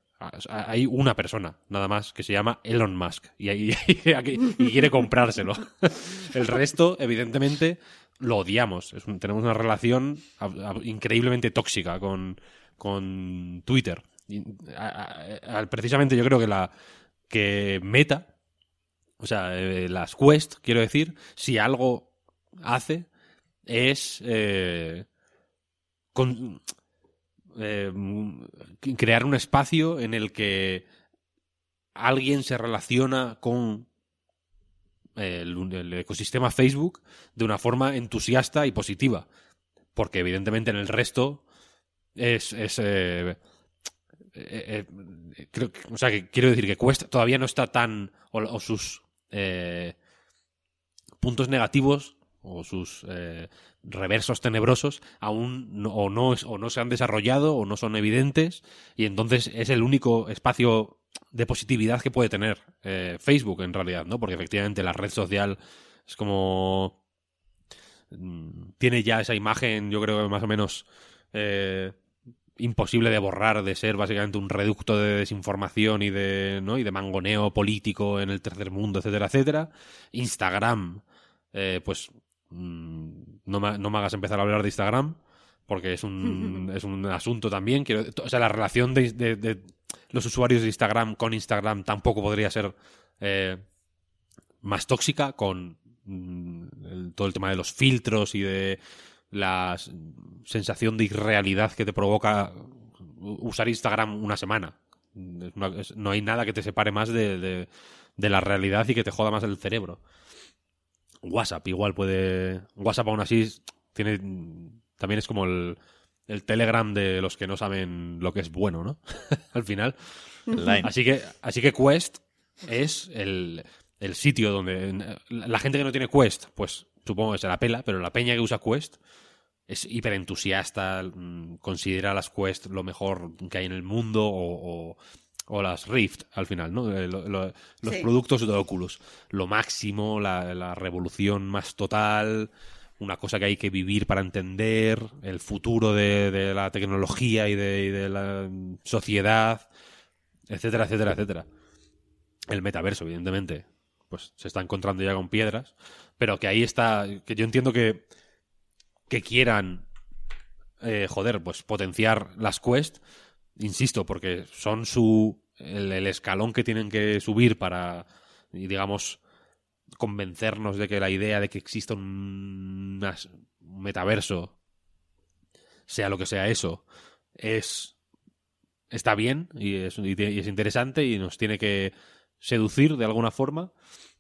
Ah, Hay una persona, nada más, que se llama Elon Musk. Y, quiere comprárselo. El resto, evidentemente, lo odiamos. Tenemos una relación increíblemente tóxica con, con Twitter. Precisamente yo creo que la que Meta, o sea, eh, las Quest, quiero decir, si algo hace es eh, con- eh, crear un espacio en el que alguien se relaciona con el, el ecosistema Facebook de una forma entusiasta y positiva. Porque evidentemente en el resto es... es eh, eh, eh, creo o sea, que quiero decir que Quest todavía no está tan... o, sus eh, puntos negativos o sus eh, reversos tenebrosos aún no, o, no, o no se han desarrollado o no son evidentes y entonces es el único espacio de positividad que puede tener eh, Facebook en realidad, ¿no? Porque efectivamente la red social es como mm, tiene ya esa imagen, yo creo que más o menos eh, imposible de borrar, de ser básicamente un reducto de desinformación y de, ¿no? y de mangoneo político en el tercer mundo, etcétera, etcétera. Instagram, eh, pues mm, no, me, no me hagas empezar a hablar de Instagram, porque es un, es un asunto también. Quiero, o sea, la relación de, de- de los usuarios de Instagram con Instagram tampoco podría ser eh, más tóxica con mm, el- todo el tema de los filtros y de la sensación de irrealidad que te provoca usar Instagram una semana. No hay nada que te separe más de, de- de la realidad y que te joda más el cerebro. WhatsApp igual puede... WhatsApp aún así tiene... También es como el, el Telegram de los que no saben lo que es bueno, ¿no? Al final. Line. Así que, así que Quest es el, el sitio donde la gente que no tiene Quest, pues supongo que se la pela, pero la peña que usa Quest es hiper entusiasta, mm, considera las Quest lo mejor que hay en el mundo o, o- o las Rift al final, ¿no? Eh, lo- lo- los Sí. productos de Oculus. Lo máximo, la, la revolución más total, una cosa que hay que vivir para entender, el futuro de, de la tecnología y de, y de la sociedad, etcétera, etcétera, etcétera. El metaverso, evidentemente, pues se está encontrando ya con piedras, pero que ahí está, que yo entiendo que, que quieran, eh, joder, pues potenciar las Quest, insisto, porque son su, el, escalón que tienen que subir para, digamos, convencernos de que la idea de que exista un, un metaverso, sea lo que sea eso, es está bien y es, y es interesante y nos tiene que seducir de alguna forma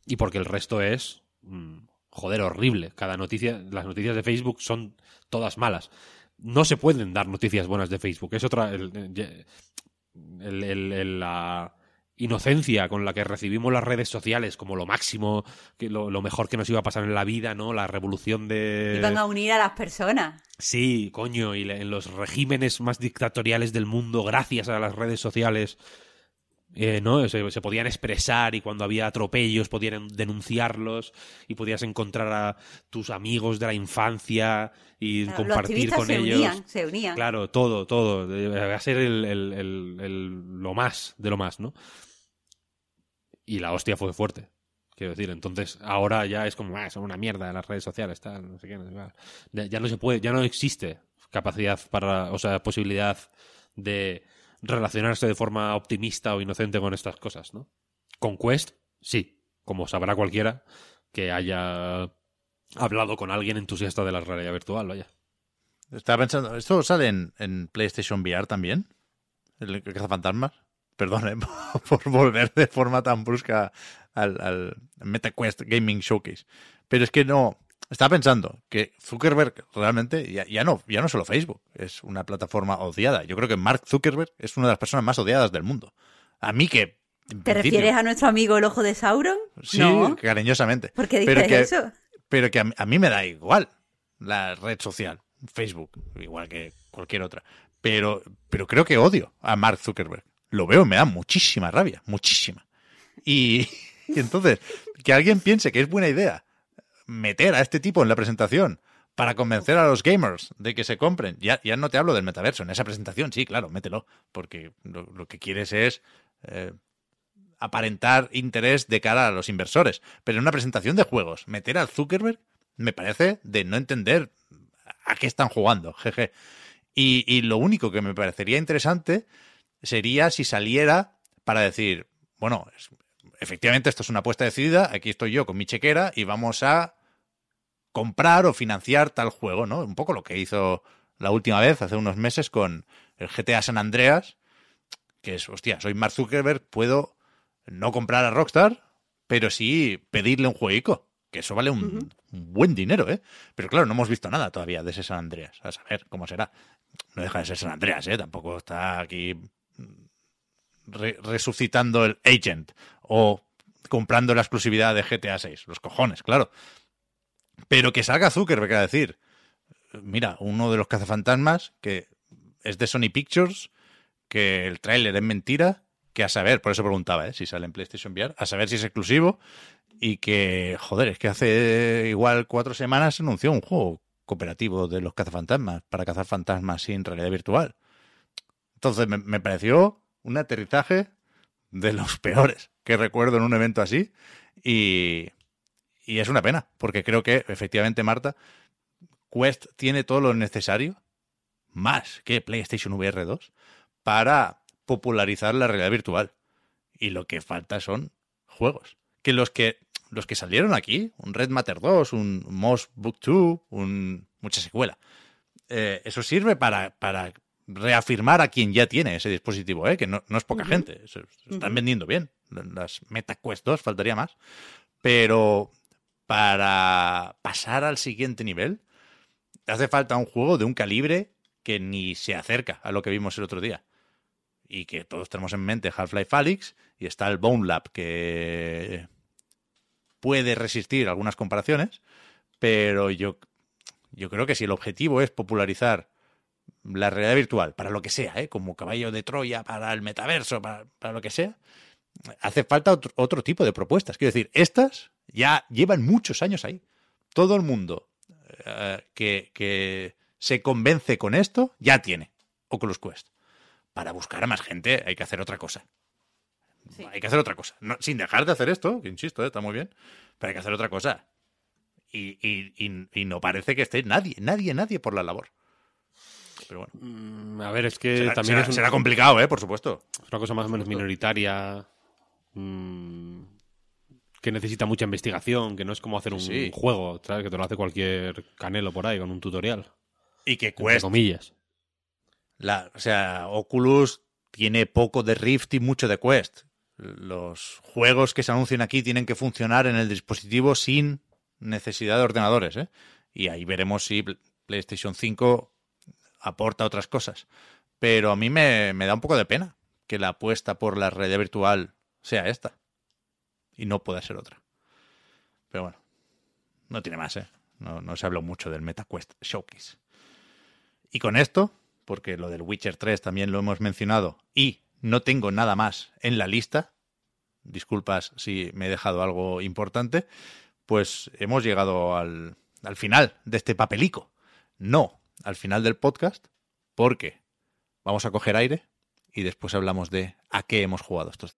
y porque el resto es mm, joder horrible. Cada noticia las noticias de Facebook son todas malas no se pueden dar noticias buenas de Facebook es otra el- el- el- el- la inocencia con la que recibimos las redes sociales como lo máximo que lo, lo mejor que nos iba a pasar en la vida no la revolución de Iban a unir a las personas. Sí, coño, y le- en los regímenes más dictatoriales del mundo, gracias a las redes sociales, eh, ¿no? Se, se podían expresar y cuando había atropellos podían denunciarlos y podías encontrar a tus amigos de la infancia y Claro, compartir con se ellos. unían, se unían. Claro, todo, todo. Eh, Va a ser el, el- el- lo más de lo más, ¿no? Y la hostia fue fuerte. Quiero decir, entonces ahora ya es como, ah, son una mierda las redes sociales, tal, no sé qué, no sé cuál. Ya, ya no se puede, ya no existe capacidad para, o sea, posibilidad de relacionarse de forma optimista o inocente con estas cosas, ¿no? Con Quest, sí, como sabrá cualquiera que haya hablado con alguien entusiasta de la realidad virtual, vaya. Estaba pensando, ¿esto sale en, PlayStation VR también? ¿El cazafantasmas? Perdón, ¿eh? por volver de forma tan brusca al, al MetaQuest Gaming Showcase. Pero es que no. Estaba pensando que Zuckerberg realmente, ya, ya no, ya no solo Facebook, es una plataforma odiada. Yo creo que Mark Zuckerberg es una de las personas más odiadas del mundo. A mí que. ¿Te principio- refieres a nuestro amigo el ojo de Sauron? Sí, no. cariñosamente. ¿Por qué pero dices que, eso? Pero que a, mí- a mí me da igual la red social. Facebook, igual que cualquier otra. Pero, pero creo que odio a Mark Zuckerberg. Lo veo, me da muchísima rabia, muchísima. Y, y entonces, que alguien piense que es buena idea meter a este tipo en la presentación para convencer a los gamers de que se compren. Ya, ya no te hablo del metaverso, en esa presentación sí, claro, mételo, porque lo, que quieres es eh, aparentar interés de cara a los inversores. Pero en una presentación de juegos, meter al Zuckerberg me parece de no entender a qué están jugando, jeje. Y, y lo único que me parecería interesante sería si saliera para decir, bueno, efectivamente esto es una apuesta decidida, aquí estoy yo con mi chequera y vamos a comprar o financiar tal juego, ¿no? Un poco lo que hizo la última vez, hace unos meses, con el GTA San Andreas, que es, hostia, soy Mark Zuckerberg, puedo no comprar a Rockstar, pero sí pedirle un jueguico, que eso vale un, un buen dinero, ¿eh? Pero claro, no hemos visto nada todavía de ese San Andreas, a saber cómo será. No deja de ser San Andreas, ¿eh? Tampoco está aquí re- resucitando el Agent o comprando la exclusividad de GTA 6. Los cojones, claro. Pero que salga Zuckerberg a decir, mira, uno de los cazafantasmas que es de Sony Pictures, que el tráiler es mentira, que a saber, por eso preguntaba, ¿eh? si sale en PlayStation VR, a saber si es exclusivo y que, joder, es que hace igual cuatro semanas se anunció un juego cooperativo de los cazafantasmas para cazar fantasmas sin realidad virtual. Entonces me, me pareció un aterrizaje de los peores que recuerdo en un evento así y, y es una pena, porque creo que efectivamente, Marta, Quest tiene todo lo necesario, más que PlayStation VR 2, para popularizar la realidad virtual. Y lo que falta son juegos. Que los que los que salieron aquí, un Red Matter 2, un Moss Book 2, un, mucha secuela, eh, eso sirve para, para reafirmar a quien ya tiene ese dispositivo, ¿eh? que no, no es poca gente, se, se están vendiendo bien. Las Meta Quest 2 faltaría más. Pero para pasar al siguiente nivel, hace falta un juego de un calibre que ni se acerca a lo que vimos el otro día. Y que todos tenemos en mente Half-Life Alyx y está el Bone Lab que puede resistir algunas comparaciones, pero yo, yo creo que si el objetivo es popularizar la realidad virtual, para lo que sea, ¿eh? como caballo de Troya, para el metaverso, para, para lo que sea, hace falta otro, otro, tipo de propuestas. Quiero decir, estas ya llevan muchos años ahí. Todo el mundo eh, que, que se convence con esto ya tiene Oculus Quest. Para buscar a más gente hay que hacer otra cosa. Sí. Hay que hacer otra cosa. No, sin dejar de hacer esto, que insisto, ¿eh? está muy bien, pero hay que hacer otra cosa. Y, y, y, y, no parece que esté nadie, nadie, nadie por la labor. Pero bueno. Mm, a ver, es que será, también será, es un, será, complicado, ¿eh? Por supuesto. Es una cosa más o menos minoritaria. Mmm, que necesita mucha investigación, que no es como hacer un sí. juego, ¿sabes? Que te lo hace cualquier canelo por ahí con un tutorial. Y que cuesta. comillas. La, o sea, Oculus tiene poco de Rift y mucho de Quest. Los juegos que se anuncian aquí tienen que funcionar en el dispositivo sin necesidad de ordenadores, ¿eh? Y ahí veremos si PlayStation 5 aporta otras cosas. Pero a mí me, me da un poco de pena que la apuesta por la realidad virtual sea esta. Y no pueda ser otra. Pero bueno, no tiene más, ¿eh? No, se habló mucho del MetaQuest Showcase. Y con esto, porque lo del Witcher 3 también lo hemos mencionado, y no tengo nada más en la lista, disculpas si me he dejado algo importante, pues hemos llegado al, al final de este papelico. No al final del podcast, porque vamos a coger aire y después hablamos de a qué hemos jugado estos.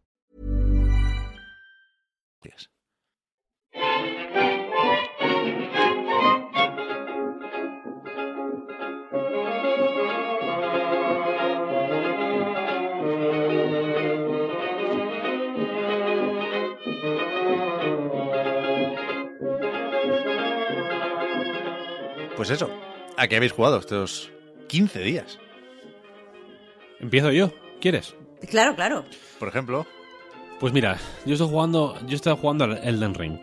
Pues eso, ¿a qué habéis jugado estos 15 días? ¿Empiezo yo? ¿Quieres? Claro, claro. Por ejemplo, Pues mira, yo estoy jugando, yo estoy jugando al Elden Ring.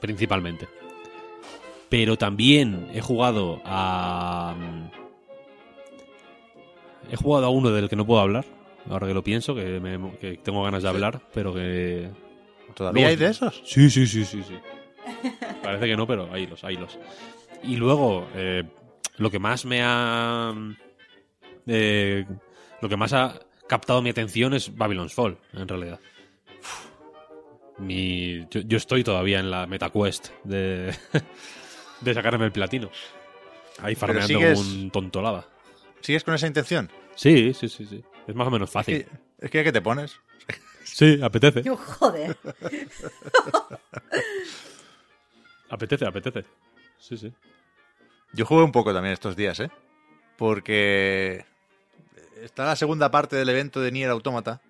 Principalmente. Pero también he jugado a. mm, He jugado a uno del que no puedo hablar. Ahora que lo pienso, que, me- que tengo ganas de hablar, pero que. ¿todavía Luego- hay de esos? Sí, sí, sí, sí, sí. Parece que no, pero hay los, hay los. Y luego, eh, lo que más me ha. eh, lo que más ha captado mi atención es Babylon's Fall, en realidad. Uf. Mi, yo, yo estoy todavía en la MetaQuest de, de sacarme el platino. Ahí farmeando sigues- como un tontolada. ¿Sigues con esa intención? Sí, sí, sí, sí. Es más o menos Es fácil. que, es que ¿a qué te pones? Sí, apetece. Yo, joder. Apetece, apetece. Sí, sí. Yo jugué un poco también estos días, ¿eh? Porque está la segunda parte del evento de Nier Automata.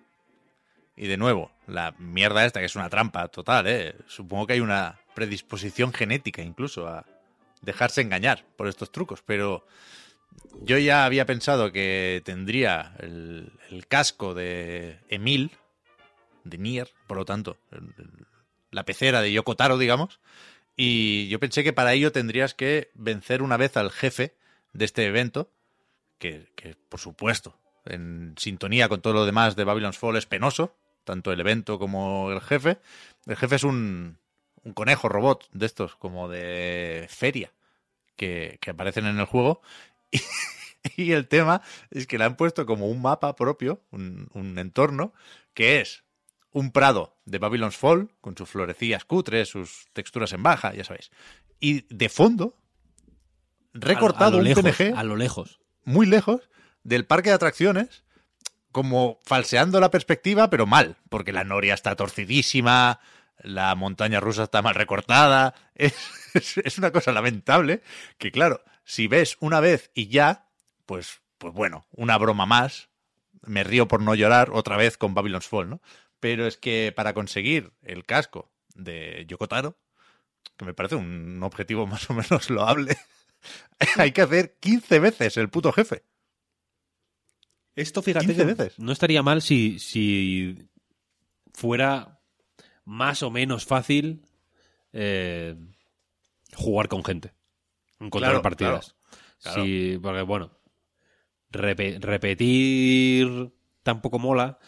Y de nuevo, la mierda esta, que es una trampa total, ¿eh? Supongo que hay una predisposición genética incluso a dejarse engañar por estos trucos, pero yo ya había pensado que tendría el, casco de Emil, de Nier, por lo tanto, la pecera de Yoko Taro, digamos, y yo pensé que para ello tendrías que vencer una vez al jefe de este evento, que, por supuesto, en sintonía con todo lo demás de Babylon's Fall es penoso, tanto el evento como el jefe. El jefe es un, un conejo robot de estos, como de feria, que, que aparecen en el juego. Y, y el tema es que le han puesto como un mapa propio, un, un entorno, que es un prado de Babylon's Fall, con sus florecillas cutres, sus texturas en baja, ya sabéis. Y de fondo, recortado A lo un lejos, PNG A lo lejos. muy lejos del parque de atracciones, como falseando la perspectiva, pero mal, porque la noria está torcidísima, la montaña rusa está mal recortada. Es, es- una cosa lamentable que, claro, si ves una vez y ya, pues, pues bueno, una broma más. Me río por no llorar otra vez con Babylon's Fall, ¿no? Pero es que para conseguir el casco de Yokotaro, que me parece un objetivo más o menos loable, hay que hacer 15 veces el puto jefe. Esto, fíjate, 15 que veces. no estaría mal si, si fuera más o menos fácil eh, jugar con gente. Encontrar Claro, partidas. claro, Sí, porque bueno, repe- repetir tampoco mola.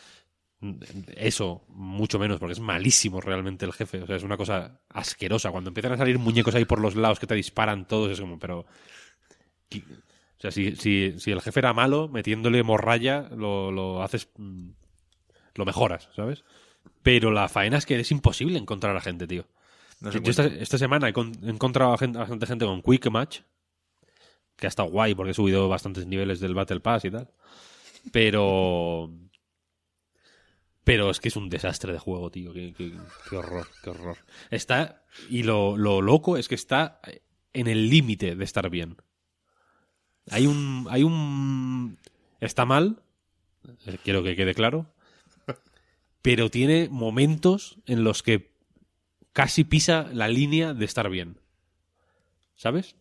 Eso, mucho menos, porque es malísimo realmente el jefe. O sea, es una cosa asquerosa. Cuando empiezan a salir muñecos ahí por los lados que te disparan todos, es como, pero. O sea, si, si, si el jefe era malo, metiéndole morralla, lo, lo haces. mm, Lo mejoras, ¿sabes? Pero la faena es que es imposible encontrar a gente, tío. No Yo esta, semana he, con- he encontrado a, gente, bastante gente con Quick Match, que ha estado guay porque he subido bastantes niveles del Battle Pass y tal. Pero. Pero es que es un desastre de juego, tío. Qué, qué- qué horror, qué horror. Está. Y lo, lo loco es que está en el límite de estar bien. Hay un. Hay un. Está mal. eh, Quiero que quede claro. Pero tiene momentos en los que casi pisa la línea de estar bien. ¿Sabes?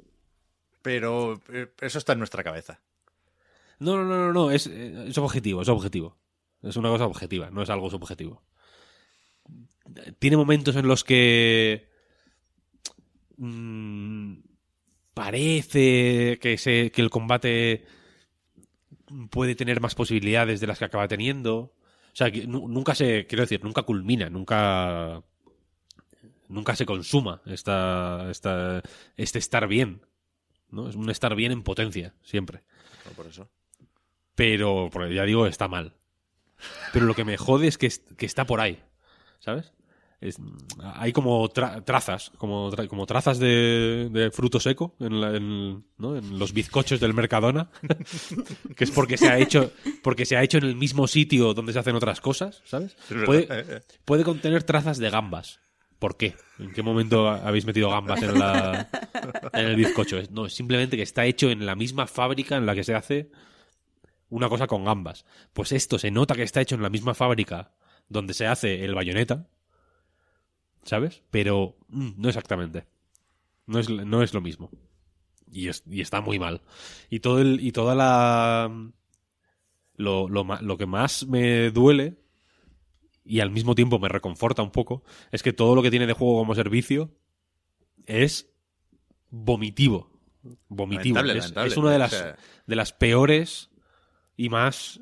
Pero eh, eso está en nuestra cabeza. No, no, no, no, no. Es, eh, es objetivo, es objetivo. Es una cosa objetiva, no es algo subjetivo. Tiene momentos en los que. mm, parece que, se, que el combate puede tener más posibilidades de las que acaba teniendo. O sea, que nu- nunca se. Quiero decir, nunca culmina, nunca. Nunca se consuma esta, esta, este estar bien. ¿no? Es un estar bien en potencia, siempre No, por eso. pero ya digo está mal pero lo que me jode es que, que está por ahí ¿sabes? Es- hay como tra- trazas, como, tra- como trazas de, de fruto seco en, la- en- ¿no? en los bizcochos del Mercadona, que es porque se ha hecho porque se ha hecho en el mismo sitio donde se hacen otras cosas, ¿sabes? Puede, eh, eh. puede contener trazas de gambas. ¿Por qué? ¿En qué momento habéis metido gambas en, la, en el bizcocho? No, es simplemente que está hecho en la misma fábrica en la que se hace una cosa con gambas. Pues esto se nota que está hecho en la misma fábrica donde se hace el bayoneta, ¿sabes? Pero mm, no exactamente. No es, no es lo mismo. Y, es- y está muy mal. Y todo el, y toda la lo, lo, lo que más me duele y al mismo tiempo me reconforta un poco es que todo lo que tiene de juego como servicio es vomitivo. Vomitivo. Lamentable, es, lamentable. es una de O las, sea- de las peores y más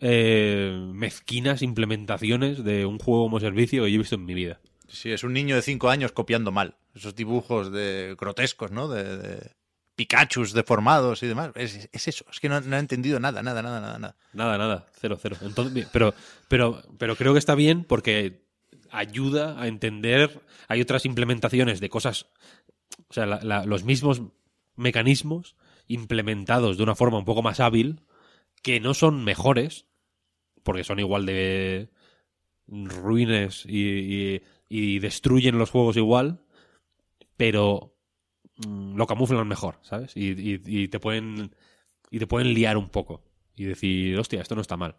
eh, mezquinas implementaciones de un juego como servicio que yo he visto en mi vida. Sí, es un niño de 5 años copiando mal. Esos dibujos de grotescos, ¿no? De, Pikachus deformados y demás. Es, es eso. Es que no, no he entendido nada, nada, nada, nada. nada. Nada, nada, cero, cero. Entonces, pero, pero, pero creo que está bien porque ayuda a entender. Hay otras implementaciones de cosas, o sea, los mismos mecanismos implementados de una forma un poco más hábil que no son mejores porque son igual de ruines y- y destruyen los juegos igual, pero mm, lo camuflan mejor, ¿sabes? Y, y- y te pueden y te pueden liar un poco y decir, hostia, esto no está mal.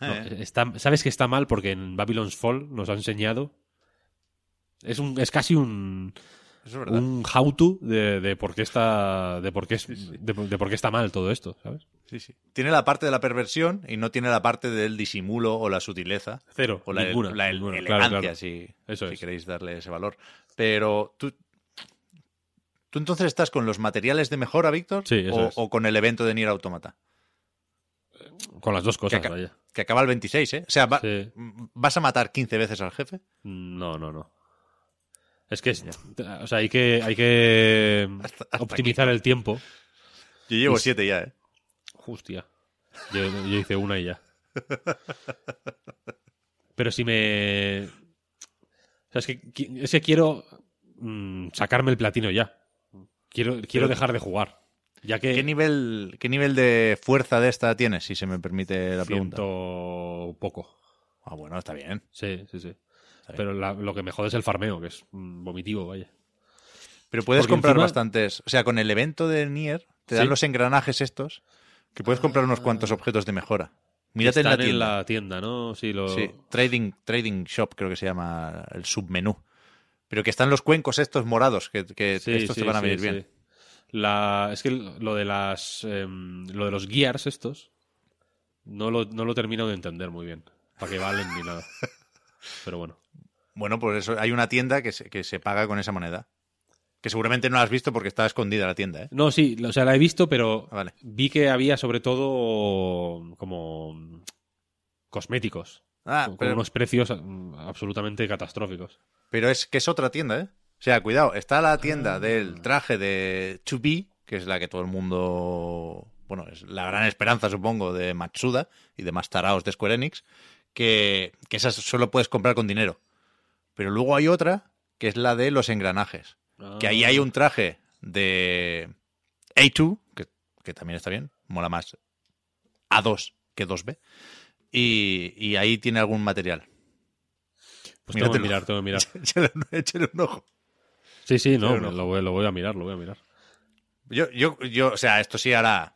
No, Eh. está, sabes que está mal porque en Babylon's Fall nos ha enseñado. Es un, es casi un, Eso es un how to de, de por qué está, de por qué es, de, de por qué está mal todo esto, ¿sabes? Sí, sí. Tiene la parte de la perversión y no tiene la parte del disimulo o la sutileza. Cero, O la, ninguna, la ninguna, elegancia, claro, claro. Si, Eso si es. queréis darle ese valor. Pero tú. ¿Tú entonces estás con los materiales de mejora, Víctor? Sí, o, o con el evento de Nier Automata? Con las dos Que, cosas, aca- vaya. que acaba el 26, ¿eh? O sea, va- Sí. ¿vas a matar 15 veces al jefe? No, no, no. Es que, es- o sea, hay que, hay que Hasta- hasta optimizar el tiempo. Yo llevo Y- 7 ya, ¿eh? Hostia. Yo, yo hice una y ya. Pero si me. O sea, es que, es que quiero mm, sacarme el platino ya. Quiero, quiero Pero- dejar de jugar. Ya que. ¿Qué nivel, ¿Qué nivel de fuerza de esta tienes, si se me permite la pregunta? Ciento poco. Ah, bueno, está bien. Sí, sí, sí. Pero la- lo que me jode es el farmeo, que es mm, vomitivo, vaya. Pero puedes Porque comprar encima- bastantes. O sea, con el evento de Nier te dan Sí. los engranajes estos que puedes comprar unos cuantos objetos de mejora. Mírate en la Están tienda. en la tienda, ¿no? Sí, lo... Sí, trading, trading Shop creo que se llama el submenú. Pero que están los cuencos estos morados, que, que Sí, estos sí, te van a venir sí. bien. La, es que lo de las em, lo de los gears estos no lo, no lo he terminado de entender muy bien. Para qué valen ni nada. Pero bueno. Bueno, pues eso, hay una tienda que se, que se paga con esa moneda. Que seguramente no la has visto porque está escondida la tienda, ¿eh? No, sí, o sea, la he visto, pero Ah, vale. vi que había sobre todo como cosméticos. Ah, con pero, unos precios mm, absolutamente catastróficos. pero es que es otra tienda, ¿eh? O sea, cuidado, está la Ah. tienda del traje de 2B, que es la que todo el mundo... Bueno, es la gran esperanza, supongo, de Matsuda y de más taraos de Square Enix, que, que esas solo puedes comprar con dinero. Pero luego hay otra, que es la de los engranajes. Que ahí hay un traje de A2, que, que también está bien, mola más A2 que 2B. Y, y ahí tiene algún material. Pues tengo que mirar, tengo que mirar. échale, échale un ojo. Sí, sí, no. Lo, voy, lo voy a mirar, lo voy a mirar. Yo, yo, yo, o sea, esto sí ahora,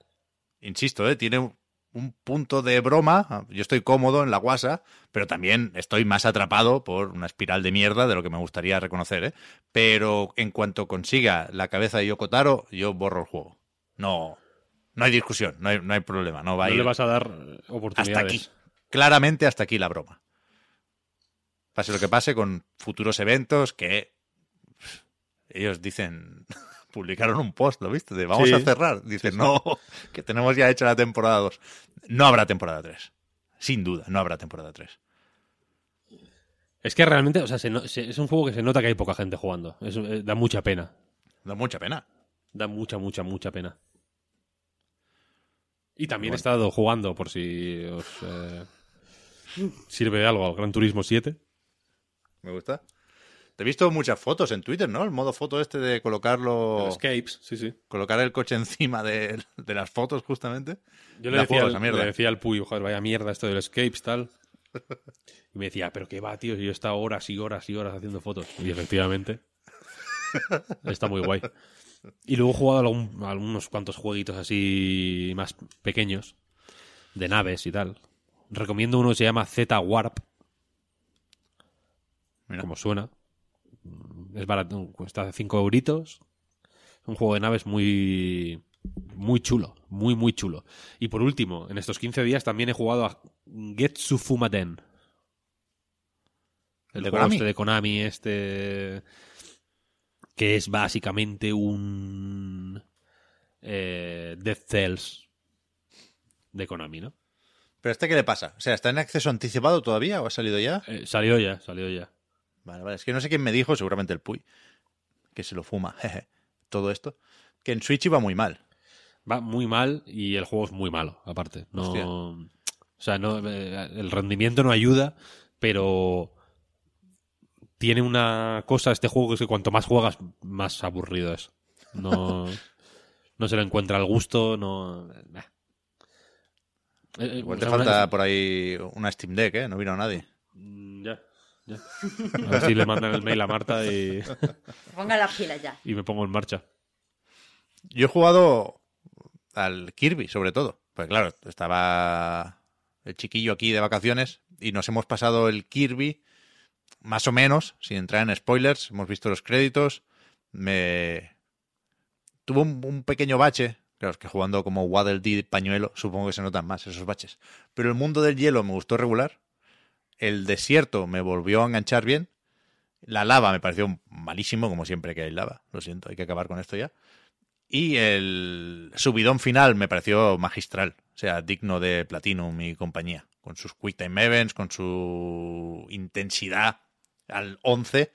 insisto, ¿eh? tiene un, un punto de broma. Yo estoy cómodo en la guasa, pero también estoy más atrapado por una espiral de mierda de lo que me gustaría reconocer, ¿eh? Pero en cuanto consiga la cabeza de Yokotaro, yo borro el juego. No, no hay discusión, no hay, no hay problema, no va a ir le vas a dar oportunidades. hasta aquí. Claramente hasta aquí la broma. Pase lo que pase con futuros eventos que ellos dicen, publicaron un post, ¿lo viste? De vamos Sí. a cerrar. Dicen, no, que tenemos ya hecha la temporada 2. No habrá temporada 3. Sin duda, no habrá temporada 3. Es que realmente, o sea, se no- se- es un juego que se nota que hay poca gente jugando. Es- eh, da mucha pena. Da mucha pena. Da mucha, mucha, mucha pena. Y también Bueno. he estado jugando, por si os eh, sirve de algo, al Gran Turismo 7. Me gusta. Te he visto muchas fotos en Twitter, ¿no? El modo foto este de colocarlo. Escapes, sí, sí. Colocar el coche encima de, de las fotos, justamente. Yo le decía, al, le decía al Puy, joder, vaya mierda esto del Escapes, tal. Y me decía, pero qué va, tío, si yo he estado horas y horas y horas haciendo fotos. Y efectivamente, está muy guay. Y luego he jugado algún- algunos cuantos jueguitos así más pequeños, de naves y tal. Recomiendo uno que se llama Z Warp, Mira. como suena. Es barato, cuesta 5 euritos. Un juego de naves muy muy chulo, muy muy chulo. Y por último, en estos 15 días también he jugado a Getsu Fumaten. El ¿De juego Konami? este de Konami, este que es básicamente un eh, Death Cells de Konami, ¿no? ¿Pero este qué le pasa? O sea, ¿está en acceso anticipado todavía o ha salido ya? Eh, salió ya, salió ya. Vale, vale. Es que no sé quién me dijo, seguramente el Puy, que se lo fuma, jeje, todo esto, que en Switch iba muy mal. Va muy mal y el juego es muy malo, aparte. No, Hostia. o sea, no, eh, el rendimiento no ayuda, pero tiene una cosa este juego que es que cuanto más juegas, más aburrido es. No, no se le encuentra el gusto, no. nah. Eh, eh, Igual te una- falta por ahí una Steam Deck, ¿eh? No vino nadie. A ver si le mandan el mail a Marta y, Ponga las pilas ya. y me pongo en marcha. Yo he jugado al Kirby, sobre todo. Pues claro, estaba el chiquillo aquí de vacaciones y nos hemos pasado el Kirby más o menos, sin entrar en spoilers. Hemos visto los créditos. Me tuvo un, un pequeño bache. Claro, es que jugando como Waddle Dee pañuelo, supongo que se notan más esos baches. Pero el mundo del hielo me gustó regular. El desierto me volvió a enganchar bien. La lava me pareció malísimo, como siempre que hay lava. Lo siento, hay que acabar con esto ya. Y el subidón final me pareció magistral. O sea, digno de Platinum y compañía. Con sus Quick Time Events, con su intensidad al 11.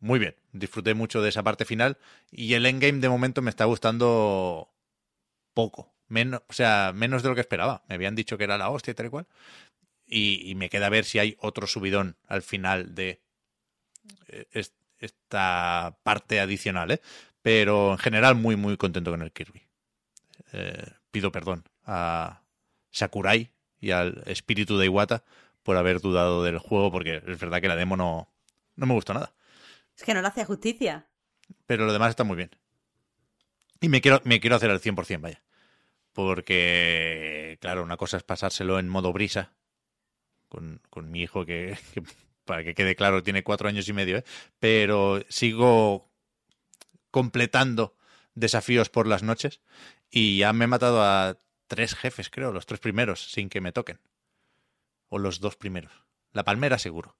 Muy bien. Disfruté mucho de esa parte final. Y el endgame de momento me está gustando poco. Menos, o sea, menos de lo que esperaba. Me habían dicho que era la hostia y tal y cual. Y, y me queda ver si hay otro subidón al final de eh, es- esta parte adicional, ¿eh? Pero en general muy, muy contento con el Kirby. Eh, pido perdón a Sakurai y al espíritu de Iwata por haber dudado del juego, porque es verdad que la demo no, no me gustó nada. Es que no le hace justicia. Pero lo demás está muy bien. Y me quiero, me quiero hacer al 100%, vaya. Porque, claro, una cosa es pasárselo en modo brisa con, con mi hijo, que, para que quede claro, tiene cuatro años y medio, ¿eh? pero sigo completando desafíos por las noches y ya me he matado a tres jefes, creo, los tres primeros, sin que me toquen. O los dos primeros. La palmera seguro.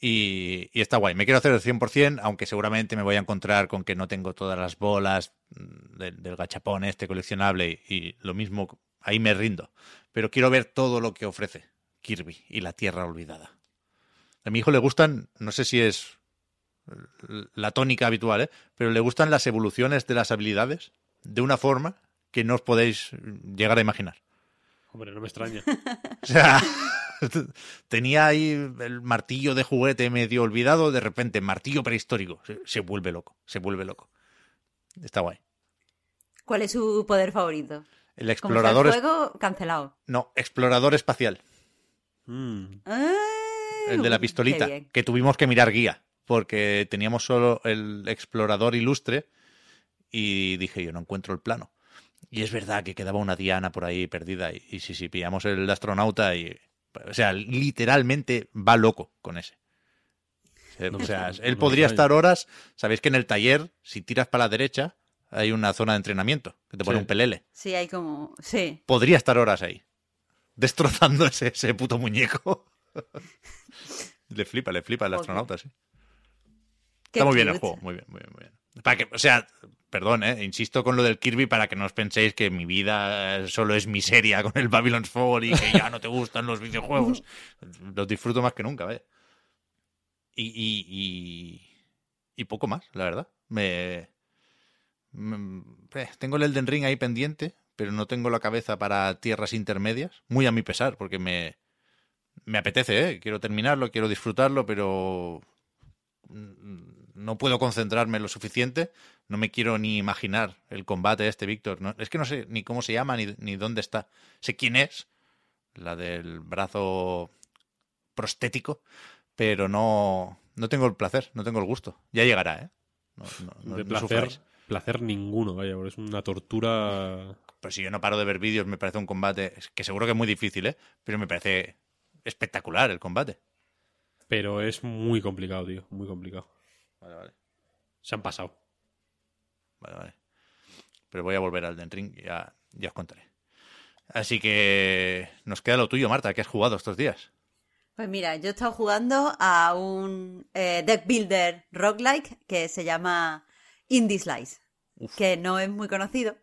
Y, y está guay. Me quiero hacer el 100%, aunque seguramente me voy a encontrar con que no tengo todas las bolas mm, del, del gachapón este coleccionable y, y lo mismo, ahí me rindo. Pero quiero ver todo lo que ofrece Kirby y la Tierra Olvidada. A mi hijo le gustan, no sé si es la tónica habitual, ¿eh? pero le gustan las evoluciones de las habilidades de una forma que no os podéis llegar a imaginar. Hombre, no me extraña. O sea, tenía ahí el martillo de juguete medio olvidado, de repente martillo prehistórico. Se, se vuelve loco, se vuelve loco. Está guay. ¿Cuál es su poder favorito? El Como sea explorador el juego, cancelado. no, explorador espacial, Mm. Ah, el de la pistolita, que tuvimos que mirar guía porque teníamos solo el explorador ilustre y dije yo no encuentro el plano. Y es verdad que quedaba una diana por ahí perdida y, y sí, sí, pillamos el astronauta y o sea, literalmente va loco con ese. No o sea, él podría estar horas. Sabéis que en el taller, si tiras para la derecha, hay una zona de entrenamiento que te pone Sí. un pelele. Sí, hay como... Sí. Podría estar horas ahí, destrozando ese, ese puto muñeco. le flipa, le flipa Ok. astronauta, sí. Está muy bien el juego, muy bien, muy bien, muy bien. Para que, o sea, perdón, eh, insisto con lo del Kirby para que no os penséis que mi vida eh, solo es miseria con el Babylon's Fall y que ya no te gustan los videojuegos. Los disfruto más que nunca, vaya. Y, y, y, y poco más, la verdad. Me, me- eh, tengo el Elden Ring ahí pendiente, pero no tengo la cabeza para tierras intermedias, muy a mi pesar, porque me, me apetece, ¿eh? Quiero terminarlo, quiero disfrutarlo, pero mm, no puedo concentrarme lo suficiente, no me quiero ni imaginar el combate de este Víctor. No, es que no sé ni cómo se llama ni, ni dónde está. Sé quién es, la del brazo prostético, pero no, no tengo el placer, no tengo el gusto. Ya llegará, ¿eh? No, de placer, placer ninguno, vaya, porque es una tortura. Pero si yo no paro de ver vídeos, me parece un combate que seguro que es muy difícil, ¿eh? Pero me parece espectacular el combate. Pero es muy complicado, tío. Muy complicado. Vale, vale. Se han pasado. Vale, vale. Pero voy a volver al Den Ring y ya, ya os contaré. Así que nos queda lo tuyo, Marta, que has jugado estos días. Pues mira, yo he estado jugando a un eh, deck builder roguelike que se llama Indie Slice, que no es muy conocido,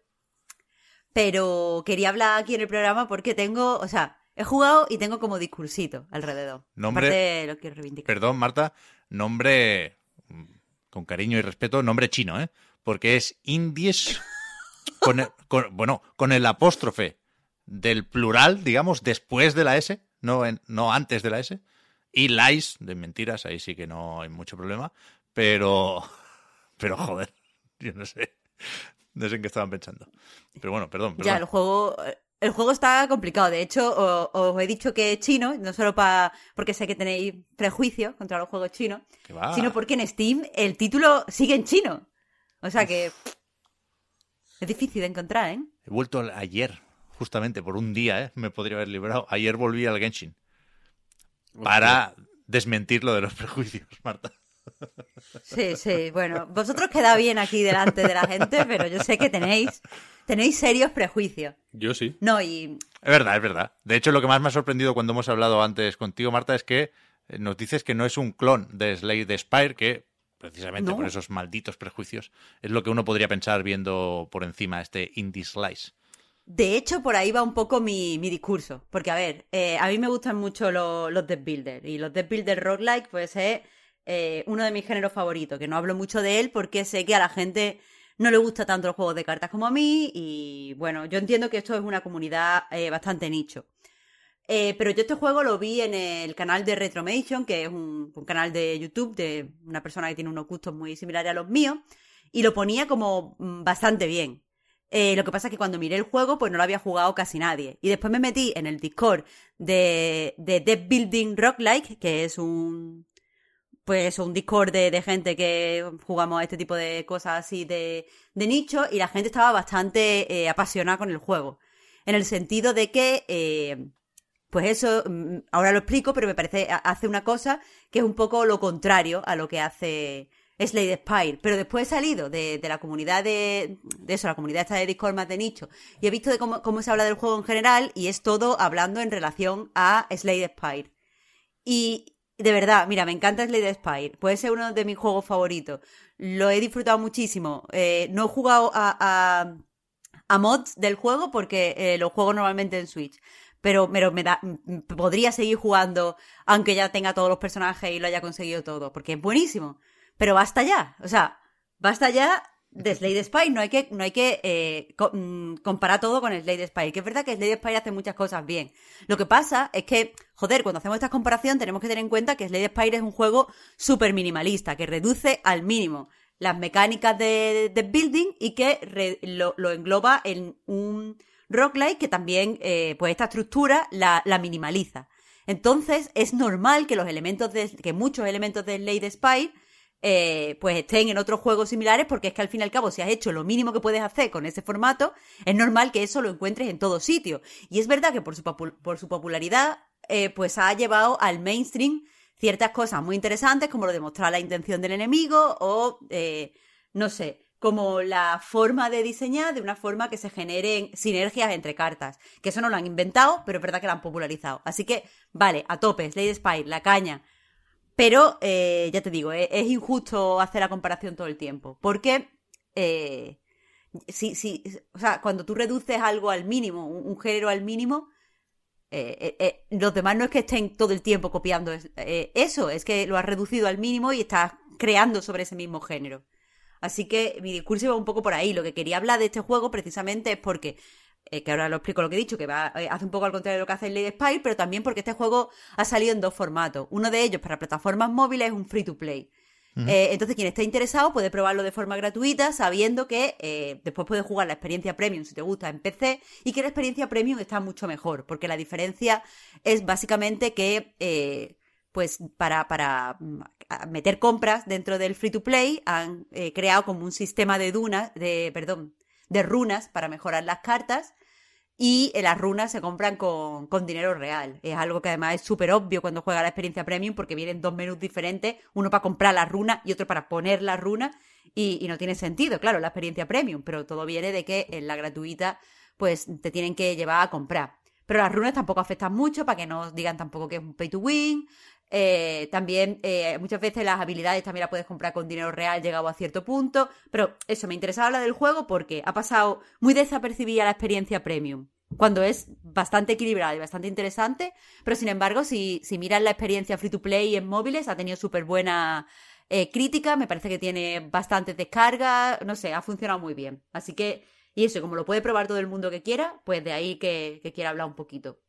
pero quería hablar aquí en el programa porque tengo, o sea, he jugado y tengo como discursito alrededor. Nombre- Aparte, lo quiero reivindicar. Perdón, Marta, nombre mm, con cariño y respeto, nombre chino, ¿eh? Porque es Indies con, el- con- bueno, con el apóstrofe del plural, digamos, después de la S, no, en- no antes de la S, y lies de mentiras, ahí sí que no hay mucho problema, pero, pero joder, yo no sé, no sé en qué estaban pensando. Pero bueno, perdón, perdón. Ya, el juego, el juego está complicado. De hecho, os he dicho que es chino, no solo para porque sé que tenéis prejuicios contra los juegos chinos, sino porque en Steam el título sigue en chino. O sea que es difícil de encontrar, ¿eh? He vuelto ayer, justamente, por un día, ¿eh? Me podría haber librado. Ayer volví al Genshin. Para desmentir lo de los prejuicios, Marta. Sí, sí. Bueno, vosotros queda bien aquí delante de la gente, pero yo sé que tenéis, tenéis serios prejuicios. Yo sí. No, y Es verdad, es verdad. De hecho, lo que más me ha sorprendido cuando hemos hablado antes contigo, Marta, es que eh, nos dices que no es un clon de Slade Spire, que precisamente No. por esos malditos prejuicios es lo que uno podría pensar viendo por encima este Indie Slice. De hecho, por ahí va un poco mi, mi discurso. Porque, a ver, eh, a mí me gustan mucho lo- los deck builder. Y los deck builder roguelike, pues es eh, uno de mis géneros favoritos. Que no hablo mucho de él porque sé que a la gente no le gusta tanto los juegos de cartas como a mí. Y bueno, yo entiendo que esto es una comunidad eh, bastante nicho. Eh, pero yo este juego lo vi en el canal de Retromation, que es un, canal de YouTube de una persona que tiene unos gustos muy similares a los míos, y lo ponía como mm, bastante bien. Lo que pasa es que cuando miré el juego, pues no lo había jugado casi nadie. Y después me metí en el Discord de, de Deck Building Roguelike, que es un. Pues un Discord de, gente que jugamos a este tipo de cosas así de, nicho, y la gente estaba bastante eh, apasionada con el juego. En el sentido de que. eh, pues eso, mm, ahora lo explico, pero me parece, ha- hace una cosa que es un poco lo contrario a lo que hace Slade Spire. Pero después he salido de, de la comunidad de, de eso, la comunidad esta de Discord más de nicho, y he visto de cómo, cómo se habla del juego en general, y es todo hablando en relación a Slade Spire. Y de verdad, mira, me encanta Slade Spire. Puede ser uno de mis juegos favoritos. Lo he disfrutado muchísimo. Eh, no he jugado a, a, a mods del juego porque eh, lo juego normalmente en Switch. Pero, pero me da, podría seguir jugando aunque ya tenga todos los personajes y lo haya conseguido todo, porque es buenísimo. Pero basta ya, o sea, basta ya de Slade Spire. No hay que, no hay que eh, mm, comparar todo con Slade Spire. Que es verdad que Slade Spire hace muchas cosas bien. Lo que pasa es que, joder, cuando hacemos esta comparación tenemos que tener en cuenta que Slade Spire es un juego súper minimalista, que reduce al mínimo las mecánicas de, building y que lo, lo engloba en un roguelike que también, eh, pues esta estructura la, minimaliza. Entonces, es normal que los elementos de, que muchos elementos de Slade Spire eh, pues estén en otros juegos similares, porque es que al fin y al cabo, si has hecho lo mínimo que puedes hacer con ese formato, es normal que eso lo encuentres en todo sitio. Y es verdad que por su, por su popularidad, eh, pues ha llevado al mainstream ciertas cosas muy interesantes, como lo de mostrar la intención del enemigo, o eh, no sé, como la forma de diseñar de una forma que se generen sinergias entre cartas. Que eso no lo han inventado, pero es verdad que lo han popularizado. Así que, vale, a tope, Slade Spire, la caña. Pero, eh, ya te digo, es, es injusto hacer la comparación todo el tiempo. Porque, eh, si, si, o sea, cuando tú reduces algo al mínimo, un, un género al mínimo, eh, eh, eh, los demás no es que estén todo el tiempo copiando es- eso, es que lo has reducido al mínimo y estás creando sobre ese mismo género. Así que mi discurso iba un poco por ahí. Lo que quería hablar de este juego precisamente es porque, que ahora lo explico lo que he dicho, que va, hace un poco al contrario de lo que hace Lady Spire, pero también porque este juego ha salido en dos formatos. Uno de ellos para plataformas móviles es un free to play. Eh, entonces, quien esté interesado puede probarlo de forma gratuita, sabiendo que eh, después puede jugar la experiencia premium si te gusta en PC y que la experiencia premium está mucho mejor, porque la diferencia es básicamente que, eh, pues, para, para mm, meter compras dentro del free to play han creado como un sistema de dunas, de, perdón, de runas para mejorar las cartas y las runas se compran con, dinero real. Es algo que además es súper obvio cuando juega la experiencia premium porque vienen dos menús diferentes, uno para comprar la runa y otro para poner la runa y, no tiene sentido, claro, la experiencia premium, pero todo viene de que en la gratuita pues te tienen que llevar a comprar. Pero las runas tampoco afectan mucho para que no digan tampoco que es un pay to win. Eh, también eh, muchas veces las habilidades también las puedes comprar con dinero real llegado a cierto punto. Pero eso, me interesaba hablar del juego porque ha pasado muy desapercibida la experiencia premium. Cuando es bastante equilibrada y bastante interesante. Pero sin embargo, si, si miras la experiencia free to play en móviles, ha tenido súper buena eh, crítica. Me parece que tiene bastantes descargas. No sé, ha funcionado muy bien. Así que, y eso, como lo puede probar todo el mundo que quiera, pues de ahí que, que quiera hablar un poquito.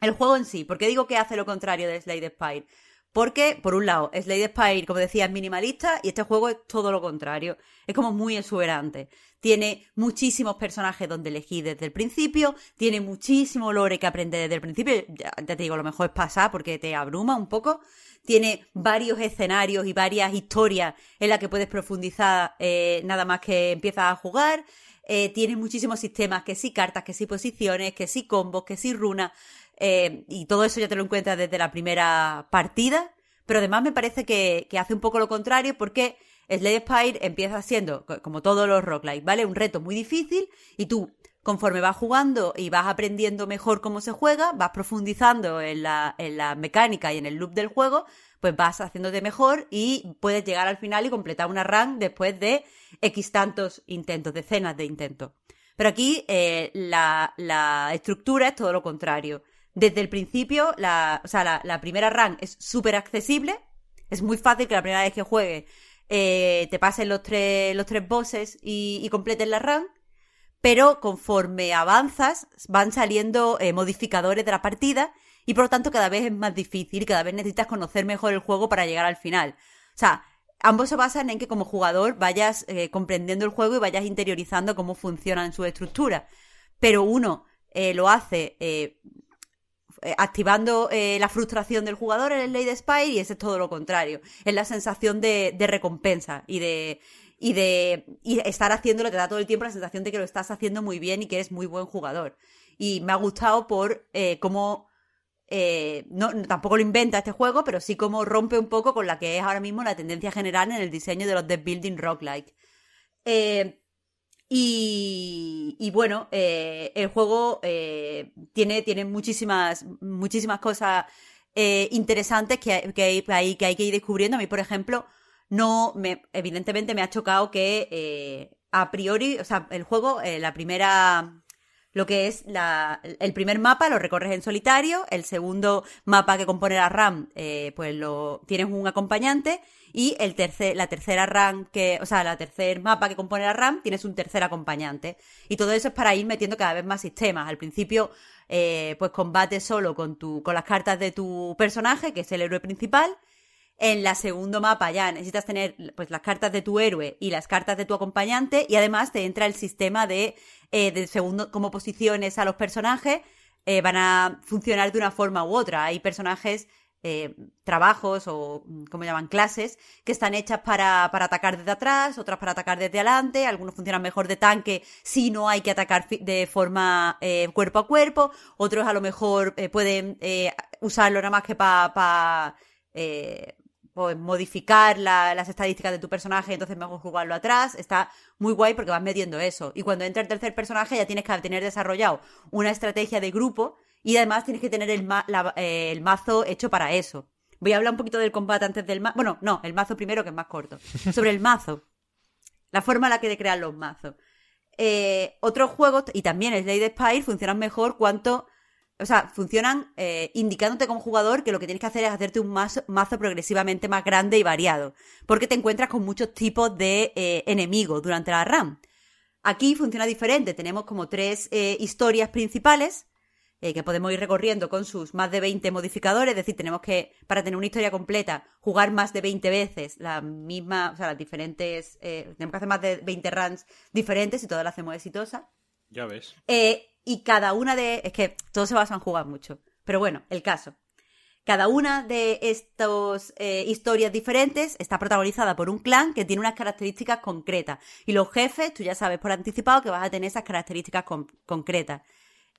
El juego en sí, ¿por qué digo que hace lo contrario de Slade Spire? Porque, por un lado, Slade Spire, como decía, es minimalista y este juego es todo lo contrario. Es como muy exuberante. Tiene muchísimos personajes donde elegir desde el principio, tiene muchísimo lore que aprender desde el principio. Ya, te digo, lo mejor es pasar porque te abruma un poco. Tiene varios escenarios y varias historias en las que puedes profundizar eh, nada más que empiezas a jugar. Eh, tiene muchísimos sistemas, que sí cartas, que sí posiciones, que sí combos, que sí runas. Eh, y todo eso ya te lo encuentras desde la primera partida. Pero además me parece que, hace un poco lo contrario porque Slade Spire empieza siendo, como todos los roguelikes, ¿vale? Un reto muy difícil y tú, conforme vas jugando y vas aprendiendo mejor cómo se juega, vas profundizando en la, en la mecánica y en el loop del juego, pues vas haciéndote mejor y puedes llegar al final y completar una run después de X tantos intentos, decenas de intentos. Pero aquí eh, la, la estructura es todo lo contrario desde el principio, la, o sea, la, primera run es súper accesible. Es muy fácil que la primera vez que juegues eh, te pasen los tres, los tres bosses y, y completes la run. Pero conforme avanzas, van saliendo eh, modificadores de la partida y por lo tanto cada vez es más difícil y cada vez necesitas conocer mejor el juego para llegar al final. O sea, ambos se basan en que como jugador vayas eh, comprendiendo el juego y vayas interiorizando cómo funciona en su estructura. Pero uno lo hace activando eh, la frustración del jugador en el Lady Spire y ese es todo lo contrario. Es la sensación de, recompensa y de, y de y estar haciéndolo te da todo el tiempo la sensación de que lo estás haciendo muy bien y que eres muy buen jugador. Y me ha gustado por eh, cómo no, tampoco lo inventa este juego, pero sí como rompe un poco con la que es ahora mismo la tendencia general en el diseño de los deck building roguelike. Eh, y, bueno, eh, el juego eh, tiene, tiene muchísimas, muchísimas cosas eh, interesantes que, que, hay, que hay que ir descubriendo. A mí, por ejemplo, no me, evidentemente me ha chocado que a priori, o sea, el juego, la primera lo que es la, el primer mapa lo recorres en solitario, el segundo mapa que compone la RAM, pues lo tienes un acompañante y el tercer, la tercera RAM que, o sea, la tercer mapa que compone la RAM tienes un tercer acompañante. Y todo eso es para ir metiendo cada vez más sistemas. Al principio, eh, pues combates solo con tu, con las cartas de tu personaje, que es el héroe principal. En la segundo mapa ya necesitas tener pues las cartas de tu héroe y las cartas de tu acompañante y además te entra el sistema de, eh, de segundo, como posiciones a los personajes eh, van a funcionar de una forma u otra. Hay personajes eh, trabajos o, como llaman, clases, que están hechas para, atacar desde atrás, otras para atacar desde adelante, algunos funcionan mejor de tanque si no hay que atacar de forma eh, cuerpo a cuerpo, otros a lo mejor pueden usarlo nada más que para pues, modificar las estadísticas de tu personaje, entonces mejor jugarlo atrás. Está muy guay porque vas metiendo eso. Y cuando entra el tercer personaje ya tienes que tener desarrollado una estrategia de grupo y además tienes que tener el, eh, el mazo hecho para eso. Voy a hablar un poquito del combate antes del mazo. Bueno, no, el mazo primero que es más corto. Sobre el mazo. La forma en la que de crear los mazos. Eh, otros juegos, y también el Slade Spire, funcionan mejor cuanto. O sea, funcionan eh, indicándote como jugador que lo que tienes que hacer es hacerte un mazo, mazo progresivamente más grande y variado. Porque te encuentras con muchos tipos de enemigos durante la RAM. Aquí funciona diferente. Tenemos como tres historias principales eh, que podemos ir recorriendo con sus más de 20 modificadores, es decir, tenemos que, para tener una historia completa, jugar más de 20 veces la misma, o sea, las diferentes, eh, tenemos que hacer más de 20 runs diferentes y todas las hacemos exitosas. Ya ves. Eh, y cada una de, es que todos se basan en jugar mucho, pero bueno, el caso. Cada una de estas historias diferentes está protagonizada por un clan que tiene unas características concretas. Y los jefes, tú ya sabes por anticipado que vas a tener esas características concretas.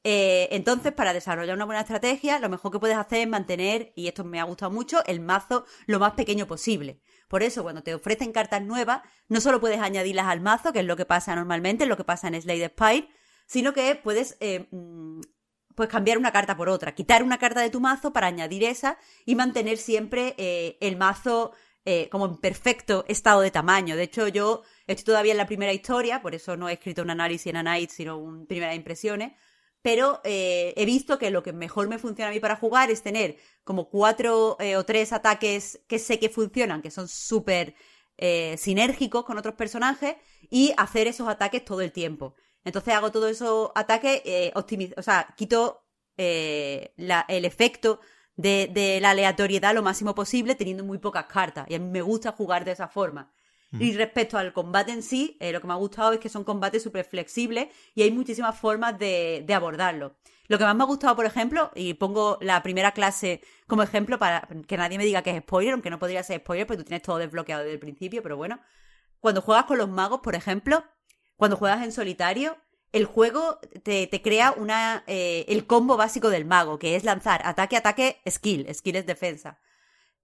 Eh, entonces, para desarrollar una buena estrategia, lo mejor que puedes hacer es mantener, y esto me ha gustado mucho, el mazo lo más pequeño posible. Por eso, cuando te ofrecen cartas nuevas, no solo puedes añadirlas al mazo, que es lo que pasa normalmente, es lo que pasa en Slade Spire, sino que puedes eh, mm, pues cambiar una carta por otra, quitar una carta de tu mazo para añadir esa y mantener siempre eh, el mazo como en perfecto estado de tamaño. De hecho, yo estoy todavía en la primera historia, por eso no he escrito un análisis en Anite, sino un primeras impresiones pero eh, he visto que lo que mejor me funciona a mí para jugar es tener como cuatro eh, o tres ataques que sé que funcionan, que son súper eh, sinérgicos con otros personajes, y hacer esos ataques todo el tiempo. Entonces hago todos esos ataques, o sea, quito el efecto de, de, la aleatoriedad lo máximo posible teniendo muy pocas cartas. Y a mí me gusta jugar de esa forma. Y respecto al combate en sí, eh, lo que me ha gustado es que son combates súper flexibles y hay muchísimas formas de, abordarlo. Lo que más me ha gustado, por ejemplo, y pongo la primera clase como ejemplo para que nadie me diga que es spoiler, aunque no podría ser spoiler porque tú tienes todo desbloqueado desde el principio, pero bueno. Cuando juegas con los magos, por ejemplo, cuando juegas en solitario, el juego te, crea una, eh, el combo básico del mago, que es lanzar ataque, ataque, skill. Skill es defensa.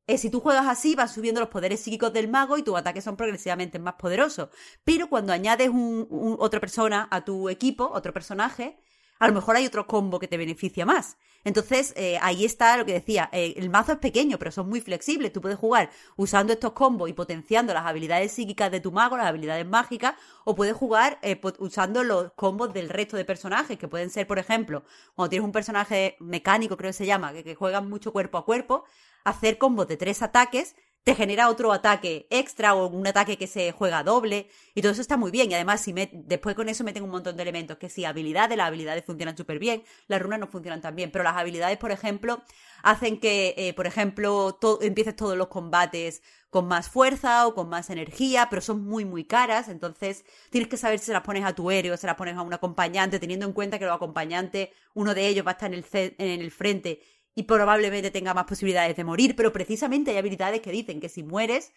Eh, si tú juegas así, vas subiendo los poderes psíquicos del mago y tus ataques son progresivamente más poderosos. Pero cuando añades un, otra persona a tu equipo, otro personaje, a lo mejor hay otro combo que te beneficia más. Entonces, eh, ahí está lo que decía. Eh, el mazo es pequeño, pero son muy flexibles. Tú puedes jugar usando estos combos y potenciando las habilidades psíquicas de tu mago, las habilidades mágicas, o puedes jugar usando los combos del resto de personajes, que pueden ser, por ejemplo, cuando tienes un personaje mecánico, creo que se llama, que, que juegan mucho cuerpo a cuerpo, hacer combos de tres ataques te genera otro ataque extra o un ataque que se juega doble y todo eso está muy bien. Y además si después con eso meten un montón de elementos que sí, habilidades, las habilidades funcionan súper bien, las runas no funcionan tan bien, pero las habilidades, por ejemplo, hacen que, eh, por ejemplo, empieces todos los combates con más fuerza o con más energía, pero son muy, muy caras, entonces tienes que saber si se las pones a tu héroe o se las pones a un acompañante, teniendo en cuenta que los acompañantes, uno de ellos va a estar en el, en el frente y probablemente tenga más posibilidades de morir, pero precisamente hay habilidades que dicen que si mueres,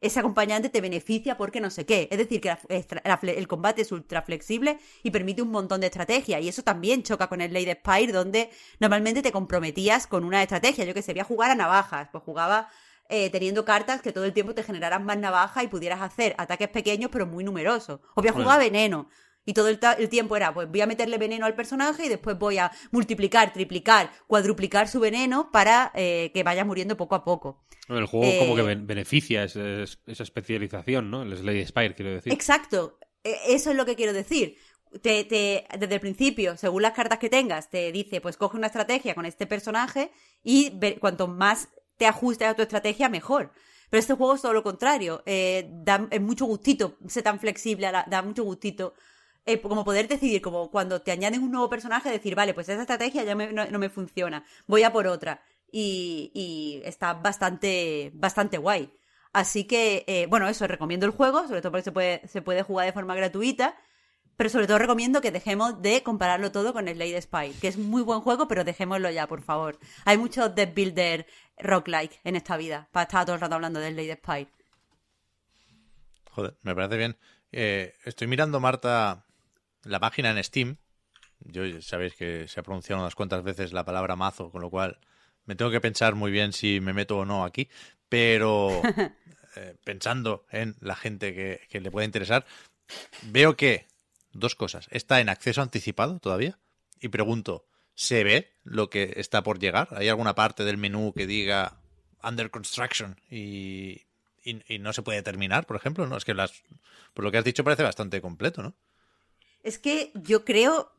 ese acompañante te beneficia porque no sé qué. Es decir, que el combate es ultra flexible y permite un montón de estrategias. Y eso también choca con el Lady Spire, donde normalmente te comprometías con una estrategia. Yo que sé, voy a jugar a navajas. Pues jugaba eh, teniendo cartas que todo el tiempo te generaran más navajas y pudieras hacer ataques pequeños pero muy numerosos. O voy a jugar a veneno. Y todo el, tiempo era, pues voy a meterle veneno al personaje y después voy a multiplicar, triplicar, cuadruplicar su veneno para eh, que vaya muriendo poco a poco. El juego como que eh, beneficia esa, especialización, ¿no? El Slade Spire, quiero decir. Exacto. E, eso es lo que quiero decir. Te, te, desde el principio, según las cartas que tengas, te dice, pues coge una estrategia con este personaje y cuanto más te ajustes a tu estrategia, mejor. Pero este juego es todo lo contrario. Eh, da es mucho gustito ser tan flexible, da mucho gustito eh, como poder decidir, como cuando te añaden un nuevo personaje, decir, vale, pues esa estrategia ya no, me funciona, voy a por otra. Y, está bastante, bastante guay. Así que, eh, bueno, eso, recomiendo el juego, sobre todo porque se puede, se puede jugar de forma gratuita. Pero sobre todo recomiendo que dejemos de compararlo todo con Slade Spy, que es muy buen juego, pero dejémoslo ya, por favor. Hay muchos deck builder rock-like en esta vida, para estar todo el rato hablando de Slade Spy. Joder, me parece bien. Eh, estoy mirando, Marta, la página en Steam, yo sabéis que se ha pronunciado unas cuantas veces la palabra mazo, con lo cual me tengo que pensar muy bien si me meto o no aquí, pero eh, pensando en la gente que, le puede interesar, veo que dos cosas. Está en acceso anticipado todavía y pregunto, ¿se ve lo que está por llegar? ¿Hay alguna parte del menú que diga under construction y, y, no se puede terminar, por ejemplo? ¿no? Es que las, por lo que has dicho parece bastante completo, ¿no? Es que yo creo,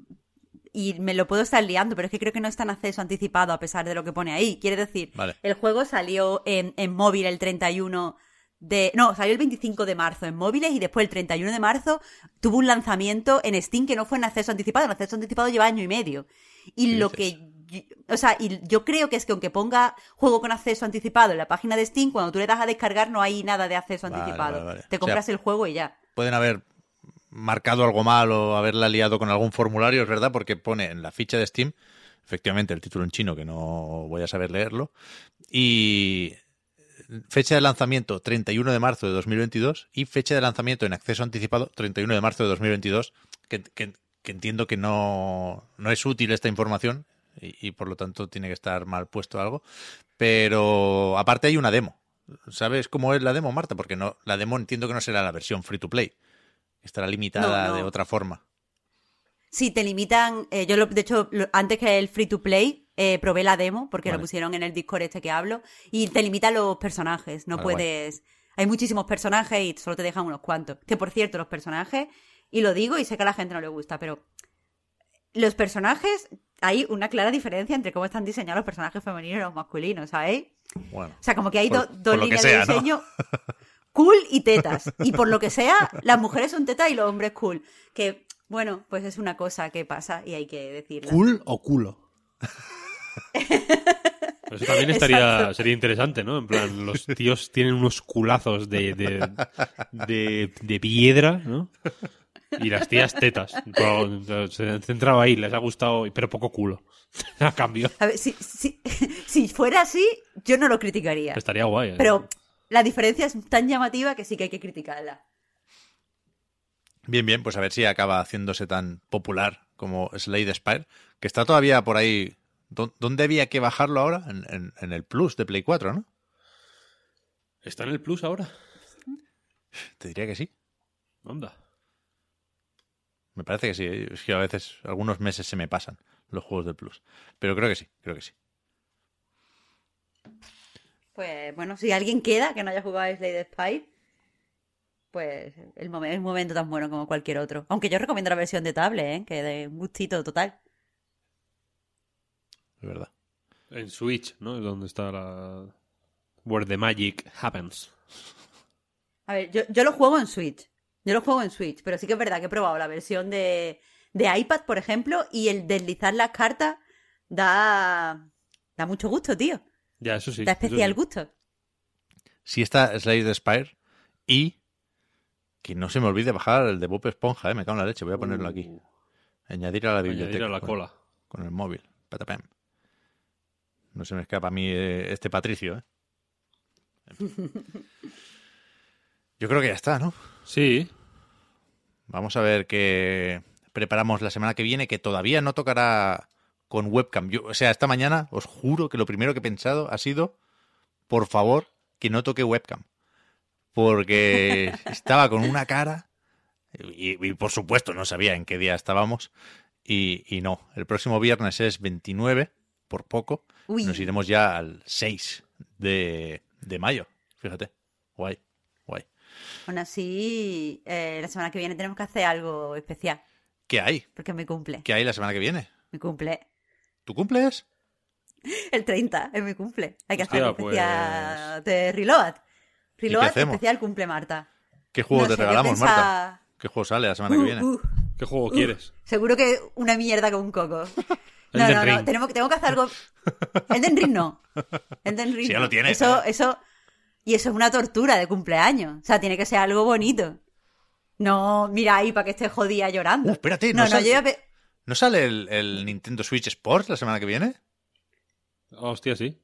y me lo puedo estar liando, pero es que creo que no está en acceso anticipado a pesar de lo que pone ahí. Quiere decir, el juego salió en, móvil el 31 de... No, salió el 25 de marzo en móviles y después el 31 de marzo tuvo un lanzamiento en Steam que no fue en acceso anticipado. En acceso anticipado lleva año y medio. Y ¿Qué lo dices? que... O sea, y yo creo que es que aunque ponga juego con acceso anticipado en la página de Steam, cuando tú le das a descargar no hay nada de acceso Vale, anticipado. vale. Te O compras sea, el juego y ya. Pueden haber marcado algo mal o haberla liado con algún formulario, es verdad, porque pone en la ficha de Steam, efectivamente, el título en chino, que no voy a saber leerlo, y fecha de lanzamiento 31 de marzo de 2022 y fecha de lanzamiento en acceso anticipado 31 de marzo de 2022, que, que- que entiendo que no, no es útil esta información y, y por lo tanto tiene que estar mal puesto algo, pero aparte hay una demo. ¿Sabes cómo es la demo, Marta? Porque no, la demo entiendo que no será la versión free to play. Estará limitada No, no. de otra forma. Sí, te limitan. eh, yo, lo- de hecho, lo- antes que el free to play, eh, probé la demo porque Vale. lo pusieron en el Discord este que hablo. Y te limitan los personajes. No Vale, guay. puedes. Hay muchísimos personajes y solo te dejan unos cuantos. Que por cierto, los personajes, y lo digo y sé que a la gente no le gusta, pero los personajes, hay una clara diferencia entre cómo están diseñados los personajes femeninos y los masculinos, ¿sabéis? Bueno, O sea, como que hay Por- do- por dos líneas sea, de ¿no? cool y tetas. Y por lo que sea, las mujeres son tetas y los hombres cool. Que, bueno, pues es una cosa que pasa y hay que decirla. ¿Cool o culo? Eso también estaría, Exacto. sería interesante, ¿no? En plan, los tíos tienen unos culazos de, de, de, de piedra, ¿no? Y las tías tetas. Se han centrado ahí, les ha gustado, pero poco culo. A cambio, A ver, si, si, si fuera así, yo no lo criticaría. estaría guay. ¿eh? Pero la diferencia es tan llamativa que sí que hay que criticarla. bien, bien, pues a ver si acaba haciéndose tan popular como Slade Spire, que está todavía por ahí. ¿Dó- ¿Dónde había que bajarlo ahora? En, en- en el Plus de Play 4, ¿no? ¿Está en el Plus ahora? Te diría que sí. Anda. Me parece que sí. Es que a veces algunos meses se me pasan los juegos del Plus. Pero creo que sí, creo que sí. Pues bueno, si alguien queda que no haya jugado a Slade Spire, pues el, momen- es un momento tan bueno como cualquier otro. Aunque yo recomiendo la versión de tablet, ¿eh? que de un gustito total. Es verdad. En Switch, ¿no? Es donde está la... Where the magic happens. A ver, yo, yo lo juego en Switch. Yo lo juego en Switch, pero sí que es verdad que he probado la versión de, de iPad, por ejemplo, y el deslizar las cartas da, da mucho gusto, tío. Ya, eso sí. da especial sí. gusto. Sí está Slade Spire y que no se me olvide bajar el de Bob Esponja, ¿eh? me cago en la leche, voy a ponerlo aquí. Añadir a la biblioteca. Uh. Añadir a la con- cola. Con el móvil. Patapam. No se me escapa a mí eh, este Patricio, ¿eh? Yo creo que ya está, ¿no? Sí. Vamos a ver qué preparamos la semana que viene, que todavía no tocará con webcam. Yo, o sea, esta mañana os juro que lo primero que he pensado ha sido, por favor, que no toque webcam. Porque estaba con una cara y, y, por supuesto no sabía en qué día estábamos y, y no. El próximo viernes es 29, por poco. Uy. Nos iremos ya al 6 de, de mayo. Fíjate. Guay, guay. Aún así, eh, la semana que viene tenemos que hacer algo especial, ¿Qué hay? porque me cumple. ¿Qué hay la semana que viene? Mi cumple. ¿Tu cumples? El 30 es mi cumple. Hay que Hostia, hacer especial de Reload. Reload especial cumple Marta. ¿Qué juego No te sé, regalamos, pensaba- Marta? ¿Qué juego sale la semana que Uh, viene? uh, ¿Qué juego uh, quieres? Seguro que una mierda con un coco. No, no, no. Tenemos, tengo que hacer algo. Elden Ring no. Elden Ring Sí, ya lo tienes, Eso, eso. Y eso es una tortura de cumpleaños. O sea, tiene que ser algo bonito. No, mira ahí para que esté jodida llorando. Espérate, no, no no, yo ya pe- ¿No sale el, el Nintendo Switch Sports la semana que viene? Hostia, sí.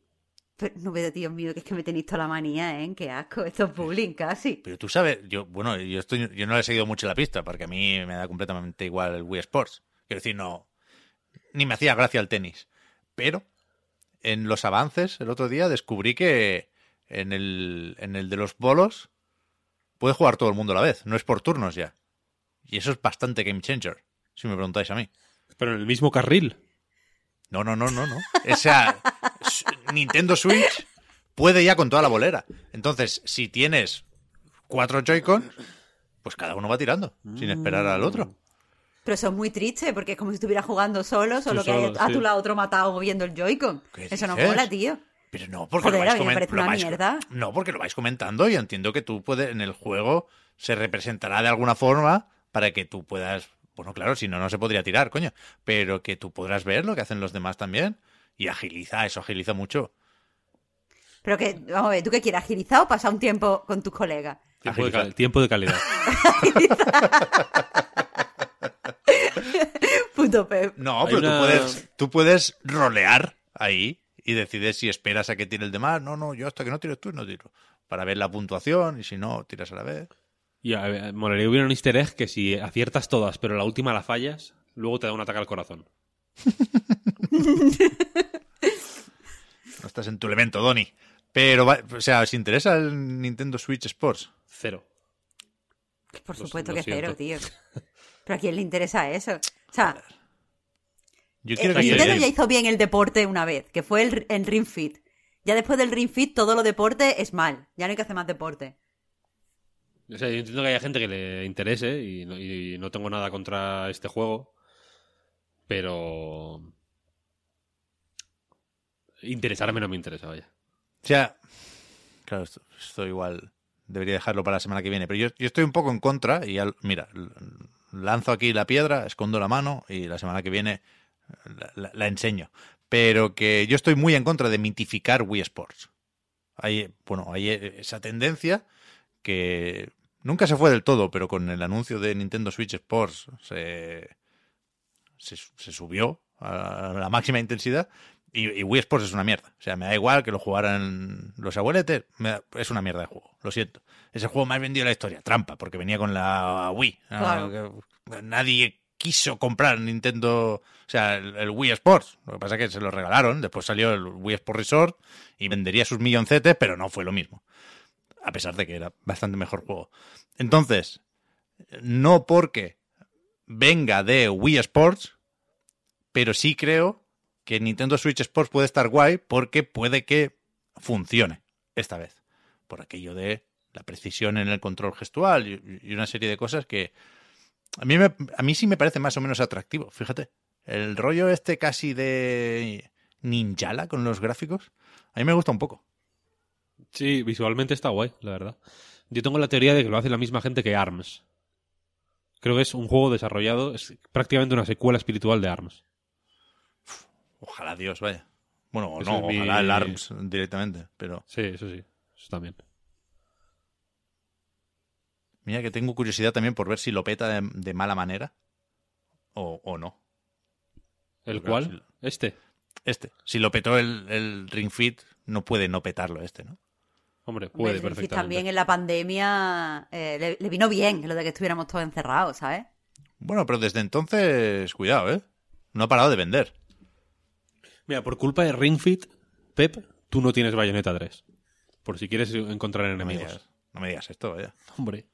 Pero, no veo, Dios mío, que es que me tenéis toda la manía, ¿eh? Qué asco. Esto es bullying casi. Pero tú sabes, yo, bueno, yo estoy, yo no le he seguido mucho la pista, porque a mí me da completamente igual el Wii Sports. Quiero decir, no, ni me hacía gracia el tenis. Pero en los avances, el otro día descubrí que en el, en el de los bolos puede jugar todo el mundo a la vez, no es por turnos ya. Y eso es bastante game changer, si me preguntáis a mí. Pero en el mismo carril. No, no, no, no, no. O sea, Nintendo Switch puede ya con toda la bolera. Entonces, si tienes cuatro Joy-Con, pues cada uno va tirando, sin esperar al otro. Pero eso es muy triste, porque es como si estuviera jugando solo, solo que solo, hay a sí. tu lado otro matado moviendo el Joy-Con. ¿Qué Eso no mola, tío. Pero no, porque Joder, lo vais, a mí me comen- parece lo una vais- mierda. No, porque lo vais comentando y entiendo que tú puedes, en el juego se representará de alguna forma para que tú puedas, bueno, claro, si no, no se podría tirar, coño, pero que tú podrás ver lo que hacen los demás también y agiliza, eso agiliza mucho. Pero que, vamos a ver, ¿tú qué quieres? ¿Agilizar o pasar un tiempo con tus colegas? Tiempo de, cal- tiempo de calidad. Puto Pep. No, pero una- tú, puedes, tú puedes rolear ahí y decides si esperas a que tire el demás. No, no, yo hasta que no tires tú no tiro. Para ver la puntuación y si no, tiras a la vez. Y a ver, molaría hubiera un easter egg que si aciertas todas, pero la última la fallas, luego te da un ataque al corazón. No estás en tu elemento, Donny. Pero, va- o sea, ¿os interesa el Nintendo Switch Sports? Cero. Por Lo- supuesto lo que cero, tío. Pero a quién le interesa eso. O sea, Yo eh, quiero que Nintendo ya hizo bien el deporte una vez, que fue el, el Ring Fit. Ya después del Ring Fit, todo lo deporte es mal. Ya no hay que hacer más deporte. O sea, yo entiendo que haya gente que le interese y no, y no tengo nada contra este juego, pero interesarme no me interesa, vaya. O sea, claro, esto, igual debería dejarlo para la semana que viene, pero yo, yo estoy un poco en contra y al- mira, lanzo aquí la piedra, escondo la mano y la semana que viene la- la enseño. Pero que yo estoy muy en contra de mitificar Wii Sports. Hay, bueno, hay esa tendencia que nunca se fue del todo, pero con el anuncio de Nintendo Switch Sports se, se, se subió a la máxima intensidad y, y Wii Sports es una mierda. O sea, me da igual que lo jugaran los abueletes, me da- es una mierda de juego, lo siento. Es el juego más vendido de la historia, trampa, porque venía con la Wii. Nadie quiso comprar Nintendo, o sea, el, el Wii Sports. Lo que pasa es que se lo regalaron, después salió el Wii Sports Resort y vendería sus milloncetes, pero no fue lo mismo. A pesar de que era bastante mejor juego. Entonces, no porque venga de Wii Sports, pero sí creo que Nintendo Switch Sports puede estar guay porque puede que funcione esta vez. Por aquello de la precisión en el control gestual y, una serie de cosas que a mí, me- a mí sí me parece más o menos atractivo, fíjate. El rollo este casi de ninjala con los gráficos, a mí me gusta un poco. Sí, visualmente está guay, la verdad. Yo tengo la teoría de que lo hace la misma gente que ARMS. Creo que es un juego desarrollado, es prácticamente una secuela espiritual de ARMS. Ojalá Dios, vaya. Bueno, o Eso no, mi- ojalá el ARMS directamente, pero Sí, eso sí, eso también. mira que tengo curiosidad también por ver si lo peta de, de mala manera o, o no. ¿El Claro, cual? Este. Este, si lo petó el, el Ring Fit, no puede no petarlo este, ¿no? Hombre, Hombre, puede Fit perfectamente. también en la pandemia eh, le, le vino bien lo de que estuviéramos todos encerrados, ¿sabes? Bueno, pero desde entonces, cuidado, ¿eh? No ha parado de vender. Mira, por culpa de Ring Fit, Pep, tú no tienes Bayonetta 3. Por si quieres encontrar No me enemigos. digas, no me digas esto, vaya. Hombre.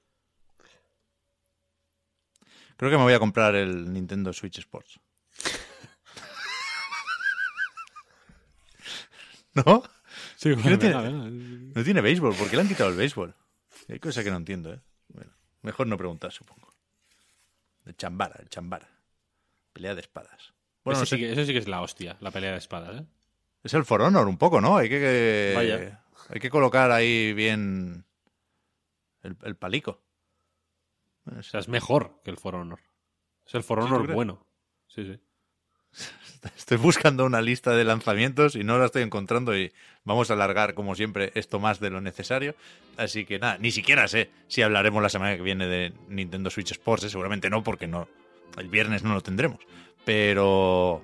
Creo que me voy a comprar el Nintendo Switch Sports. ¿No? Sí, no tiene- No tiene béisbol. ¿Por qué le han quitado el béisbol? Hay cosas que no entiendo, ¿eh? Bueno, mejor no preguntar, supongo. El chambara, el chambara. Pelea de espadas. Bueno, no eso, sé, sí que, eso sí que es la hostia, la pelea de espadas, ¿eh? es el For Honor un poco, ¿no? Hay que, que- Vaya. hay que colocar ahí bien el, el palico. Bueno, O sea, es mejor que el For Honor. Es el For ¿Sí, tú Honor bueno. Sí, sí. Estoy buscando una lista de lanzamientos y no la estoy encontrando y vamos a alargar, como siempre, esto más de lo necesario. Así que nada, ni siquiera sé si hablaremos la semana que viene de Nintendo Switch Sports, ¿eh? seguramente no, porque no el viernes no lo tendremos. Pero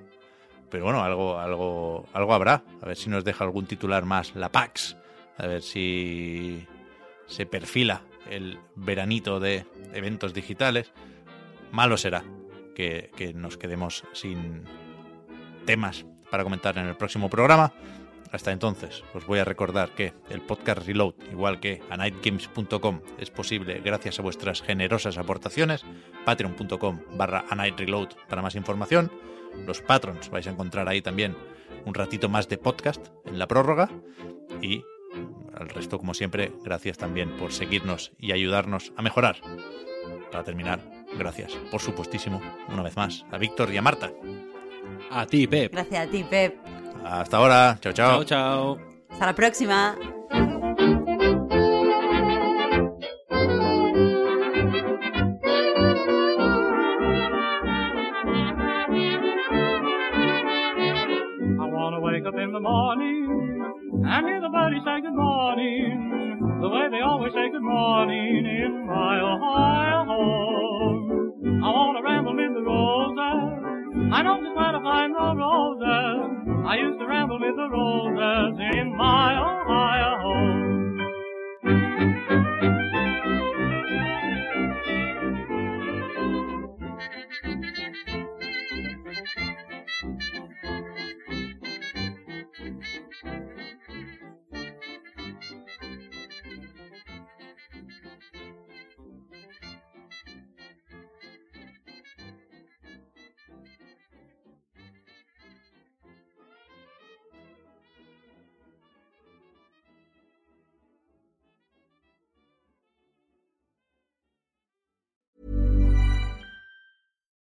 pero bueno, algo, algo, algo habrá. A ver si nos deja algún titular más la PAX. A ver si se perfila el veranito de eventos digitales. Malo será que, que nos quedemos sin temas para comentar en el próximo programa. Hasta entonces, os voy a recordar que el podcast Reload, igual que a nightgames.com, es posible gracias a vuestras generosas aportaciones. Patreon.com barra a night reload para más información. Los patrons vais a encontrar ahí también un ratito más de podcast en la prórroga. Y al resto, como siempre, gracias también por seguirnos y ayudarnos a mejorar. Para terminar, gracias, por supuestísimo, una vez más, a Víctor y a Marta. A ti, Pep. Gracias a ti, Pep. Hasta ahora, chao, chao. Chao, chao. Hasta la próxima. I want to wake up in the morning and hear the birdies say good morning, the way they always say good morning in my Ohio home. I want to ramble in the roses. I know just where to find the roses. I used to ramble with the roses in my Ohio home.